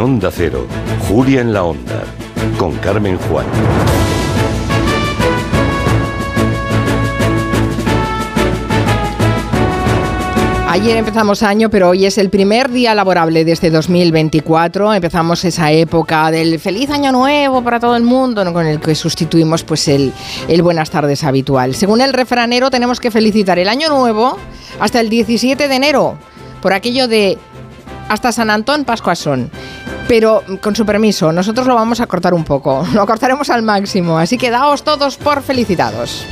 Onda Cero, Julia en la Onda, con Carmen Juan. Ayer empezamos año, pero hoy es el primer día laborable de este 2024. Empezamos esa época del feliz año nuevo para todo el mundo, con el que sustituimos pues el, el buenas tardes habitual. Según el refranero, tenemos que felicitar el año nuevo hasta el 17 de enero, por aquello de hasta San Antón, Pascua son. Pero con su permiso, nosotros lo vamos a cortar un poco, lo cortaremos al máximo, así que daos todos por felicitados.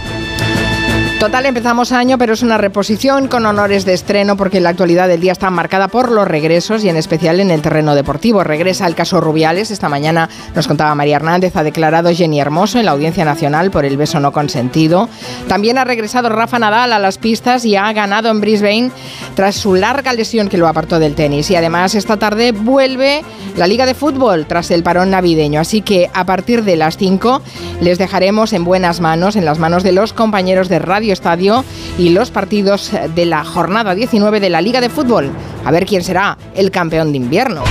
Total, empezamos año, pero es una reposición con honores de estreno porque la actualidad del día está marcada por los regresos y en especial en el terreno deportivo. Regresa el caso Rubiales. Esta mañana nos contaba María Hernández, ha declarado Jenny Hermoso en la Audiencia Nacional por el beso no consentido. También ha regresado Rafa Nadal a las pistas y ha ganado en Brisbane tras su larga lesión que lo apartó del tenis. Y además esta tarde vuelve la Liga de Fútbol tras el parón navideño. Así que a partir de las 5 les dejaremos en buenas manos, en las manos de los compañeros de Radio Estadio y los partidos de la jornada 19 de la Liga de Fútbol. A ver quién será el campeón de invierno.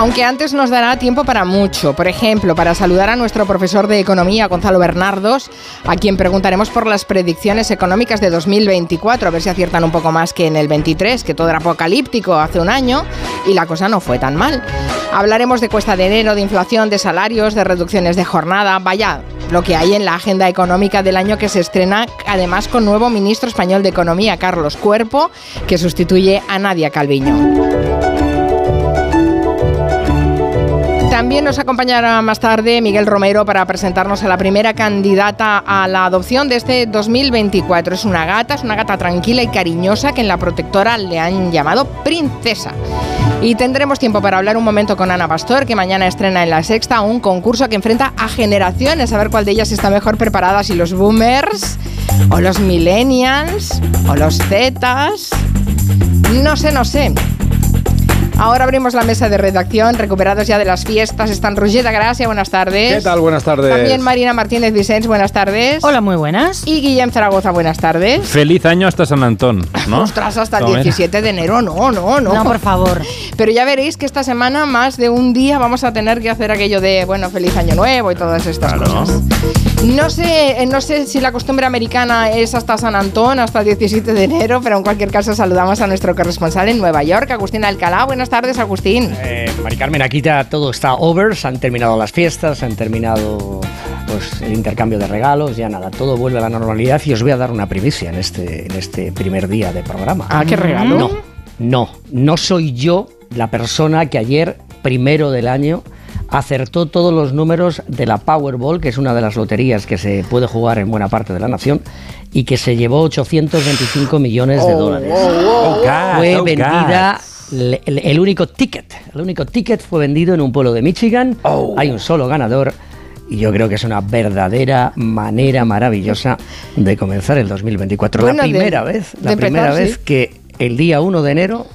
Aunque antes nos dará tiempo para mucho, por ejemplo, para saludar a nuestro profesor de economía, Gonzalo Bernardos, a quien preguntaremos por las predicciones económicas de 2024, a ver si aciertan un poco más que en el 23, que todo era apocalíptico hace un año y la cosa no fue tan mal. Hablaremos de cuesta de enero, de inflación, de salarios, de reducciones de jornada, vaya, lo que hay en la agenda económica del año que se estrena además con nuevo ministro español de Economía, Carlos Cuerpo, que sustituye a Nadia Calviño. También nos acompañará más tarde Miguel Romero para presentarnos a la primera candidata a la adopción de este 2024. Es una gata, es una gata tranquila y cariñosa que en la protectora le han llamado princesa. Y tendremos tiempo para hablar un momento con Ana Pastor, que mañana estrena en la sexta un concurso que enfrenta a generaciones, a ver cuál de ellas está mejor preparada, si los boomers, o los millennials, o los zetas. No sé, no sé. Ahora abrimos la mesa de redacción, recuperados ya de las fiestas. Están Roger de Gracia, buenas tardes. ¿Qué tal? Buenas tardes. También Marina Martínez Vicens, buenas tardes. Hola, muy buenas. Y Guillem Zaragoza, buenas tardes. Feliz año hasta San Antón, ¿no? Ostras, hasta el Toma, mira. 17 de enero, no, no, no. No, por favor. Pero ya veréis que esta semana, más de un día, vamos a tener que hacer aquello de, bueno, feliz año nuevo y todas estas Claro. cosas. No sé, eh, no sé si la costumbre americana es hasta San Antón, hasta el 17 de enero, pero en cualquier caso saludamos a nuestro corresponsal en Nueva York, Agustín Alcalá. Buenas tardes, Agustín. Eh, Mari Carmen, aquí ya todo está over, se han terminado las fiestas, se han terminado pues, el intercambio de regalos, ya nada, todo vuelve a la normalidad y os voy a dar una primicia en este, en este primer día de programa. Ah, qué regalo. No, no, no soy yo la persona que ayer, primero del año, acertó todos los números de la Powerball, que es una de las loterías que se puede jugar en buena parte de la nación, y que se llevó 825 millones de dólares Oh, gas, fue oh, vendida gas. le- el, el único ticket. El único ticket fue vendido en un pueblo de Michigan. Oh. Hay un solo ganador. Y yo creo que es una verdadera manera maravillosa de comenzar el 2024. Bueno, la de- primera vez, la primera empezar, vez sí. que el día 1 de enero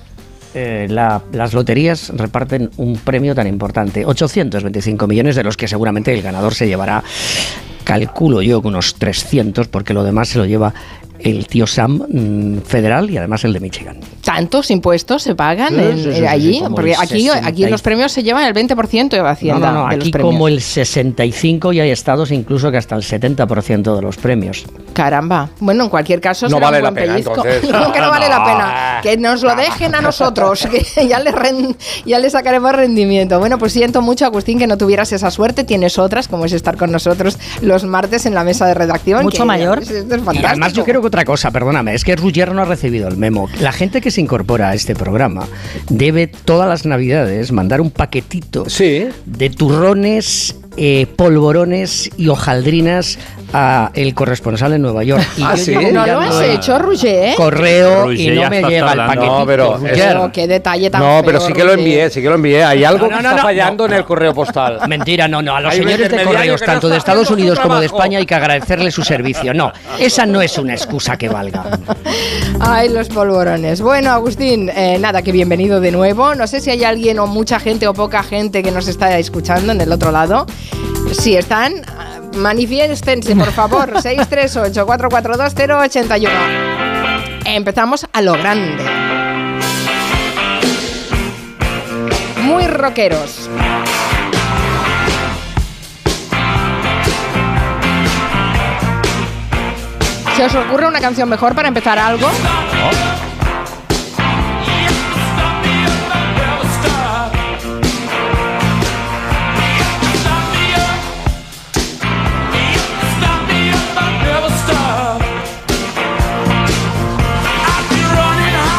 eh, la- las loterías reparten un premio tan importante. 825 millones de los que seguramente el ganador se llevará, calculo yo, unos 300, porque lo demás se lo lleva el tío Sam mm, federal y además el de Michigan. ¿Tantos impuestos se pagan Sí, en- sí, sí, en sí, allí? Porque aquí, 60 aquí los premios se llevan el 20% de No, Hacienda no, no, de los aquí premios. como el 65 y hay estados incluso que hasta el 70% de los premios. Caramba. Bueno, en cualquier caso, No será vale un la pena, entonces. No, que no vale la No. pena. Que nos lo dejen a nosotros, que ya le, ren- ya le sacaremos rendimiento. Bueno, pues siento mucho, Agustín, que no tuvieras esa suerte. Tienes otras, como es estar con nosotros los martes en la mesa de redacción. Mucho que- mayor. Esto es Y fantástico. además yo creo que otra cosa, perdóname, es que Ruggiero no ha recibido el memo. La gente que se incorpora a este programa debe todas las navidades mandar un paquetito Sí. de turrones, eh, polvorones y hojaldrinas a el corresponsal en Nueva York. Y Ah, yo ¿sí? ¿No lo has hecho, Roger? Correo Roger, y no me llega el paquetito. No, pero Roger. qué detalle tan No, pero feo, sí que lo Roger. envié, sí que lo envié. Hay algo No, no, que no, está no, fallando no. en el correo postal. Mentira, no, no. A los Hay señores de correos, tanto de Estados Unidos como de. España, hay que agradecerle su servicio. No, esa no es una excusa que valga. Ay, los polvorones. Bueno, Agustín, eh, nada, que bienvenido de nuevo. No sé si hay alguien o mucha gente o poca gente que nos está escuchando en el otro lado. Si están, ah, manifiéstense, por favor. 638-442-081. Empezamos a lo grande. Muy rockeros. ¿Se os ocurre una canción mejor para empezar algo? ¿No?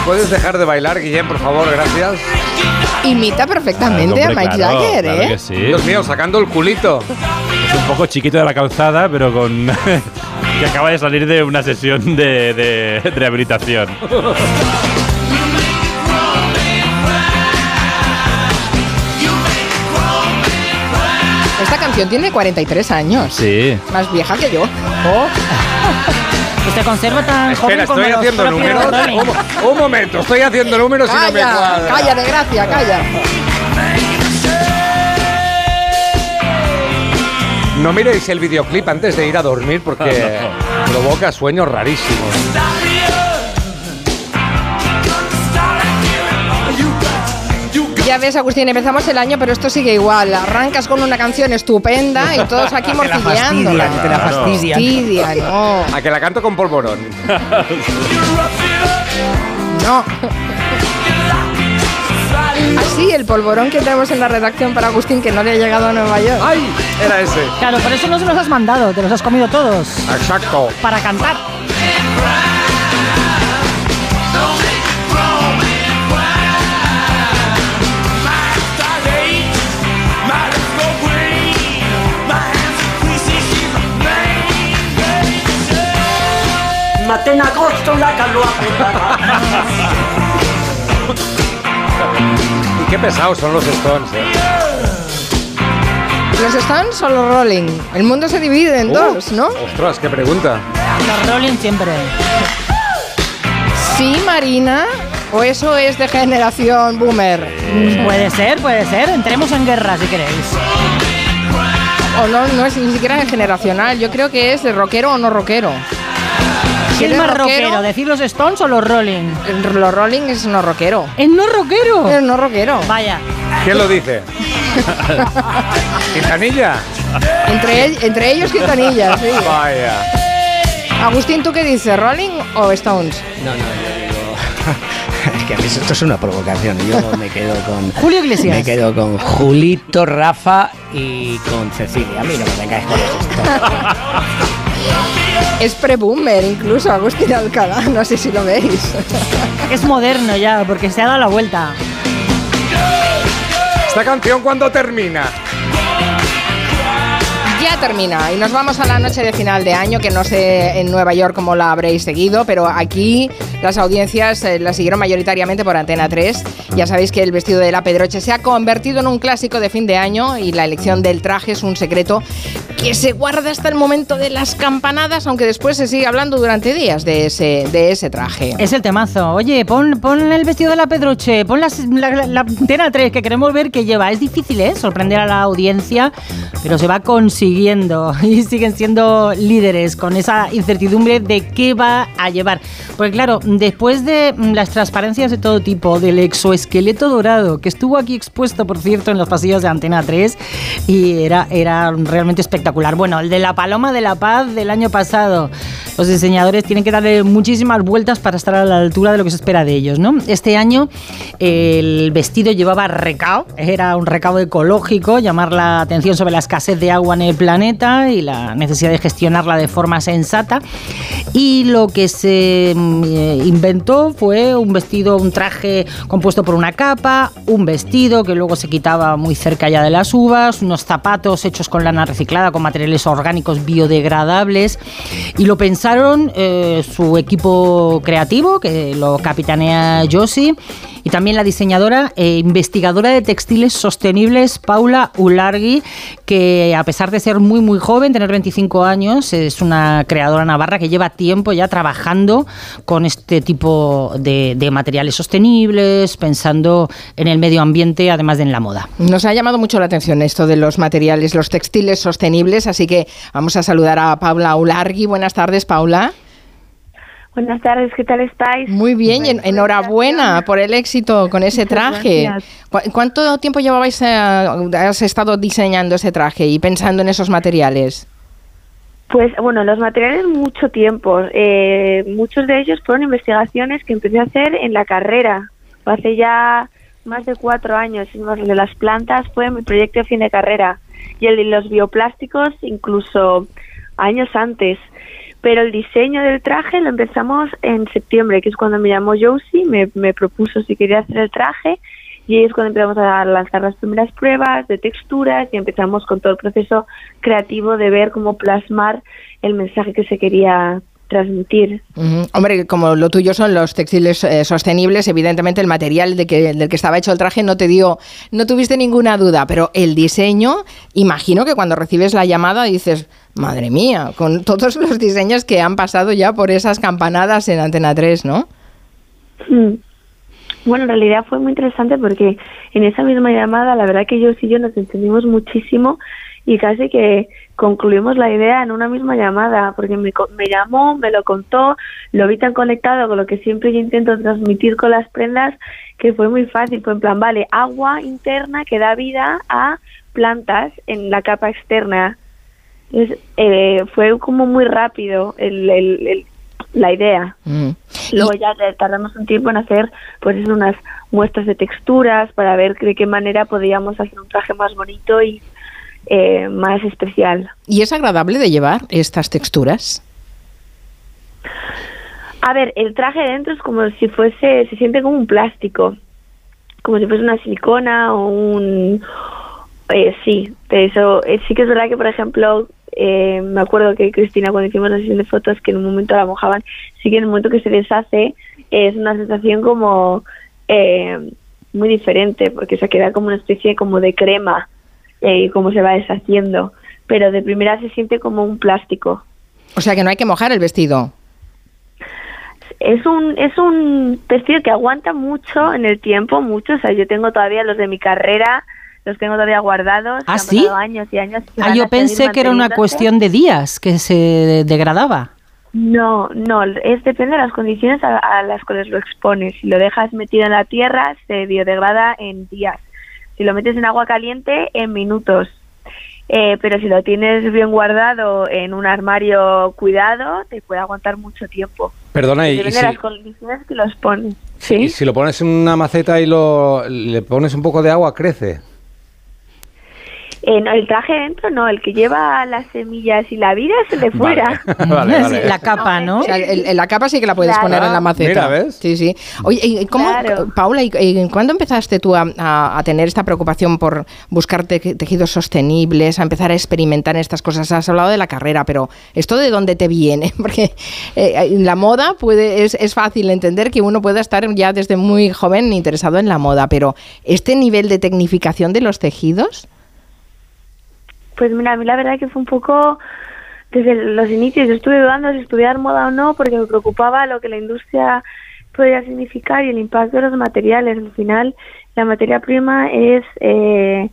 ¿Puedes dejar de bailar, Guillem, por favor? Gracias. Imita perfectamente Claro, a Mike claro, Jagger, claro ¿eh? que sí. Dios mío, sacando el culito. Es un poco chiquito de la calzada, pero con. que acaba de salir de una sesión de, de rehabilitación. Esta canción tiene 43 años. Sí. Más vieja que yo. Usted conserva tan Espera, joven como estoy los haciendo propios números. Un, un momento, estoy haciendo números y no me Calla, cuadra. calla de gracia, calla. No miréis el videoclip antes de ir a dormir porque provoca sueños rarísimos. Ya ves, Agustín, empezamos el año, pero esto sigue igual. Arrancas con una canción estupenda y todos aquí Te la morcillándola. te la fastidian. Fastidia, no. A que la canto con polvorón. No. Así, el polvorón que tenemos en la redacción para Agustín, que no le ha llegado a Nueva York. ¡Ay! Era ese. Claro, por eso no se los has mandado, te los has comido todos. Exacto. Para cantar. Maten agosto la calor Y qué pesados son los Stones, eh. Los Stones o los Rolling. El mundo se divide en Uh, dos, ¿no? Ostras, qué pregunta. Los Rolling siempre. Sí, Marina. ¿O eso es de generación boomer? Mm, Puede ser, puede ser. Entremos en guerra si queréis. O no, no es ni siquiera generacional. Yo creo que es de rockero o no rockero. ¿Quién es más rockero? ¿Decir los Stones o los Rolling? Los Rolling es no rockero. ¿Es no rockero? Es no rockero. Vaya. ¿Quién lo dice? ¿Quintanilla? Entre, entre ellos Quintanilla, sí. Vaya. Agustín, ¿tú qué dices? ¿Rolling o Stones? No, no, yo digo. Es que a mí esto es una provocación. Yo me quedo con. Julio Iglesias. Me quedo con Julito, Rafa y con Cecilia. A mí no me vengáis con esto. Es pre-boomer incluso, Agustín Alcalá. No sé si lo veis. Es moderno ya, porque se ha dado la vuelta. ¿Esta canción cuándo termina? Ya termina y nos vamos a la noche de final de año, que no sé en Nueva York cómo la habréis seguido, pero aquí las audiencias eh, la siguieron mayoritariamente por Antena 3. Ya sabéis que el vestido de la Pedroche se ha convertido en un clásico de fin de año y la elección del traje es un secreto que se guarda hasta el momento de las campanadas, aunque después se sigue hablando durante días de ese, de ese traje. Es el temazo. Oye, pon, pon el vestido de la Pedroche, pon las- la, antena 3 que queremos ver que lleva. Es difícil, ¿eh? Sorprender a la audiencia, pero se va consiguiendo y siguen siendo líderes con esa incertidumbre de qué va a llevar. Porque claro, después de mm, las transparencias de todo tipo, del exoesqueleto dorado, que estuvo aquí expuesto, por cierto, en los pasillos de Antena 3, y era, era realmente espectacular. Bueno, el de la Paloma de la Paz del año pasado. Los diseñadores tienen que darle muchísimas vueltas para estar a la altura de lo que se espera de ellos, ¿no? Este año el vestido llevaba recao, era un recao ecológico, llamar la atención sobre la escasez de agua en el planeta y la necesidad de gestionarla de forma sensata. Y lo que se mm, eh, inventó fue un vestido, un traje compuesto por una capa, un vestido que luego se quitaba muy cerca ya de las uvas, unos zapatos hechos con lana reciclada, con materiales orgánicos biodegradables. Y lo pensaron eh, su equipo creativo, que lo capitanea Josie, y también la diseñadora e investigadora de textiles sostenibles Paula Ulargui, que a pesar de ser muy muy joven, tener 25 años, es una creadora navarra que lleva tiempo ya trabajando con este tipo de, de materiales sostenibles, pensando en el medio ambiente, además de en la moda. Nos ha llamado mucho la atención esto de los materiales, los textiles sostenibles, así que vamos a saludar a Paula Ulargui. Buenas tardes, Paula. Buenas tardes, ¿qué tal estáis? Muy bien, y en- enhorabuena por el éxito con ese traje. gracias. ¿Cu- ¿Cuánto tiempo llevabais, eh, has estado diseñando ese traje y pensando en esos materiales? Pues bueno, los materiales mucho tiempo. Eh, muchos de ellos fueron investigaciones que empecé a hacer en la carrera. Hace ya más de cuatro años. El de las plantas fue mi proyecto de fin de carrera. Y el de los bioplásticos incluso años antes. Pero el diseño del traje lo empezamos en septiembre, que es cuando me llamó Josie, me, me propuso si quería hacer el traje y es cuando empezamos a lanzar las primeras pruebas de texturas y empezamos con todo el proceso creativo de ver cómo plasmar el mensaje que se quería transmitir. Ujú. Hombre, como lo tuyo son los textiles eh, sostenibles, evidentemente el material de que, del que estaba hecho el traje no te dio, no tuviste ninguna duda, pero el diseño, imagino que cuando recibes la llamada dices, madre mía, con todos los diseños que han pasado ya por esas campanadas en Antena 3, ¿no? Mm. Bueno, en realidad fue muy interesante porque en esa misma llamada, la verdad que yo y yo nos entendimos muchísimo y casi que concluimos la idea en una misma llamada, porque me, me llamó, me lo contó, lo vi tan conectado con lo que siempre yo intento transmitir con las prendas, que fue muy fácil, fue en plan, vale, agua interna que da vida a plantas en la capa externa. Entonces, eh, fue como muy rápido el, el- el- la idea. Mm. Luego ya tardamos un tiempo en hacer pues unas muestras de texturas para ver de qué manera podíamos hacer un traje más bonito y eh, más especial. ¿Y es agradable de llevar estas texturas? A ver, el traje dentro es como si fuese, se siente como un plástico, como si fuese una silicona o un... Eh, sí, eso, eh, sí que es verdad que, por ejemplo, eh, me acuerdo que Cristina cuando hicimos la sesión de fotos que en un momento la mojaban, sí que en el momento que se deshace es una sensación como eh, muy diferente porque se queda como una especie como de crema eh, y cómo se va deshaciendo, pero de primera se siente como un plástico. O sea que no hay que mojar el vestido. Es un, es un vestido que aguanta mucho en el tiempo, mucho. O sea, yo tengo todavía los de mi carrera, los tengo todavía guardados. ¿Ah, sí? años y años. y Ah, yo pensé que era una cuestión de días que se degradaba. No, no, es depende de las condiciones a, a las cuales lo expones. Si lo dejas metido en la tierra, se biodegrada en días. Si lo metes en agua caliente, en minutos. Eh, pero si lo tienes bien guardado en un armario cuidado, te puede aguantar mucho tiempo. Perdona, y, y Depende si, de las condiciones que los pones. y si lo pones en una maceta y lo, le pones un poco de agua, crece. Eh, no, el traje dentro no, el que lleva las semillas y la vida es el de fuera. Vale, vale. La capa, ¿no? O sea, el- el- la capa sí que la puedes Claro. poner en la maceta. Mira, ¿ves? Sí, sí. Oye, ¿y cómo, Claro. Paula, ¿y, y cuándo empezaste tú a, a- a tener esta preocupación por buscar te- tejidos sostenibles, a empezar a experimentar en estas cosas? Has hablado de la carrera, pero ¿esto de dónde te viene? Porque eh, en la moda puede, es, es fácil entender que uno pueda estar ya desde muy joven interesado en la moda, pero ¿este nivel de tecnificación de los tejidos? Pues mira, a mí la verdad que fue un poco desde los inicios. Yo estuve dudando si estudiar moda o no porque me preocupaba lo que la industria podría significar y el impacto de los materiales. Al final, la materia prima es, eh,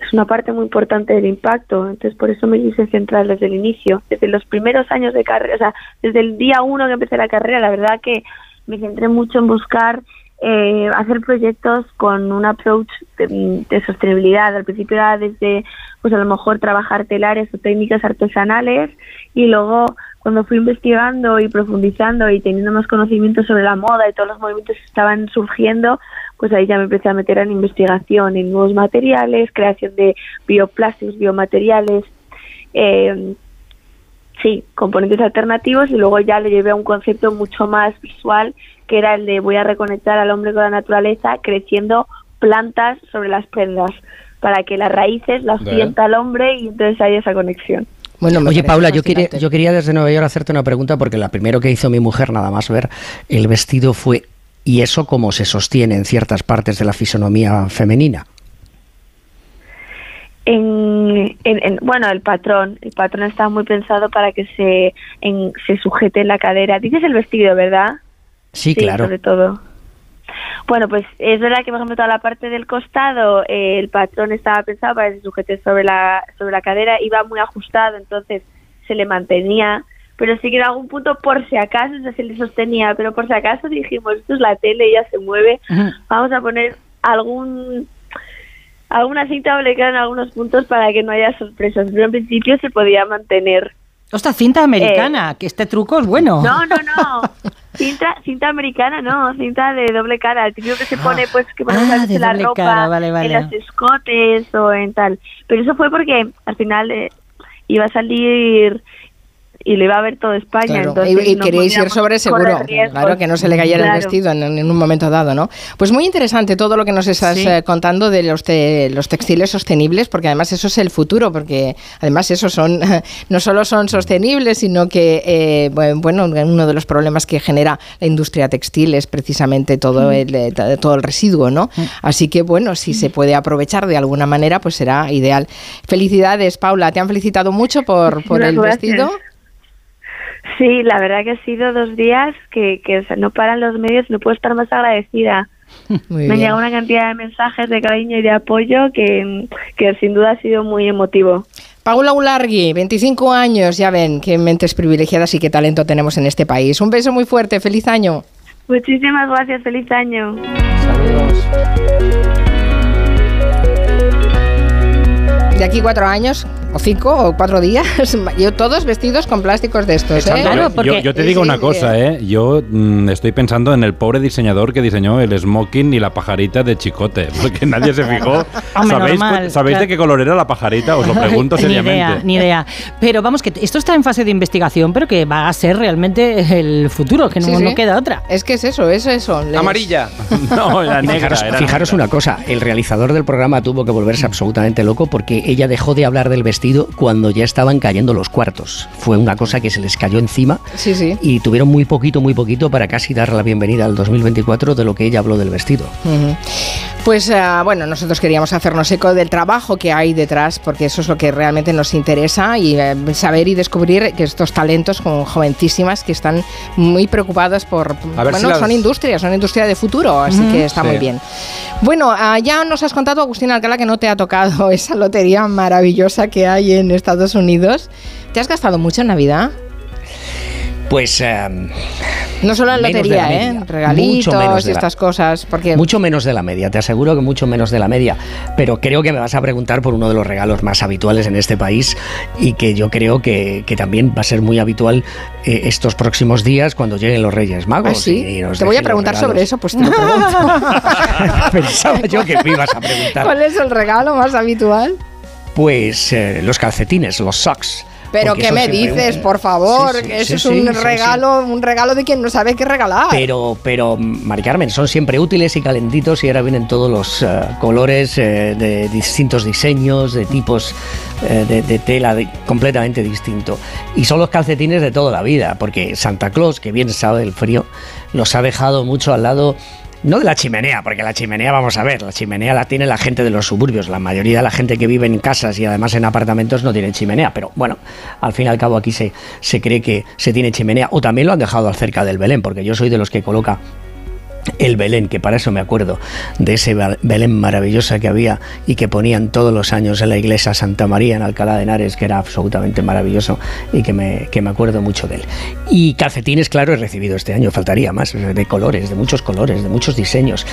es una parte muy importante del impacto. Entonces, por eso me quise centrar desde el inicio, desde los primeros años de carrera, o sea, desde el día uno que empecé la carrera. La verdad que me centré mucho en buscar eh, hacer proyectos con un approach de, de sostenibilidad. Al principio era desde, pues a lo mejor trabajar telares o técnicas artesanales y luego cuando fui investigando y profundizando y teniendo más conocimiento sobre la moda y todos los movimientos que estaban surgiendo, pues ahí ya me empecé a meter en investigación, en nuevos materiales, creación de bioplásticos, biomateriales, eh, sí, componentes alternativos y luego ya le llevé a un concepto mucho más visual que era el de voy a reconectar al hombre con la naturaleza creciendo plantas sobre las prendas para que las raíces las sienta el hombre y entonces hay esa conexión. Bueno, Oye, Paula, yo quería, fascinante. yo quería desde Nueva York hacerte una pregunta porque la primero que hizo mi mujer, nada más ver el vestido, fue ¿y eso cómo se sostiene en ciertas partes de la fisonomía femenina? En, en- en- bueno, el patrón, el patrón está muy pensado para que se, en- se sujete en la cadera. Dices el vestido, ¿verdad? Sí, claro. sobre todo. Bueno, pues es verdad que, por ejemplo, toda la parte del costado, eh, el patrón estaba pensado para que se sujete sobre la, sobre la cadera, iba muy ajustado, entonces se le mantenía pero sí que en algún punto, por si acaso, o sea, se le sostenía, pero por si acaso dijimos, esto es la tele, ella se mueve, vamos a poner algún alguna cinta blanca en algunos puntos para que no haya sorpresas, pero en principio se podía mantener. Ostras, cinta americana, que este truco es bueno. No, no, no. Cinta, cinta americana, no, cinta de doble cara. El típico que se pone, pues, que ponemos Ah, de la ropa, cara, vale, vale. en los escotes o en tal. Pero eso fue porque al final eh, iba a salir y lo iba a ver todo España. Claro, entonces y, y no queríais ir sobre seguro, claro, que no se le cayera el vestido en, en un momento dado, ¿no? Pues muy interesante todo lo que nos estás Sí. eh, contando de los, te- los textiles sostenibles, porque además eso es el futuro, porque además eso son, no solo son sostenibles, sino que, eh, bu- bueno, uno de los problemas que genera la industria textil es precisamente todo, el, eh, todo el residuo, ¿no? Así que, bueno, si se puede aprovechar de alguna manera, pues será ideal. Felicidades, Paula, te han felicitado mucho por, por el gracias. vestido. Sí, la verdad que ha sido dos días que, que o sea, no paran los medios, no puedo estar más agradecida. Muy Me llegado una cantidad de mensajes de cariño y de apoyo que, que sin duda ha sido muy emotivo. Paula Ulargui, 25 años, ya ven qué mentes privilegiadas y qué talento tenemos en este país. Un beso muy fuerte, feliz año. Muchísimas gracias, feliz año. De aquí cuatro años, o cinco, o cuatro días, yo todos vestidos con plásticos de estos, ¿eh? Claro, Yo- porque- yo, yo te digo sí, una sí. cosa, ¿eh? Yo mm, estoy pensando en el pobre diseñador que diseñó el smoking y la pajarita de Chicote, porque nadie se fijó. Hombre, ¿Sabéis, normal, ¿sabéis claro. de qué color era la pajarita? Os lo pregunto ni seriamente. idea, ni idea. Pero vamos, que esto está en fase de investigación, pero que va a ser realmente el futuro, que no, Sí, sí. no queda otra. Es que es eso, es eso. Les- Amarilla. No, Y negra. fijaros, era fijaros negra. una cosa, el realizador del programa tuvo que volverse absolutamente loco porque ella dejó de hablar del vestido cuando ya estaban cayendo los cuartos. Fue una cosa que se les cayó encima Sí, sí. y tuvieron muy poquito, muy poquito para casi dar la bienvenida al 2024 de lo que ella habló del vestido. Ujú. Pues ah, bueno, nosotros queríamos hacernos eco del trabajo que hay detrás, porque eso es lo que realmente nos interesa y eh, saber y descubrir que estos talentos como jovencísimas que están muy preocupados por... A ver si bueno, las- son industrias, son industria de futuro, así que está Sí. muy bien. Bueno, ah, ya nos has contado, Agustín Alcalá, que no te ha tocado esa lotería maravillosa que hay en Estados Unidos. ¿Te has gastado mucho en Navidad? Pues eh, No solo en lotería, la ¿eh? Regalitos Mucho menos y la- estas cosas, porque... mucho menos de la media, te aseguro que mucho menos de la media. Pero creo que me vas a preguntar por uno de los regalos más habituales en este país y que yo creo que, que también va a ser muy habitual eh, estos próximos días cuando lleguen los Reyes Magos. Ah, sí. y nos Te voy a preguntar sobre eso, pues te lo pregunto. Pensaba yo que me ibas a preguntar. ¿Cuál es el regalo más habitual? Pues eh, los calcetines, los socks. Pero ¿qué me dices, un- por favor? Sí, sí, que eso sí, es un regalo, un regalo de quien no sabe qué regalar. Pero, pero, Mari Carmen, son siempre útiles y calentitos y ahora vienen todos los eh, colores eh, de distintos diseños, de tipos de, de tela de- completamente distinto. Y son los calcetines de toda la vida, porque Santa Claus, que bien sabe el frío, los ha dejado mucho al lado. No de la chimenea, porque la chimenea, vamos a ver, la chimenea la tiene la gente de los suburbios. La mayoría de la gente que vive en casas y además en apartamentos no tiene chimenea. Pero bueno, al fin y al cabo aquí se, se cree que se tiene chimenea. O también lo han dejado cerca del Belén, porque yo soy de los que coloca el Belén, que para eso me acuerdo de ese Belén maravillosa que había y que ponían todos los años en la iglesia Santa María en Alcalá de Henares, que era absolutamente maravilloso y que me, que me acuerdo mucho de él. Y calcetines, claro, he recibido este año, faltaría más, de colores, de muchos colores, de muchos diseños.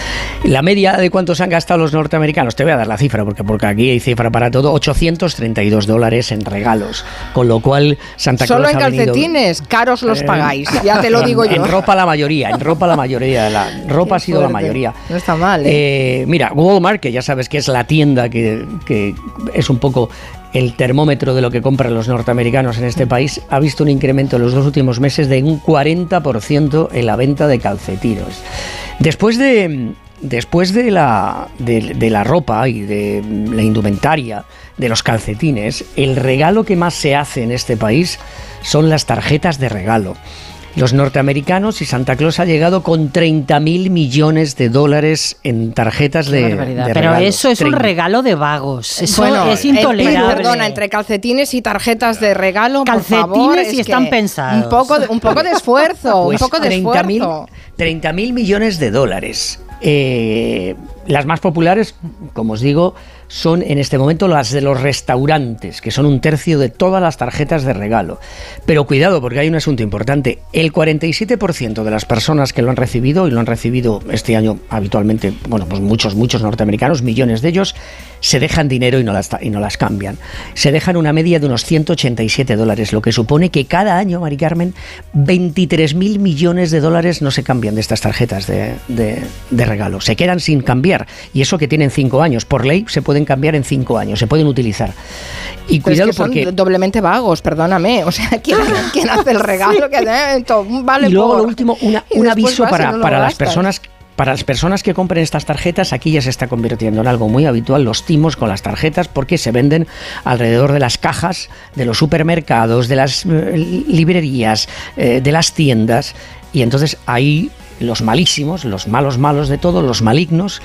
La media de cuántos han gastado los norteamericanos, te voy a dar la cifra, porque, porque aquí hay cifra para todo, 832 dólares en regalos, con lo cual Santa Solo Claus en ha venido- calcetines, caros los Eh, pagáis, ya te lo digo yo. En ropa la mayoría, en ropa la mayoría, la ropa ha sido la mayoría. No está mal, ¿eh? Eh, mira, Walmart, que ya sabes que es la tienda que, que es un poco el termómetro de lo que compran los norteamericanos en este país, ha visto un incremento en los dos últimos meses de un 40% en la venta de calcetines. Después de, después de la, de, de la ropa y de la indumentaria, de los calcetines, el regalo que más se hace en este país son las tarjetas de regalo. Los norteamericanos y Santa Claus ha llegado con 30 mil millones de dólares en tarjetas de, de Pero regalos. eso es un 30. regalo de vagos. Eso Bueno, es eh, intolerable. perdona, entre calcetines y tarjetas de regalo, Calcetines por favor, y es están que pensados. Un poco, de, un poco de esfuerzo, Pues un poco de 30 mil esfuerzo. 30 mil millones de dólares. Eh, las más populares, como os digo, son en este momento las de los restaurantes, que son un tercio de todas las tarjetas de regalo. Pero cuidado, porque hay un asunto importante. El 47% de las personas que lo han recibido, y lo han recibido este año habitualmente, bueno, pues muchos, muchos norteamericanos, millones de ellos, se dejan dinero y no las, y no las cambian. Se dejan una media de unos 187 dólares, lo que supone que cada año, Mari Carmen, 23 mil millones de dólares no se cambian de estas tarjetas de, de- de regalo. Se quedan sin cambiar. Y eso que tienen cinco años. Por ley se pueden cambiar en cinco años, se pueden utilizar. Y Pero cuidado es que son porque... doblemente vagos, perdóname. O sea, ¿quién, quién hace el regalo? Que, to- vale y luego por- lo último, una- un aviso para, no para las personas. Para las personas que compren estas tarjetas, aquí ya se está convirtiendo en algo muy habitual los timos con las tarjetas porque se venden alrededor de las cajas de los supermercados, de las eh, librerías, eh, de las tiendas. Y entonces ahí los malísimos, los malos malos de todo, los malignos,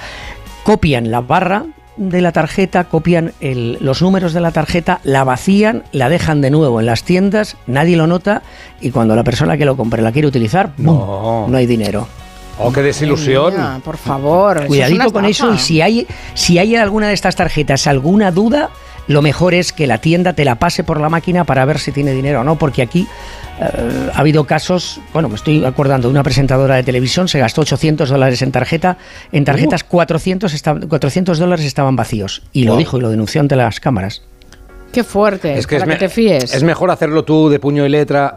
copian la barra de la tarjeta, copian el- los números de la tarjeta, la vacían, la dejan de nuevo en las tiendas, nadie lo nota y cuando la persona que lo compre la quiere utilizar, ¡bum! No. no hay dinero. Oh, qué desilusión. Por favor. eso es Cuidadito con eso y si hay, si hay en alguna de estas tarjetas alguna duda, lo mejor es que la tienda te la pase por la máquina para ver si tiene dinero o no, porque aquí eh, ha habido casos, bueno, me estoy acordando de una presentadora de televisión, se gastó 800 dólares en tarjeta, en tarjetas 400, esta- 400 dólares estaban vacíos, y lo Wow. dijo y lo denunció ante las cámaras. Qué fuerte. Es que es, para me- que te fíes. es mejor hacerlo tú de puño y letra,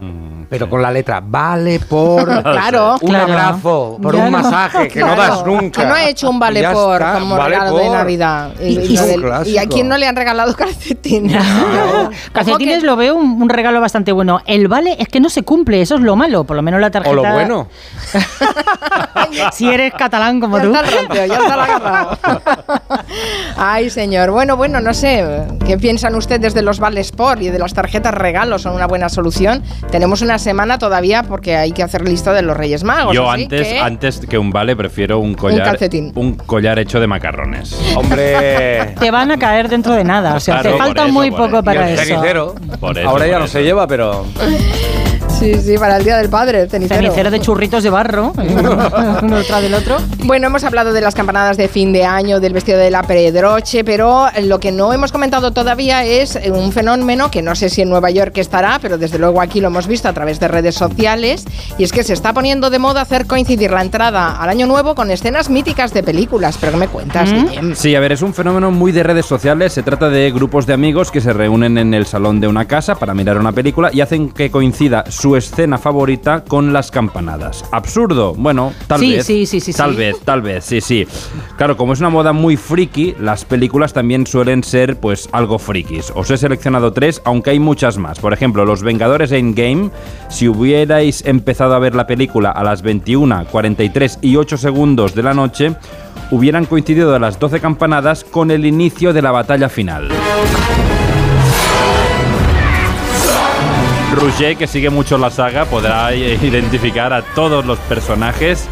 pero con la letra vale por Claro, un claro. abrazo, por Ya un no. masaje que no das nunca. Que no ha hecho un vale ya por está, como vale regalo de. Navidad. Y- Y, y lo un del- clásico. ¿y a quién no le han regalado calcetines? Calcetines que- lo veo un, un regalo bastante bueno. El vale es que no se cumple, eso es lo malo. Por lo menos la tarjeta. O lo bueno. si eres catalán como Ya tú. está ya está la agarrado. Ay, señor. Bueno, bueno, no sé. ¿Qué piensan ustedes de los vales por y de las tarjetas regalo? ¿Son una buena solución? Tenemos una semana todavía porque hay que hacer lista de los Reyes Magos. Yo así antes, que- antes que un vale prefiero un collar. calcetín. un collar hecho de macarrones. Hombre. Te van a caer dentro de nada. O sea, Claro, te falta eso, muy poco eso. Y para el eso. Por eso, Ahora ya por no eso. se lleva, pero. Sí, sí, para el Día del Padre, el cenicero. Cenicero de churritos de barro, uno detrás del otro. Bueno, hemos hablado de las campanadas de fin de año, del vestido de la predroche, pero lo que no hemos comentado todavía es un fenómeno que no sé si en Nueva York estará, pero desde luego aquí lo hemos visto a través de redes sociales, y es que se está poniendo de moda hacer coincidir la entrada al año nuevo con escenas míticas de películas. ¿Pero qué me cuentas, Guillem? Sí, a ver, es un fenómeno muy de redes sociales. Se trata de grupos de amigos que se reúnen en el salón de una casa para mirar una película y hacen que coincida su escena favorita con las campanadas. ¿Absurdo? Bueno, tal Sí, vez. sí, sí, sí, Tal sí. vez, tal vez, sí, sí. Claro, como es una moda muy friki, las películas también suelen ser, pues, algo frikis. Os he seleccionado tres, aunque hay muchas más. Por ejemplo, Los Vengadores Endgame. Si hubierais empezado a ver la película a las 21, 43 y 8 segundos de la noche, hubieran coincidido las 12 campanadas con el inicio de la batalla final. Roger, que sigue mucho la saga, podrá identificar a todos los personajes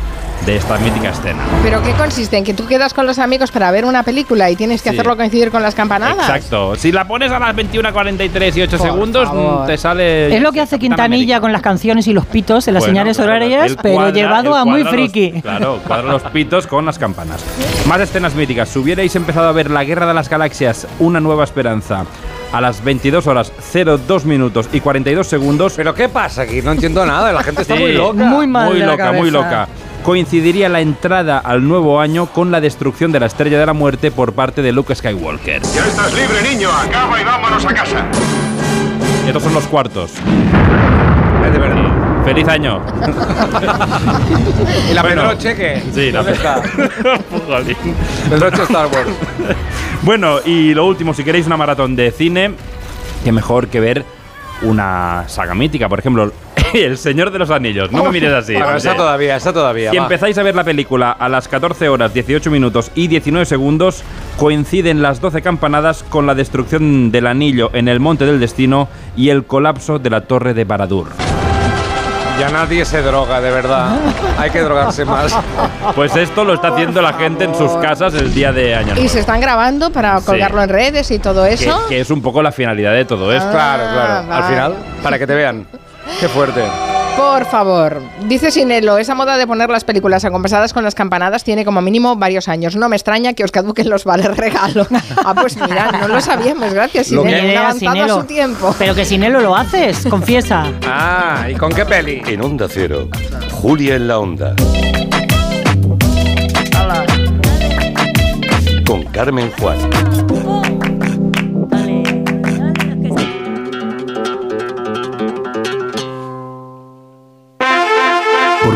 de esta mítica escena. ¿Pero qué consiste? ¿En que tú quedas con los amigos para ver una película y tienes que Sí. hacerlo coincidir con las campanadas? Exacto. Si la pones a las 21.43 y 8 Por segundos, favor. mm, te sale. Es lo que hace Quintanilla América. con las canciones y los pitos en las Bueno, señales claro, horarias, pero cuadra- llevado a muy cuadra los- friki. claro, cuadra los pitos con las campanas. Más escenas míticas. Si hubierais empezado a ver La Guerra de las Galaxias, Una Nueva Esperanza, a las 22 horas 02 minutos y 42 segundos. ¿Pero qué pasa aquí? No entiendo nada. La gente está Sí, muy loca. Muy mal Muy de la loca, muy cabeza. loca. Coincidiría la entrada al nuevo año con la destrucción de la Estrella de la Muerte por parte de Luke Skywalker. Ya estás libre, niño. Acaba y vámonos a casa. Estos son los cuartos. ¡Feliz año! ¿Y la Bueno. Pedroche qué? Sí, la ¿Dónde está? Jolín. Pedroche Star Wars. Bueno, y lo último, si queréis una maratón de cine, qué mejor que ver una saga mítica, por ejemplo, El Señor de los Anillos. No me mires así. Bueno, está todavía, está todavía. Si va. empezáis a ver la película a las 14 horas 18 minutos y 19 segundos, coinciden las 12 campanadas con la destrucción del anillo en el Monte del Destino y el colapso de la Torre de Baradur. Ya nadie se droga, de verdad. Hay que drogarse más. Pues esto lo está haciendo la gente en sus casas el día de Año ¿Y Nuevo. se están grabando para Sí. colgarlo en redes y todo eso? que es un poco la finalidad de todo esto. Ah, Claro, claro. Al vale. final, para que te vean. Qué fuerte. Por favor, dice Sinelo, esa moda de poner las películas acompasadas con las campanadas tiene como mínimo varios años. No me extraña que os caduquen los vales regalo. Ah, pues mira, no lo sabíamos, gracias Lo Sinelo. que- avanzado a Sinelo. su tiempo. Pero que sin él lo haces, confiesa. Ah, ¿y con qué peli? En Onda Cero, Julia en la Onda. Con Carmen Juan.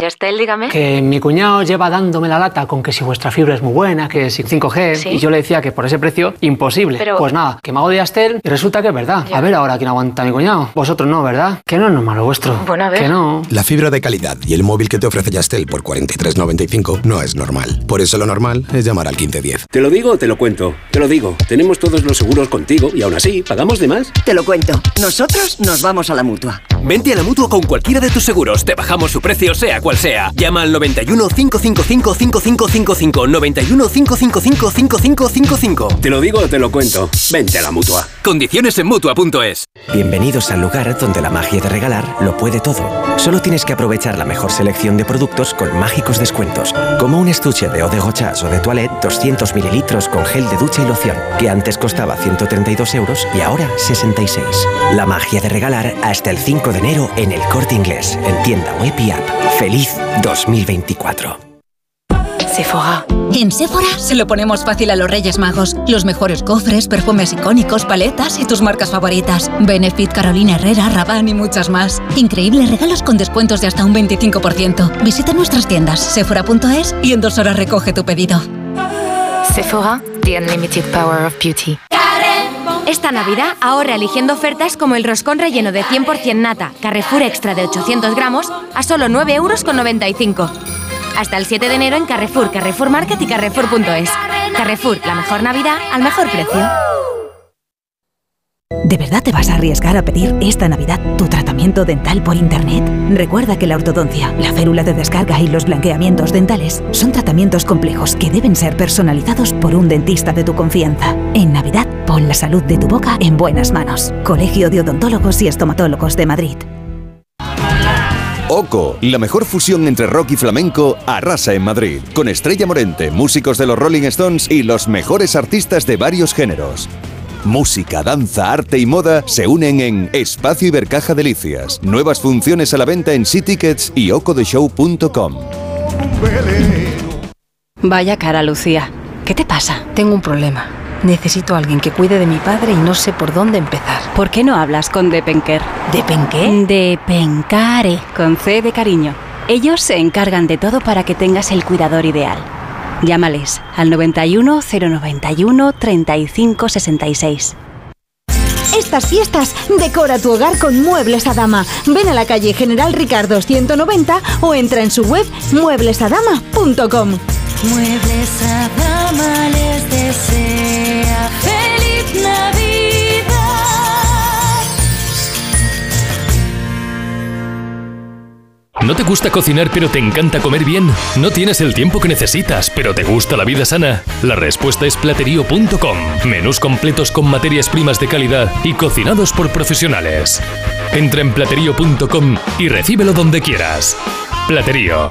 Yastel, dígame. Que mi cuñado lleva dándome la lata con que si vuestra fibra es muy buena, que si 5G, Sí. y yo le decía que por ese precio, imposible. Pero- Pues nada, que me hago de Yastel y resulta que es verdad. Ya. A ver ahora quién aguanta a mi cuñado. Vosotros no, ¿verdad? Que no es normal lo vuestro. Bueno, a ver. Que no. La fibra de calidad y el móvil que te ofrece Yastel por 43.95 no es normal. Por eso lo normal es llamar al 1510. ¿Te lo digo o te lo cuento? Te lo digo. Tenemos todos los seguros contigo y aún así, ¿pagamos de más? Te lo cuento. Nosotros nos vamos a la mutua. Vente a la mutua con cualquiera de tus seguros. Te bajamos su precio, sea cual sea. Llama al 91 555 5555. 91 555 5555. Te lo digo o te lo cuento. Vente a la mutua. Condiciones en mutua.es. Bienvenidos al lugar donde la magia de regalar lo puede todo. Solo tienes que aprovechar la mejor selección de productos con mágicos descuentos, como un estuche de eau de gochas o de toilette 200 mililitros con gel de ducha y loción, que antes costaba 132 euros y ahora 66. La magia de regalar hasta el 5 de enero en el corte inglés, en tienda web y app. ¡Feliz 2024! Sephora. En Sephora se lo ponemos fácil a los Reyes Magos. Los mejores cofres, perfumes icónicos, paletas y tus marcas favoritas. Benefit, Carolina Herrera, Rabanne y muchas más. Increíbles regalos con descuentos de hasta un 25%. Visita nuestras tiendas sephora.es y en dos horas recoge tu pedido. Sephora, the unlimited power of beauty. Esta Navidad ahorra eligiendo ofertas como el roscón relleno de 100% nata Carrefour Extra de 800 gramos a solo 9,95 euros. Hasta el 7 de enero en Carrefour, Carrefour Market y Carrefour.es. Carrefour, la mejor Navidad al mejor precio. ¿De verdad te vas a arriesgar a pedir esta Navidad tu tratamiento dental por Internet? Recuerda que la ortodoncia, la férula de descarga y los blanqueamientos dentales son tratamientos complejos que deben ser personalizados por un dentista de tu confianza. En Navidad, pon la salud de tu boca en buenas manos. Colegio de Odontólogos y Estomatólogos de Madrid. Oco, la mejor fusión entre rock y flamenco, arrasa en Madrid, con Estrella Morente, músicos de los Rolling Stones y los mejores artistas de varios géneros. Música, danza, arte y moda se unen en Espacio Ibercaja Delicias. Nuevas funciones a la venta en SeaTickets y ocodeshow.com. Vaya cara, Lucía. ¿Qué te pasa? Tengo un problema. Necesito a alguien que cuide de mi padre y no sé por dónde empezar. ¿Por qué no hablas con Depenker? ¿Depenqué? Depencare, con C de cariño. Ellos se encargan de todo para que tengas el cuidador ideal. Llámales al 91 091 35 66. Estas fiestas, decora tu hogar con Muebles a Dama. Ven a la calle General Ricardo 190 o entra en su web mueblesadama.com. Muebles a Dama les desea feliz Navidad. ¿No te gusta cocinar pero te encanta comer bien? ¿No tienes el tiempo que necesitas pero te gusta la vida sana? La respuesta es platerío.com. Menús completos con materias primas de calidad y cocinados por profesionales. Entra en platerío.com y recíbelo donde quieras. Platerío.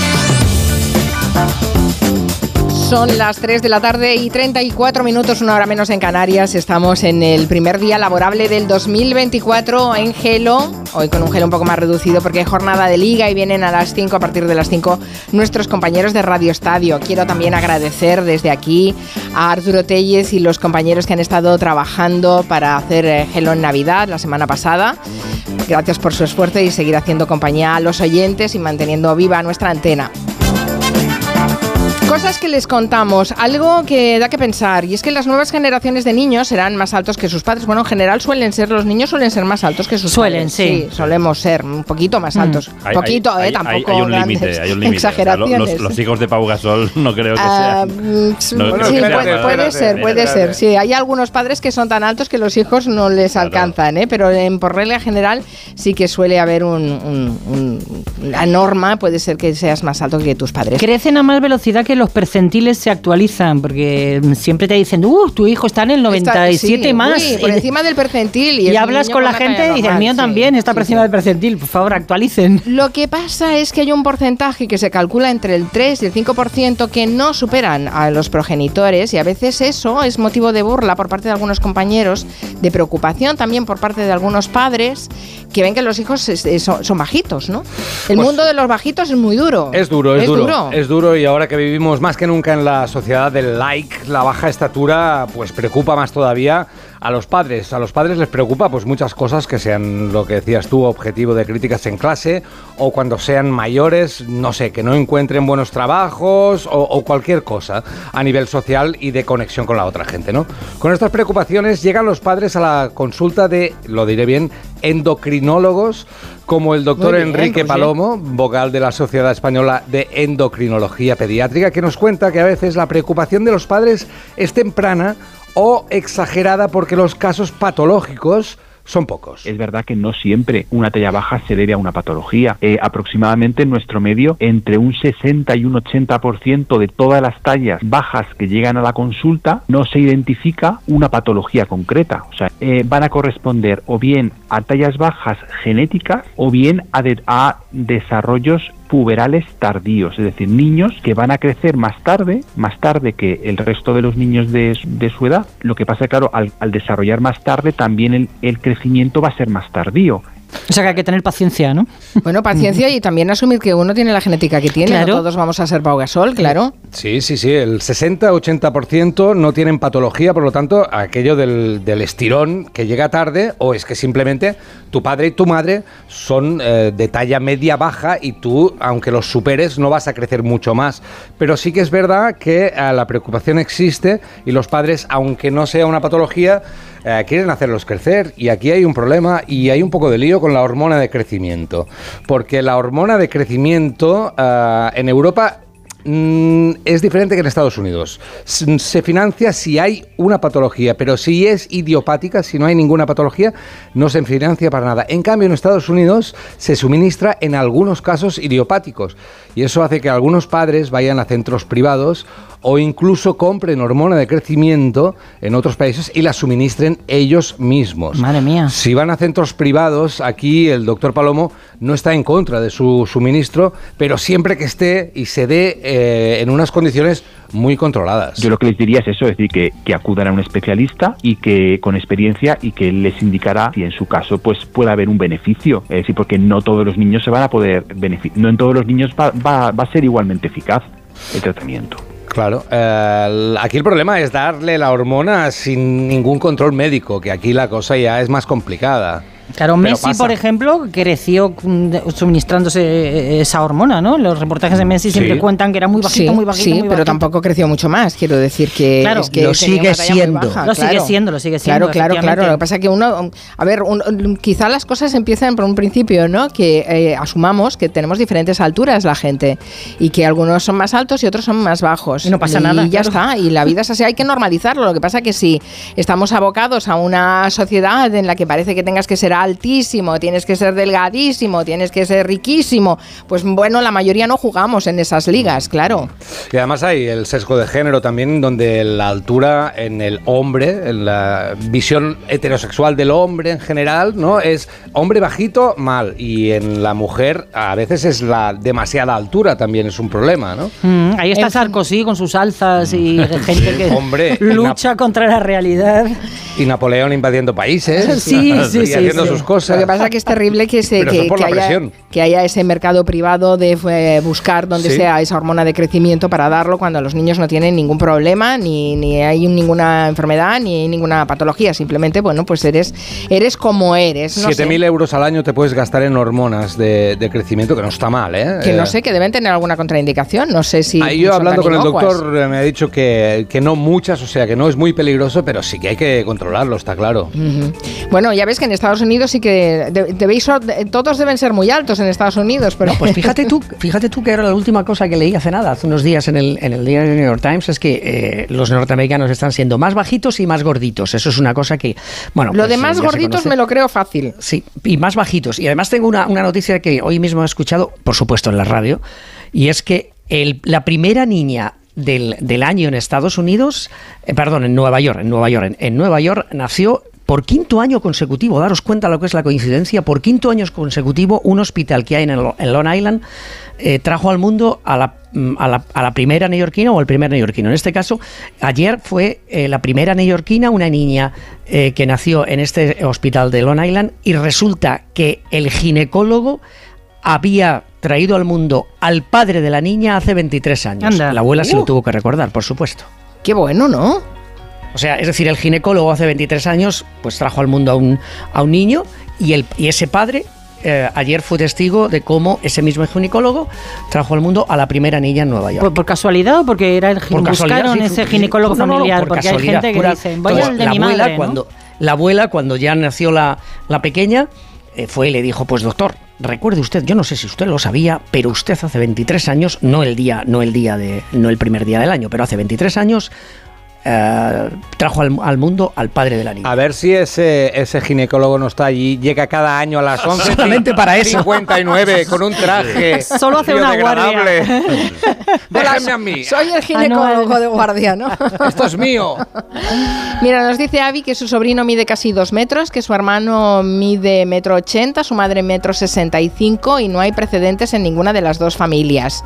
Son las 3 de la tarde y 34 minutos, una hora menos en Canarias. Estamos en el primer día laborable del 2024 en Gelo. Hoy con un gelo un poco más reducido porque hay jornada de liga y vienen a las 5, a partir de las 5, nuestros compañeros de Radio Estadio. Quiero también agradecer desde aquí a Arturo Telles y los compañeros que han estado trabajando para hacer eh, Gelo en Navidad la semana pasada. Gracias por su esfuerzo y seguir haciendo compañía a los oyentes y manteniendo viva nuestra antena. Cosas que les contamos, algo que da que pensar, y es que las nuevas generaciones de niños serán más altos que sus padres. Bueno, en general suelen ser, los niños suelen ser más altos que sus Suelen, padres. sí. solemos ser un poquito más Mm. altos. Hay- poquito, hay- eh, hay- tampoco hay un límite, hay un límite. O sea, lo- exageraciones. Los, los hijos de Pau Gasol no creo que Ah, sean. mm, no sí, creo que puede, ser, puede ser. Sí, hay algunos padres que son tan altos que los hijos no les alcanzan, ¿eh? pero en, por regla general sí que suele haber un, un- un- la norma, puede ser que seas más alto que tus padres. Crecen a más velocidad que los percentiles se actualizan, porque siempre te dicen, uh, tu hijo está en el 97 Está- sí, más. uy, por Y- encima del percentil. Y, hablas con la gente y dices, mío sí. también está por encima del percentil. Por favor, actualicen. Lo que pasa es que hay un porcentaje que se calcula entre el 3 y el 5% que no superan a los progenitores y a veces eso es motivo de burla por parte de algunos compañeros, de preocupación también por parte de algunos padres que ven que los hijos son bajitos, ¿no? El Pues- mundo de los bajitos es muy duro. Es duro, es, duro, Es duro y ahora que vivimos más que nunca en la sociedad del like, la baja estatura, pues preocupa más todavía a los padres. A los padres les preocupa pues muchas cosas que sean lo que decías tú, objetivo de críticas en clase o cuando sean mayores, no sé, que no encuentren buenos trabajos o, o cualquier cosa a nivel social y de conexión con la otra gente, ¿no? Con estas preocupaciones llegan los padres a la consulta de, lo diré bien, endocrinólogos como el doctor bien, Enrique Roger. Palomo, vocal de la Sociedad Española de Endocrinología Pediátrica, que nos cuenta que a veces la preocupación de los padres es temprana o exagerada porque los casos patológicos son pocos. Es verdad que no siempre una talla baja se debe a una patología. Eh, aproximadamente en nuestro medio, entre un 60 y un 80% de todas las tallas bajas que llegan a la consulta no se identifica una patología concreta. O sea, eh, van a corresponder o bien a tallas bajas genéticas o bien a, de- a desarrollos puberales tardíos, es decir, niños que van a crecer más tarde, más tarde que el resto de los niños de, de su edad. Lo que pasa, claro, al, al desarrollar más tarde, también el, el crecimiento va a ser más tardío. O sea que hay que tener paciencia, ¿no? Bueno, paciencia y también asumir que uno tiene la genética que tiene. Claro. No todos vamos a ser Pau Gasol, claro. Sí, sí, sí, el 60-80% no tienen patología, por lo tanto, aquello del, del estirón que llega tarde o es que simplemente tu padre y tu madre son eh, de talla media-baja y tú, aunque los superes, no vas a crecer mucho más. Pero sí que es verdad que eh, la preocupación existe y los padres, aunque no sea una patología, eh, quieren hacerlos crecer y aquí hay un problema y hay un poco de lío con la hormona de crecimiento. Porque la hormona de crecimiento eh, en Europa mm, es diferente que en Estados Unidos. Se financia si hay una patología, pero si es idiopática, si no hay ninguna patología, no se financia para nada. En cambio, en Estados Unidos se suministra en algunos casos idiopáticos y eso hace que algunos padres vayan a centros privados o incluso compren hormona de crecimiento en otros países y la suministren ellos mismos. Madre mía. Si van a centros privados, aquí el doctor Palomo no está en contra de su suministro, pero siempre que esté y se dé eh, en unas condiciones muy controladas. Yo lo que les diría es eso, es decir, que, que acudan a un especialista y que con experiencia y que les indicará si en su caso pues puede haber un beneficio. Es decir, porque no todos los niños se van a poder beneficiar, no en todos los niños va, va- va a ser igualmente eficaz el tratamiento. Claro, eh, aquí el problema es darle la hormona sin ningún control médico, que aquí la cosa ya es más complicada. Claro, Pero Messi, pasa. por ejemplo, creció mm, suministrándose esa hormona, ¿no? Los reportajes de Messi siempre Sí. cuentan que era muy bajito, sí, muy bajito, sí, muy pero bajito. tampoco creció mucho más. Quiero decir que, Claro. es que Lo sigue siendo. baja, Lo sigue claro. siendo, lo sigue siendo, Claro, claro, claro. Lo que pasa es que uno, a ver, un- quizá las cosas empiezan por un principio, ¿no? Que eh, asumamos que tenemos diferentes alturas la gente y que algunos son más altos y otros son más bajos. Y no pasa nada, Y ya claro. está. Y la vida es así. Hay que normalizarlo. Lo que pasa que si estamos abocados a una sociedad en la que parece que tengas que ser altísimo, tienes que ser delgadísimo, tienes que ser riquísimo, pues bueno, la mayoría no jugamos en esas ligas, claro. Y además hay el sesgo de género también, donde la altura en el hombre, en la visión heterosexual del hombre en general, ¿no? Es hombre bajito, mal. Y en la mujer a veces es la demasiada altura también es un problema, ¿no? Mm, ahí está Sarkozy con sus alzas y gente que Hombre, lucha contra la realidad. Y Napoleón invadiendo países. Sí, sí, y sí, haciendo sí. Sus cosas. Lo que pasa es que es terrible que, se, que, haya, que haya ese mercado privado de eh, buscar donde Sí. sea esa hormona de crecimiento para darlo cuando los niños no tienen ningún problema, ni, ni hay ninguna enfermedad, ni hay ninguna patología. Simplemente, bueno, pues eres, eres como eres. No sé. 7.000 euros al año te puedes gastar en hormonas de, de crecimiento, que no está mal, ¿eh? Que Eh, no sé, que deben tener alguna contraindicación. No sé si. Ahí yo hablando con el doctor eh, me ha dicho que, que no muchas, o sea, que no es muy peligroso, pero sí que hay que controlarlo, está claro. Bueno, ya ves que en Estados Unidos sí que de- debéis, de- todos deben ser muy altos en Estados Unidos, pero Pues fíjate tú, fíjate tú que ahora la última cosa que leí hace nada, hace unos días en el, en el New York Times, es que eh, los norteamericanos están siendo más bajitos y más gorditos. Eso es una cosa que, bueno, lo pues, de eh, más gorditos me lo creo fácil. Sí, y más bajitos. Y además tengo una, una noticia que hoy mismo he escuchado, por supuesto en la radio, y es que el- la primera niña del, del año en Estados Unidos, eh, perdón, en Nueva York, en Nueva York, en, en Nueva York nació por quinto año consecutivo, daros cuenta lo que es la coincidencia, por quinto año consecutivo un hospital que hay en, el- en Long Island eh, trajo al mundo a la, mm, a, la, a la primera neoyorquina o el primer neoyorquino. En este caso, ayer fue eh, la primera neoyorquina, una niña eh, que nació en este hospital de Long Island y resulta que el ginecólogo había traído al mundo al padre de la niña hace 23 años. Anda. La abuela se lo Uh. tuvo que recordar, por supuesto. Qué bueno, ¿no? O sea, es decir, el ginecólogo hace 23 años pues trajo al mundo a un, a un niño y, el, y ese padre eh, ayer fue testigo de cómo ese mismo ginecólogo trajo al mundo a la primera niña en Nueva York. ¿Por, por casualidad o porque era el Por buscaron sí, ese ginecólogo no, no, no, familiar? por porque hay gente que pura. dice, voy al de la mi abuela, madre, cuando, la abuela, cuando ya nació la, la pequeña, eh, fue y le dijo, pues doctor, recuerde usted, yo no sé si usted lo sabía, pero usted hace 23 años, no el día, no el día de, no el primer día del año, pero hace 23 años eh, trajo al, al mundo al padre de la niña. A ver si ese, ese ginecólogo no está allí, llega cada año a las 11. Solamente para eso. 59 con un traje. Solo hace una guardia. Déjenme a mí. Soy el ginecólogo de guardia, ¿no? Esto es mío. Mira, nos dice Avi que su sobrino mide casi dos metros, que su hermano mide metro ochenta, su madre metro sesenta y cinco y no hay precedentes en ninguna de las dos familias.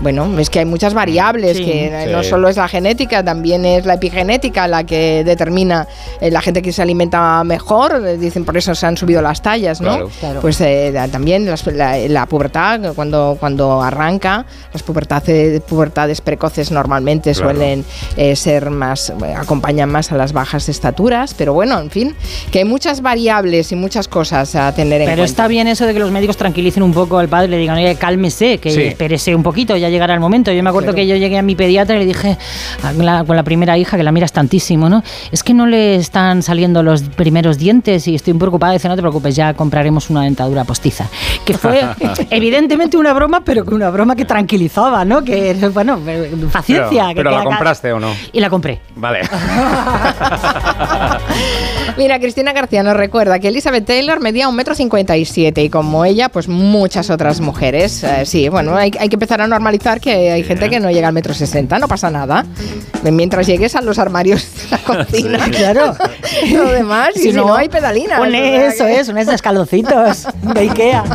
Bueno, es que hay muchas variables, Sí. que Sí. no solo es la genética, también es la epigenética la que determina eh, la gente que se alimenta mejor, eh, dicen por eso se han subido las tallas, ¿no? Claro. Claro. Pues eh, también las- la, la pubertad, cuando, cuando arranca, las pubertades, pubertades precoces normalmente Claro. suelen eh, ser más, acompañan más a las bajas estaturas, pero bueno, en fin, que hay muchas variables y muchas cosas a tener en Pero cuenta. está bien eso de que los médicos tranquilicen un poco al padre, le digan, oye, cálmese, que Sí. espérese un poquito, ya llegará el momento. Yo me acuerdo Claro. que yo llegué a mi pediatra y le dije a la- con la primera hija, que la miras tantísimo, ¿no? Es que no le están saliendo los primeros dientes y estoy preocupada. Dice, no te preocupes, ya compraremos una dentadura postiza. Que fue evidentemente una broma, pero que una broma que tranquilizaba, ¿no? Que, bueno, paciencia. Pero, que pero la compraste o no? Y la compré. Vale. Mira, Cristina García nos recuerda que Elizabeth Taylor medía un metro cincuenta y siete y como ella, pues muchas otras mujeres. Eh, sí, bueno, hay, hay que empezar a normalizar que hay gente que no llega al metro sesenta, no pasa nada. Mientras llegues a los armarios de la cocina, claro. Lo demás, y si, no, hay pedalinas. Pone eso que- es, unos escaloncitos de Ikea.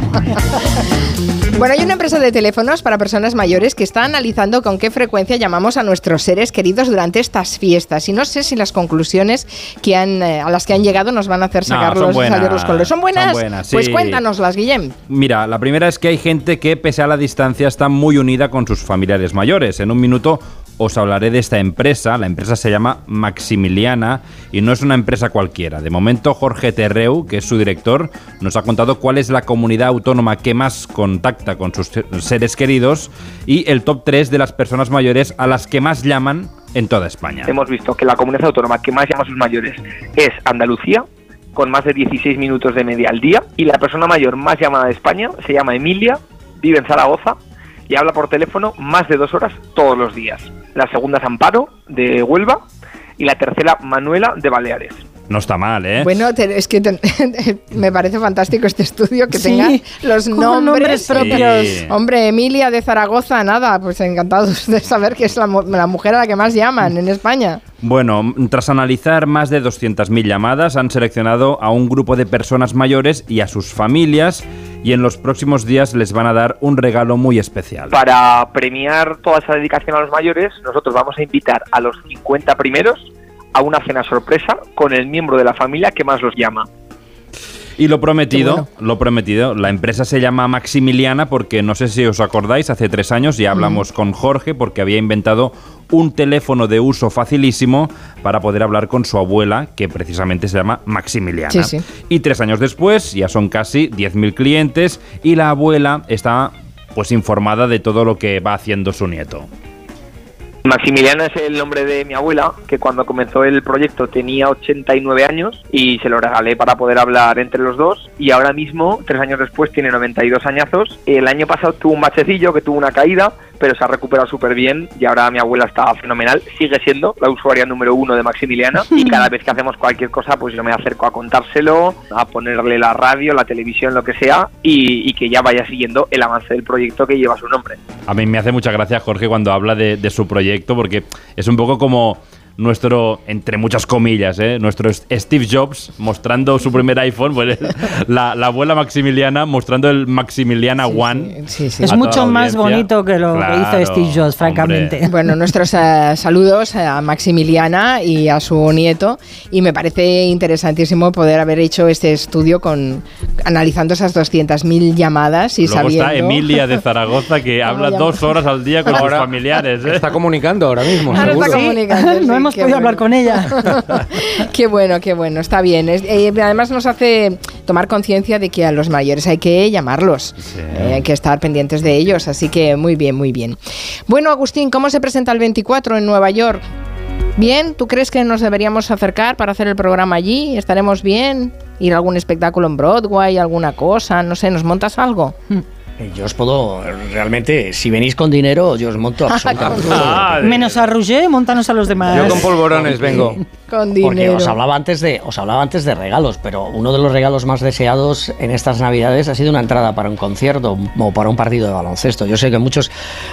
Bueno, hay una empresa de teléfonos para personas mayores que está analizando con qué frecuencia llamamos a nuestros seres queridos durante estas fiestas. Y no sé si las conclusiones que han, eh, a las que han llegado nos van a hacer No, sacar son los, buenas. salir los colores. ¿Son buenas? Son buenas, Pues sí. cuéntanoslas, Guillem. Mira, la primera es que hay gente que, pese a la distancia, está muy unida con sus familiares mayores. En un minuto os hablaré de esta empresa. La empresa se llama Maximiliana y no es una empresa cualquiera. De momento, Jorge Terreu, que es su director, nos ha contado cuál es la comunidad autónoma que más contacta con sus seres queridos y el top 3 de las personas mayores a las que más llaman en toda España. Hemos visto que la comunidad autónoma que más llama a sus mayores es Andalucía, con más de 16 minutos de media al día, y la persona mayor más llamada de España se llama Emilia, vive en Zaragoza y habla por teléfono más de dos horas todos los días. La segunda es Amparo, de Huelva, y la tercera Manuela, de Baleares. No está mal, ¿eh? Bueno, te- es que te- me parece fantástico este estudio que Sí, tenga los nombres, nombres propios. Sí. Hombre, Emilia de Zaragoza, nada, pues encantados de saber que es la, la mujer a la que más llaman en España. Bueno, tras analizar más de 200.000 llamadas, han seleccionado a un grupo de personas mayores y a sus familias y en los próximos días les van a dar un regalo muy especial. Para premiar toda esa dedicación a los mayores, nosotros vamos a invitar a los 50 primeros a una cena sorpresa con el miembro de la familia que más los llama. Y lo prometido, bueno. lo prometido, la empresa se llama Maximiliana porque no sé si os acordáis, hace tres años ya hablamos con Jorge porque había inventado un teléfono de uso facilísimo para poder hablar con su abuela, que precisamente se llama Maximiliana. Sí, sí. Y tres años después ya son casi 10.000 clientes y la abuela está pues informada de todo lo que va haciendo su nieto. Maximiliana es el nombre de mi abuela, que cuando comenzó el proyecto tenía 89 años y se lo regalé para poder hablar entre los dos. Y ahora mismo, tres años después, tiene 92 añazos. El año pasado tuvo un bachecillo, que tuvo una caída, pero se ha recuperado súper bien y ahora mi abuela está fenomenal. Sigue siendo la usuaria número uno de Maximiliana y cada vez que hacemos cualquier cosa, pues yo me acerco a contárselo, a ponerle la radio, la televisión, lo que sea, y, y que ya vaya siguiendo el avance del proyecto que lleva su nombre. A mí me hace mucha gracia Jorge cuando habla de, de su proyecto porque es un poco como nuestro, entre muchas comillas, ¿eh? nuestro Steve Jobs mostrando su primer iPhone, pues, la, la abuela Maximiliana mostrando el Maximiliana One. Sí, sí. Es mucho más bonito que lo que Claro, hizo Steve Jobs, francamente. Bueno, nuestros eh, saludos a Maximiliana y a su nieto. Y me parece interesantísimo poder haber hecho este estudio con analizando esas 200.000 llamadas y Luego sabiendo. está Emilia de Zaragoza que habla llama? dos horas al día con Ahora sus familiares. ¿eh? Está comunicando ahora mismo, Ahora seguro. está comunicando, no sí, hemos podido hablar bueno. con ella. qué bueno, qué bueno, está bien. Es- eh, además nos hace tomar conciencia de que a los mayores hay que llamarlos, eh, hay que estar pendientes de ellos, así que muy bien, muy bien. Bueno, Agustín, ¿cómo se presenta el 24 en Nueva York? ¿Bien? ¿Tú crees que nos deberíamos acercar para hacer el programa allí? ¿Estaremos bien? ¿Ir a algún espectáculo en Broadway, alguna cosa? No sé, ¿nos montas algo? Eh, Yo os puedo, realmente, si venís con dinero, yo os monto absolutamente. Ah, Menos a Roger, montanos a los demás. Yo con polvorones vengo. Con Porque os hablaba antes de os hablaba antes de regalos, pero uno de los regalos más deseados en estas Navidades ha sido una entrada para un concierto o para un partido de baloncesto. Yo sé que muchos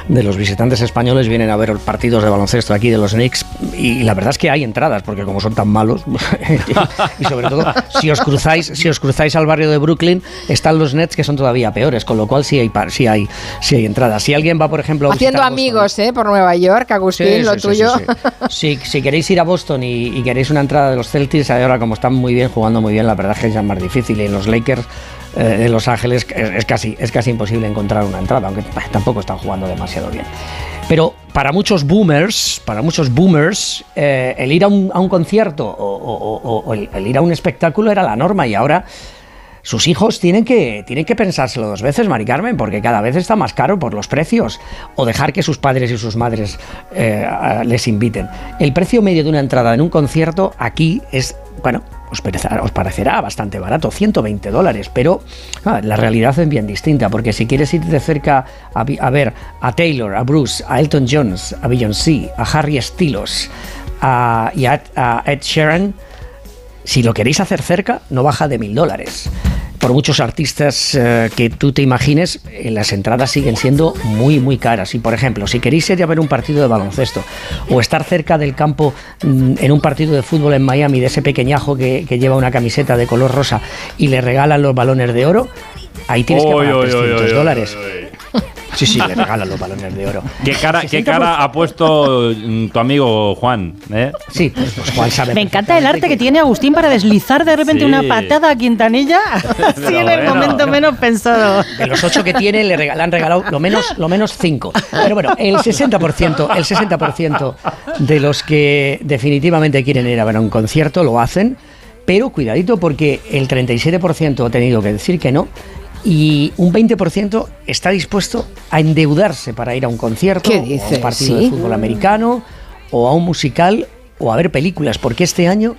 de los visitantes españoles vienen a ver partidos de baloncesto aquí de los Knicks y la verdad es que hay entradas porque como son tan malos y sobre todo si os cruzáis si os cruzáis al barrio de Brooklyn están los Nets que son todavía peores, con lo cual sí hay par- sí hay sí hay entradas. Si alguien va por ejemplo a Haciendo Boston- amigos, ¿eh? Por Nueva York, Agustín, Sí, lo sí, tuyo. sí, sí. Si, si queréis ir a Boston y, y queréis una entrada de los Celtics, ahora como están muy bien, jugando muy bien, la verdad es que es ya más difícil. Y en los Lakers eh, de Los Ángeles es, casi, es casi imposible encontrar una entrada, aunque tampoco están jugando demasiado bien. Pero para muchos boomers, para muchos boomers, eh, el ir a un, a un concierto o, el ir a un espectáculo era la norma y ahora sus hijos tienen que, tienen que pensárselo dos veces, Mari Carmen, porque cada vez está más caro por los precios. O dejar que sus padres y sus madres eh, les inviten. El precio medio de una entrada en un concierto aquí es, bueno, os parecerá, os parecerá bastante barato, 120 dólares, pero ah, la realidad es bien distinta, porque si quieres ir de cerca a, ver a Taylor, a Bruce, a Elton John, a Beyoncé, a Harry Styles y a- a Ed Sheeran, si lo queréis hacer cerca, no baja de mil dólares. Por muchos artistas eh, que tú te imagines, eh, las entradas siguen siendo muy, muy caras. Y por ejemplo, si queréis ir a ver un partido de baloncesto o estar cerca del campo mm, en un partido de fútbol en Miami, de ese pequeñajo que, que lleva una camiseta de color rosa y le regalan los balones de oro, ahí tienes que pagar uy, 300 uy, uy, dólares. Sí, sí, le regalan los balones de oro. ¿Qué cara, qué cara ha puesto mm, tu amigo Juan? ¿eh? Sí, pues, pues Juan sabe. Me encanta el arte que tiene Agustín para deslizar de repente Sí. una patada a Quintanilla así en el bueno. momento menos pensado. De los ocho que tiene, le, rega- le han regalado lo menos, lo menos cinco. Pero bueno, el 60%, el 60% de los que definitivamente quieren ir a ver a un concierto lo hacen, pero cuidadito porque el 37% ha tenido que decir que no y un 20% está dispuesto a endeudarse para ir a un concierto, ¿Qué o a un partido ¿Sí? de fútbol americano, o a un musical, o a ver películas, porque este año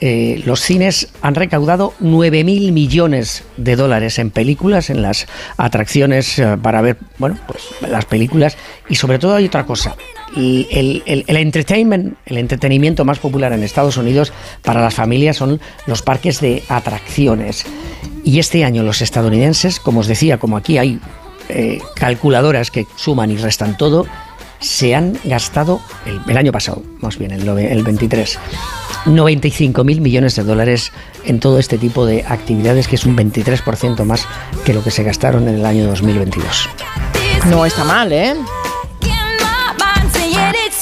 eh, los cines han recaudado 9.000 millones de dólares en películas, en las atracciones eh, para ver, bueno, pues las películas. Y sobre todo hay otra cosa. El, el- el entertainment, el entretenimiento más popular en Estados Unidos para las familias son los parques de atracciones. Y este año los estadounidenses, como os decía, como aquí hay eh, calculadoras que suman y restan todo, se han gastado el, año pasado, más bien el, el 23, 95 mil millones de dólares en todo este tipo de actividades, que es un 23% más que lo que se gastaron en el año 2022. No está mal, ¿eh?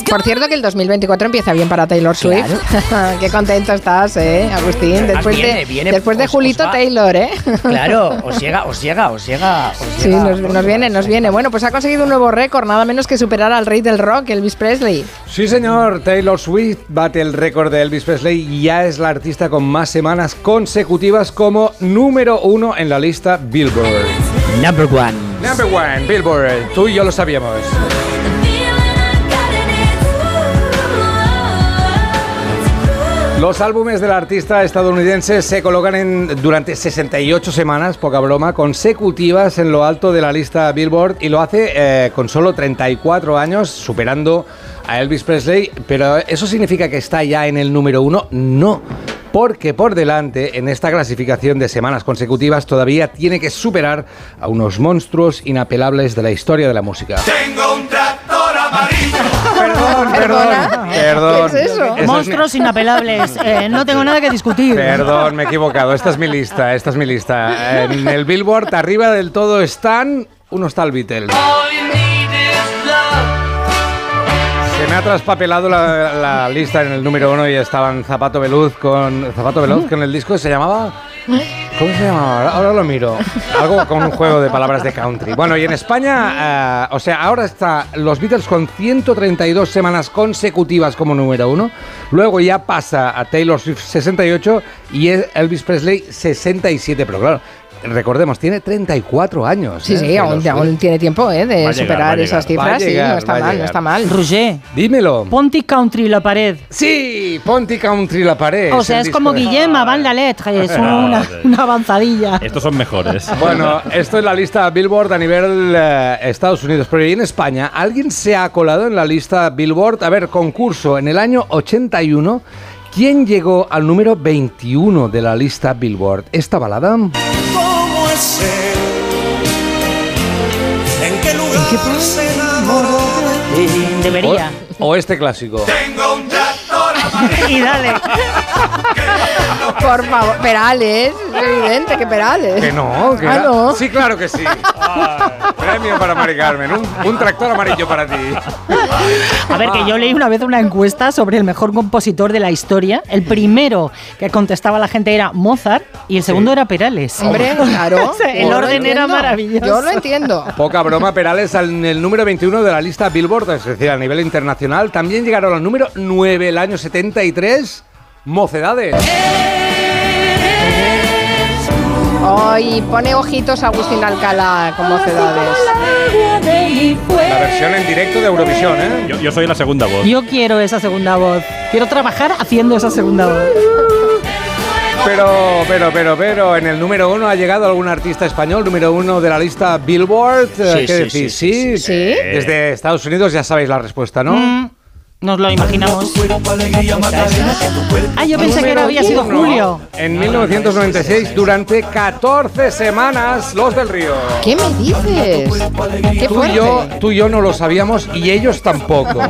Por cierto que el 2024 empieza bien para Taylor Swift. Qué contento estás, ¿eh, Agustín? Después viene- de, viene- después de os- os Julito Taylor, ¿eh? Claro, os llega, os llega, os llega. os Sí, llega- nos, nos viene, nos viene. Bueno, pues ha conseguido un nuevo récord, nada menos que superar al rey del rock, Elvis Presley. Sí, señor. Taylor Swift bate el récord de Elvis Presley y ya es la artista con más semanas consecutivas como número uno en la lista Billboard. Number one. Number one, Billboard. Tú y yo lo sabíamos. Los álbumes del artista estadounidense se colocan en, durante 68 semanas, poca broma, consecutivas en lo alto de la lista Billboard y lo hace eh, con solo 34 años, superando a Elvis Presley. Pero ¿eso significa que está ya en el número uno? No. Porque por delante, en esta clasificación de semanas consecutivas, todavía tiene que superar a unos monstruos inapelables de la historia de la música. Tengo un tractor amarillo. Perdón, perdón, perdón. ¿Qué es eso? Eso es Monstruos inapelables. Eh, no tengo nada que discutir. Perdón, me he equivocado. Esta es mi lista, esta es mi lista. En el Billboard, arriba del todo están unos tal Beatles. Se me ha traspapelado la, la lista en el número uno y estaban Zapato Veluz con Zapato Veluz con el disco se llamaba ¿Cómo se llamaba? Ahora, ahora lo miro. Algo con un juego de palabras de country. Bueno, y en España, eh, o sea, ahora está los Beatles con 132 semanas consecutivas como número uno. Luego ya pasa a Taylor Swift 68 y Elvis Presley 67. Pero claro, recordemos, tiene 34 años. Sí, ¿eh? sí, aún, tiene tiempo ¿eh? de llegar, superar llegar. esas cifras. sí, no está mal, no está mal. Roger, Dímelo. Ponti Country la pared. Sí, Ponti Country la pared. O sea, es como de- Guillem Van la letra, es una, una avanzadilla. Estos son mejores. Bueno, esto es la lista Billboard a nivel eh, Estados Unidos, pero ¿y en España? ¿Alguien se ha colado en la lista Billboard? A ver, concurso, en el año 81, ¿quién llegó al número 21 de la lista Billboard? ¿Esta balada? ¿Cómo es él? ¿En qué lugar se enamoró? Debería. ¿O, o este clásico? Tengo un tractor Y dale. Por favor, Perales, es evidente que Perales. Que no, que Ah, no. Sí, claro que sí. Premio para Mari Carmen, un, un tractor amarillo para ti. A ver, que yo leí una vez una encuesta sobre el mejor compositor de la historia. El primero que contestaba la gente era Mozart y el segundo era Perales. Hombre, claro. El Yo lo orden era entiendo. maravilloso. Yo lo entiendo. Poca broma, Perales en el número 21 de la lista Billboard, es decir, a nivel internacional. También llegaron al número 9 el año 73, Mocedades. Hoy pone ojitos a Agustín Alcalá como Cedades. La versión en directo de Eurovisión, ¿eh? Yo, yo soy la segunda voz. Yo quiero esa segunda voz. Quiero trabajar haciendo esa segunda voz. Pero, pero, pero, pero, en el número uno ha llegado algún artista español, número uno de la lista Billboard. Eh, Sí, ¿Qué sí, decís? sí, Sí, sí, sí. Desde Estados Unidos ya sabéis la respuesta, ¿no? Mm, nos lo imaginamos. Ah, yo pensé que Número había sido. Julio. En 1996, durante 14 semanas, Los del Río. ¿Qué me dices? Qué Tú y, yo, tú y yo no lo sabíamos y ellos tampoco.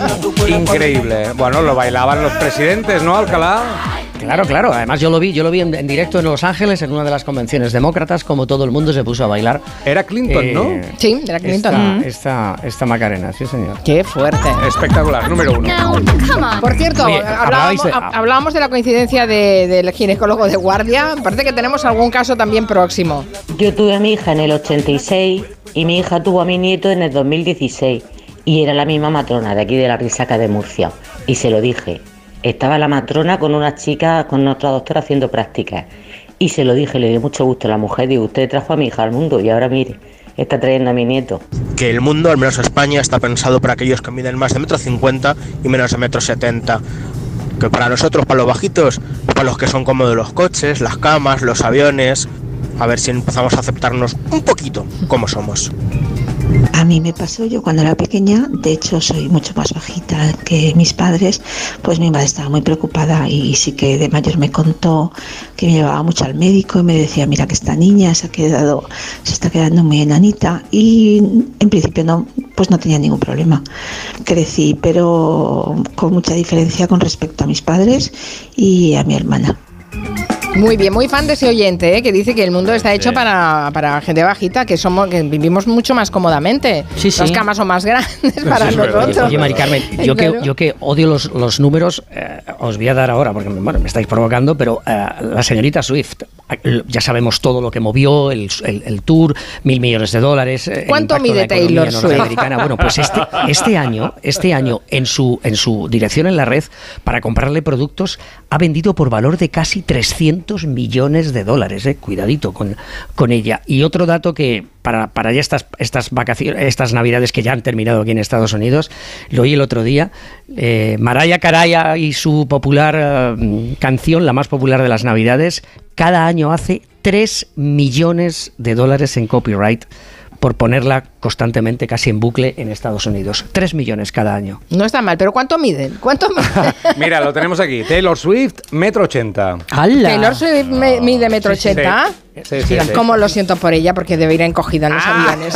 Increíble. Bueno, lo bailaban los presidentes, ¿no, Alcalá? Claro, claro. Además yo lo vi, yo lo vi en, en directo en Los Ángeles en una de las convenciones demócratas, como todo el mundo se puso a bailar. Era Clinton, Eh, ¿no? Sí, era Clinton. Esta, Mm. esta, esta Macarena, sí señor. Qué fuerte. Espectacular, número uno. Por cierto, Oye, hablábamos, de- hablábamos de la coincidencia de- del ginecólogo de guardia. Parece que tenemos algún caso también próximo. Yo tuve a mi hija en el 86 y mi hija tuvo a mi nieto en el 2016 y era la misma matrona de aquí de la Risaca de Murcia y se lo dije. Estaba la matrona con una chica, con otra doctora haciendo prácticas y se lo dije, le dio mucho gusto a la mujer, digo, usted trajo a mi hija al mundo y ahora mire, está trayendo a mi nieto. que el mundo, al menos España, está pensado para aquellos que miden más de metro cincuenta y menos de metro setenta. Que para nosotros, para los bajitos, para los que son cómodos los coches, las camas, los aviones, a ver si empezamos a aceptarnos un poquito como somos. A mí me pasó yo cuando era pequeña, de hecho soy mucho más bajita que mis padres, pues mi madre estaba muy preocupada y sí que de mayor me contó que me llevaba mucho al médico y me decía, mira que esta niña se ha quedado, se está quedando muy enanita y en principio no, pues no tenía ningún problema. Crecí, pero con mucha diferencia con respecto a mis padres y a mi hermana. Muy bien, muy fan de ese oyente, ¿eh? que dice que el mundo está hecho Sí. para, para gente bajita, que somos que vivimos mucho más cómodamente. Sí, sí. Las camas son más grandes para nosotros. Oye, Mari Carmen, yo, Claro. que, yo que odio los, los números, eh, os voy a dar ahora, porque bueno, me estáis provocando, pero eh, la señorita Swift, ya sabemos todo lo que movió, el, el- el tour, mil millones de dólares. ¿Cuánto mide Taylor Swift? Bueno, pues este, este año, este año en su, en su dirección en la red, para comprarle productos, ha vendido por valor de casi 300 millones de dólares. eh, Cuidadito con, con ella. Y otro dato que para, para ya estas, estas vacaciones, estas navidades que ya han terminado aquí en Estados Unidos, lo oí el otro día, eh, Mariah Caraya y su popular eh, canción, la más popular de las navidades, cada año hace 3 millones de dólares en copyright por ponerla constantemente casi en bucle en Estados Unidos. 3 millones cada año. No está mal, pero ¿cuánto miden? ¿Cuánto? Mira, lo tenemos aquí. Taylor Swift, metro 80. ¡Hala! Taylor Swift mide metro sí, 80. Sí, ¿Cómo lo siento por ella? Porque debe ir encogida en los ah. aviones.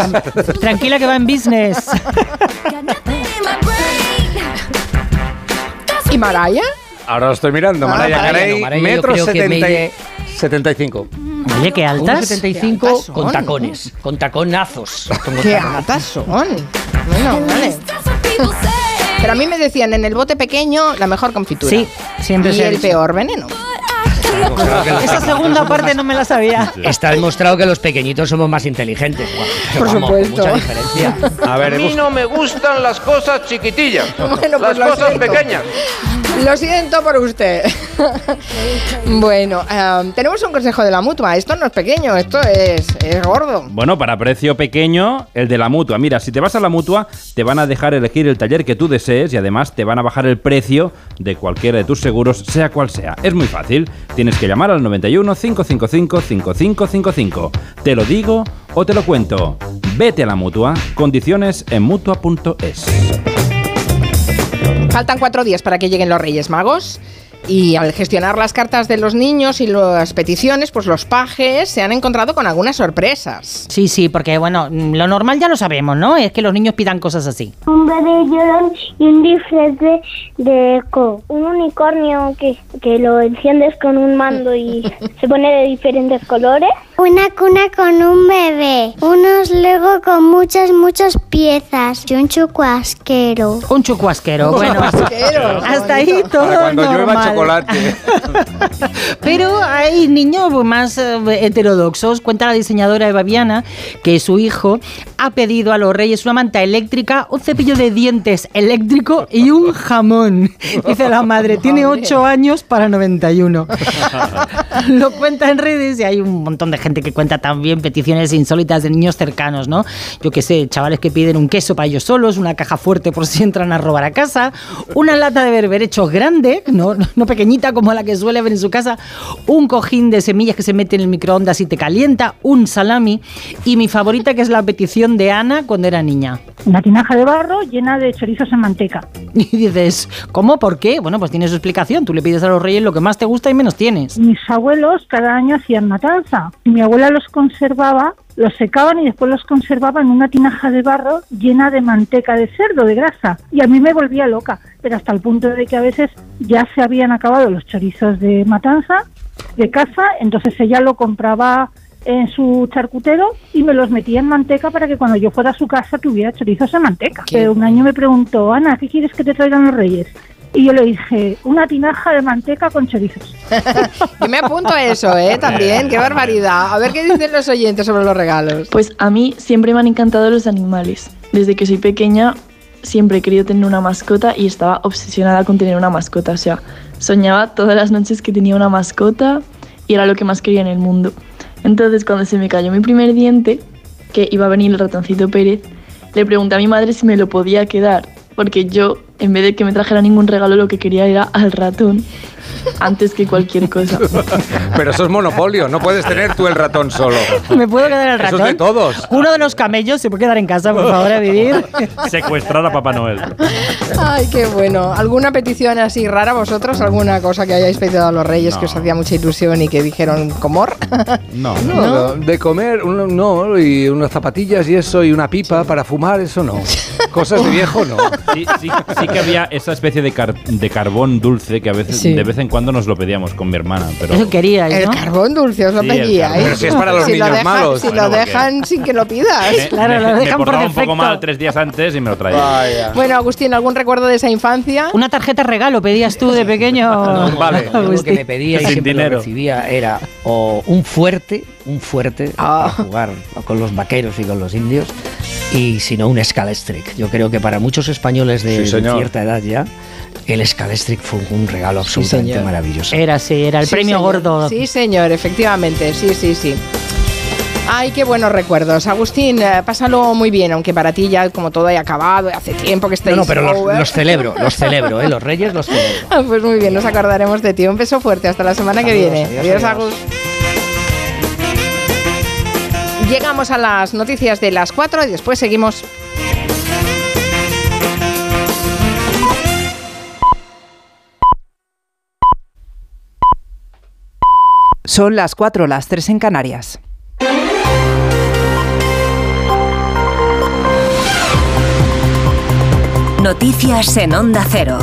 Tranquila que va en business. ¿Y Maraya? Ahora lo estoy mirando. Ah, Maraya Carey, metro 70. 75. Oye, qué altas. 75 Qué altas con tacones, con taconazos. con ¡Qué taconazos. altas son! Bueno, vale. Pero a mí me decían, en el bote pequeño, la mejor confitura. Sí, siempre Y se el peor veneno. Esa segunda parte no me la sabía. Está demostrado que los pequeñitos somos más inteligentes. Por vamos, supuesto. Mucha diferencia. A ver, A mí no me gustan las cosas chiquitillas, Bueno, pues las lo cosas siento. pequeñas. Lo siento por usted. bueno, em, tenemos un consejo de la mutua. Esto no es pequeño, esto es, es gordo. Bueno, para precio pequeño, el de la mutua. Mira, si te vas a la mutua, te van a dejar elegir el taller que tú desees y además te van a bajar el precio de cualquiera de tus seguros, sea cual sea. Es muy fácil. Tienes que llamar al 91 555 5555. Te lo digo o te lo cuento. Vete a la mutua. Condiciones en mutua.es. Faltan cuatro días para que lleguen los Reyes Magos. Y al gestionar las cartas de los niños y las peticiones, pues los pajes se han encontrado con algunas sorpresas. Sí, sí, porque bueno, lo normal ya lo sabemos, ¿no? Es que los niños pidan cosas así. Un bebé llorón y un disfraz de, de eco. Un unicornio que, que lo enciendes con un mando y se pone de diferentes colores. Una cuna con un bebé, unos Lego con muchas, muchas piezas y un chucuasquero. Un chucuasquero, bueno. Chucuasquero, hasta ahí todo Para cuando llueva normal. chocolate. Pero hay niños más eh, heterodoxos. Cuenta la diseñadora Eva Viana que su hijo ha pedido a los reyes una manta eléctrica, un cepillo de dientes eléctrico y un jamón. Dice la madre, tiene 8 años para 91. Lo cuenta en redes y hay un montón de gente que cuenta también peticiones insólitas de niños cercanos, ¿no? Yo qué sé, chavales que piden un queso para ellos solos, una caja fuerte por si entran a robar a casa, una lata de berberechos grande, no, no pequeñita como la que suele ver en su casa, un cojín de semillas que se mete en el microondas y te calienta, un salami y mi favorita que es la petición de Ana cuando era niña. Una tinaja de barro llena de chorizos en manteca. Y dices, ¿cómo? ¿Por qué? Bueno, pues tiene su explicación. Tú le pides a los reyes lo que más te gusta y menos tienes. Mis abuelos cada año hacían matanza mi abuela los conservaba los secaban y después los conservaban en una tinaja de barro llena de manteca de cerdo, de grasa. Y a mí me volvía loca, pero hasta el punto de que a veces ya se habían acabado los chorizos de matanza, de casa, entonces ella lo compraba en su charcutero y me los metía en manteca para que cuando yo fuera a su casa tuviera chorizos en manteca. Pero un año me preguntó, Ana, ¿qué quieres que te traigan los reyes? Y yo le dije, una tinaja de manteca con chorizos. Yo me apunto a eso, ¿eh? También, qué barbaridad. A ver qué dicen los oyentes sobre los regalos. Pues a mí siempre me han encantado los animales. Desde que soy pequeña siempre he querido tener una mascota y estaba obsesionada con tener una mascota. O sea, soñaba todas las noches que tenía una mascota y era lo que más quería en el mundo. Entonces cuando se me cayó mi primer diente, que iba a venir el ratoncito Pérez, le pregunté a mi madre si me lo podía quedar, porque yo, en vez de que me trajera ningún regalo, lo que quería era al ratón antes que cualquier cosa. Pero eso es monopolio, no puedes tener tú el ratón solo. ¿Me puedo quedar el Eso ratón? es de todos. Uno de los camellos se puede quedar en casa, por favor, a vivir. Secuestrar a Papá Noel. Ay, qué bueno. ¿Alguna petición así rara vosotros? ¿Alguna cosa que hayáis pedido a los reyes que os hacía mucha ilusión y que dijeron comor? No. No, de comer, un- no, y unas zapatillas y eso, y una pipa para fumar, eso no. Cosas de viejo no. Sí, sí, sí que había esa especie de, car- de carbón dulce que a veces, Sí. de vez en cuando nos lo pedíamos con mi hermana. Pero Eso queríais, El ¿no? carbón dulce os lo Sí, el pedíais. Pero si es para los Si lo niños dejan- malos. Si Bueno, lo porque- dejan sin que lo pidas. me, me- me portaba un poco mal tres días antes y me lo traía. Bueno, Agustín, ¿algún recuerdo de esa infancia? Una tarjeta regalo pedías tú de pequeño. Vale. Yo lo que me pedía y Sin siempre dinero. lo recibía era o un fuerte, un fuerte Ah. para jugar con los vaqueros y con los indios, y si no un Scalestrick. Yo creo que para muchos españoles de, Sí, cierta edad ya, el Scalestrick fue un regalo absolutamente maravilloso. Era así, era el Sí, premio señor. gordo. Sí, señor, efectivamente. Sí, sí, sí. Ay, qué buenos recuerdos. Agustín, eh, pásalo muy bien, aunque para ti ya como todo haya acabado, hace tiempo que estáis no, pero los, celebro, los celebro, ¿eh? los reyes los celebro. Ah, Pues muy bien, nos acordaremos de ti. Un beso fuerte, hasta la semana que viene. adiós, Adiós, adiós. Agus. Llegamos a las noticias de las 4 y después seguimos. Son las 4, las 3 en Canarias. Noticias en Onda Cero.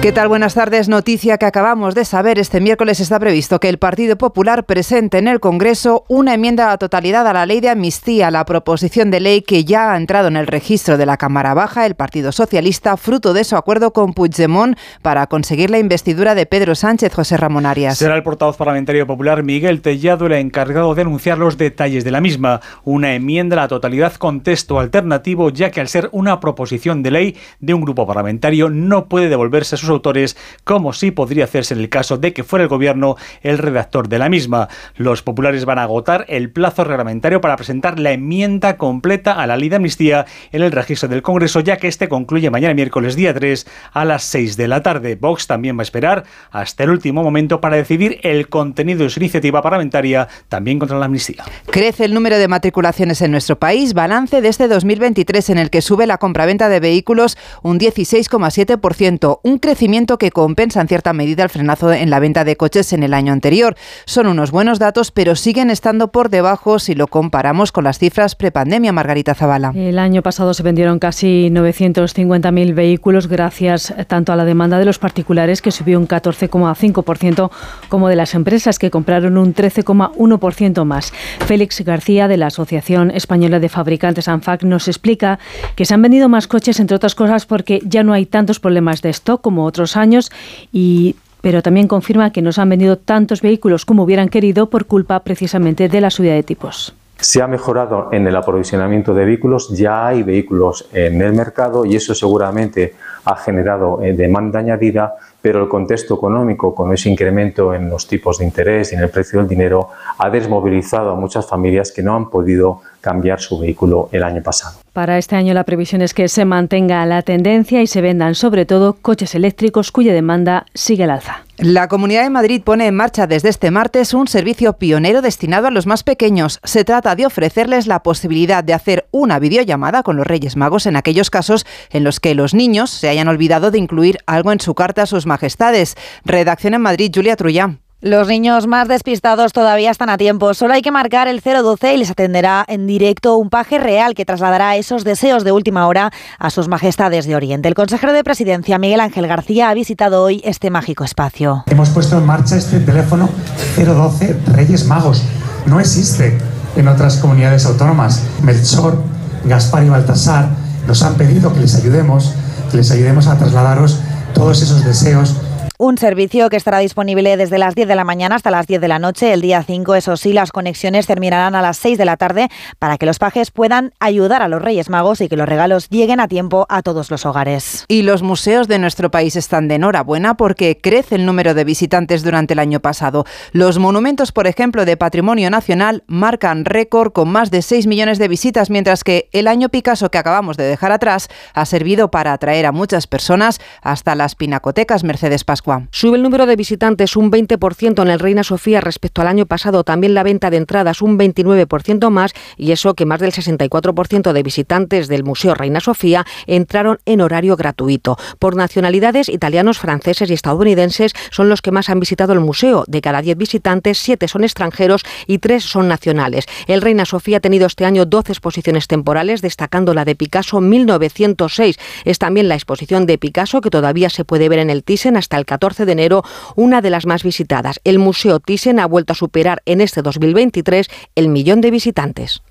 ¿Qué tal? Buenas tardes. Noticia que acabamos de saber. Este miércoles está previsto que el Partido Popular presente en el Congreso una enmienda a la totalidad a la ley de amnistía, la proposición de ley que ya ha entrado en el registro de la Cámara Baja, el Partido Socialista, fruto de su acuerdo con Puigdemont para conseguir la investidura de Pedro Sánchez José Ramón Arias. Será el portavoz parlamentario popular Miguel Tellado el encargado de anunciar los detalles de la misma. Una enmienda a la totalidad con texto alternativo, ya que al ser una proposición de ley de un grupo parlamentario no puede devolverse a sus autores, como sí podría hacerse en el caso de que fuera el gobierno el redactor de la misma. Los populares van a agotar el plazo reglamentario para presentar la enmienda completa a la ley de amnistía en el registro del Congreso, ya que este concluye mañana miércoles día 3 a las 6 de la tarde. Vox también va a esperar hasta el último momento para decidir el contenido de su iniciativa parlamentaria también contra la amnistía. Crece el número de matriculaciones en nuestro país, balance de este 2023 en el que sube la compraventa de vehículos un 16,7%, un crecimiento que compensa en cierta medida el frenazo en la venta de coches en el año anterior. Son unos buenos datos, pero siguen estando por debajo si lo comparamos con las cifras prepandemia, Margarita Zavala. El año pasado se vendieron casi 950.000 vehículos gracias tanto a la demanda de los particulares que subió un 14,5% como de las empresas que compraron un 13,1% más. Félix García de la Asociación Española de Fabricantes ANFAC nos explica que se han vendido más coches entre otras cosas porque ya no hay tantos problemas de stock como otros años y pero también confirma que no se han vendido tantos vehículos como hubieran querido por culpa precisamente de la subida de tipos. Se ha mejorado en el aprovisionamiento de vehículos, ya hay vehículos en el mercado y eso seguramente ha generado eh, demanda añadida, pero el contexto económico con ese incremento en los tipos de interés y en el precio del dinero ha desmovilizado a muchas familias que no han podido cambiar su vehículo el año pasado. Para este año la previsión es que se mantenga la tendencia y se vendan sobre todo coches eléctricos cuya demanda sigue al alza. La Comunidad de Madrid pone en marcha desde este martes un servicio pionero destinado a los más pequeños. Se trata de ofrecerles la posibilidad de hacer una videollamada con los Reyes Magos en aquellos casos en los que los niños se hayan olvidado de incluir algo en su carta a sus majestades. Redacción en Madrid, Julia Trullán. Los niños más despistados todavía están a tiempo. Solo hay que marcar el 012 y les atenderá en directo un paje real que trasladará esos deseos de última hora a sus majestades de Oriente. El consejero de presidencia, Miguel Ángel García, ha visitado hoy este mágico espacio. Hemos puesto en marcha este teléfono 012 Reyes Magos. No existe en otras comunidades autónomas. Melchor, Gaspar y Baltasar nos han pedido que les ayudemos, que les ayudemos a trasladaros todos esos deseos Un servicio que estará disponible desde las 10 de la mañana hasta las 10 de la noche. El día 5, eso sí, las conexiones terminarán a las 6 de la tarde para que los pajes puedan ayudar a los Reyes Magos y que los regalos lleguen a tiempo a todos los hogares. Y los museos de nuestro país están de enhorabuena porque crece el número de visitantes durante el año pasado. Los monumentos, por ejemplo, de Patrimonio Nacional marcan récord con más de 6 millones de visitas, mientras que el año Picasso que acabamos de dejar atrás ha servido para atraer a muchas personas hasta las pinacotecas Mercedes Pascua. Sube el número de visitantes un 20% en el Reina Sofía respecto al año pasado, también la venta de entradas un 29% más y eso que más del 64% de visitantes del Museo Reina Sofía entraron en horario gratuito. Por nacionalidades, italianos, franceses y estadounidenses son los que más han visitado el museo. De cada 10 visitantes, 7 son extranjeros y 3 son nacionales. El Reina Sofía ha tenido este año 12 exposiciones temporales, destacando la de Picasso 1906. Es también la exposición de Picasso que todavía se puede ver en el Thyssen hasta el 14 de enero, una de las más visitadas. El Museo Thyssen ha vuelto a superar en este 2023 el millón de visitantes.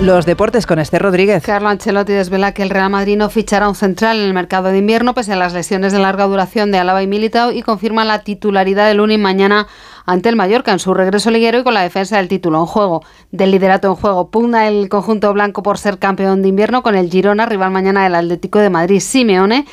Los deportes con Esther Rodríguez. Carlo Ancelotti desvela que el Real Madrid no fichará un central en el mercado de invierno pese a las lesiones de larga duración de Alaba y Militao y confirma la titularidad del Lunin mañana ante el Mallorca en su regreso liguero y con la defensa del título en juego. Del liderato en juego pugna el conjunto blanco por ser campeón de invierno con el Girona, rival mañana del Atlético de Madrid. Simeone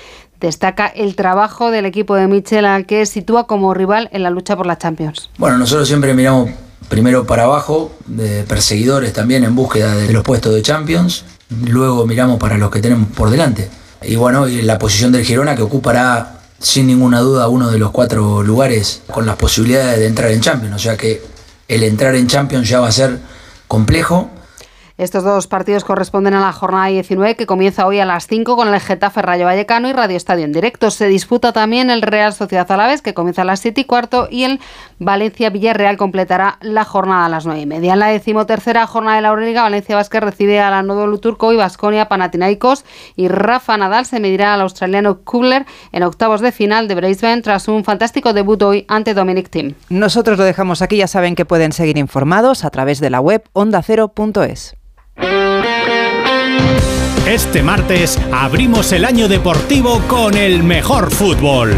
destaca el trabajo del equipo de Michel al que sitúa como rival en la lucha por la Champions. Bueno, nosotros siempre miramos primero para abajo, de perseguidores también en búsqueda de los puestos de Champions, luego miramos para los que tenemos por delante. Y bueno, la posición del Girona que ocupará sin ninguna duda uno de los cuatro lugares con las posibilidades de entrar en Champions, o sea que el entrar en Champions ya va a ser complejo. Estos dos partidos corresponden a la jornada 19 que comienza hoy a las 5 con el Getafe Rayo Vallecano y Radio Estadio en directo. Se disputa también el Real Sociedad Alavés que comienza a las 7 y cuarto y el Valencia Villarreal completará la jornada a las 9 y media. En la decimotercera jornada de la Euroliga, Valencia Vázquez recibe a la Anadolu Turco y Vasconia Panathinaikos y Rafa Nadal se medirá al australiano Kubler en octavos de final de Brisbane tras un fantástico debut hoy ante Dominic Thiem. Nosotros lo dejamos aquí, ya saben que pueden seguir informados a través de la web ondacero.es. Este martes abrimos el año deportivo con el mejor fútbol.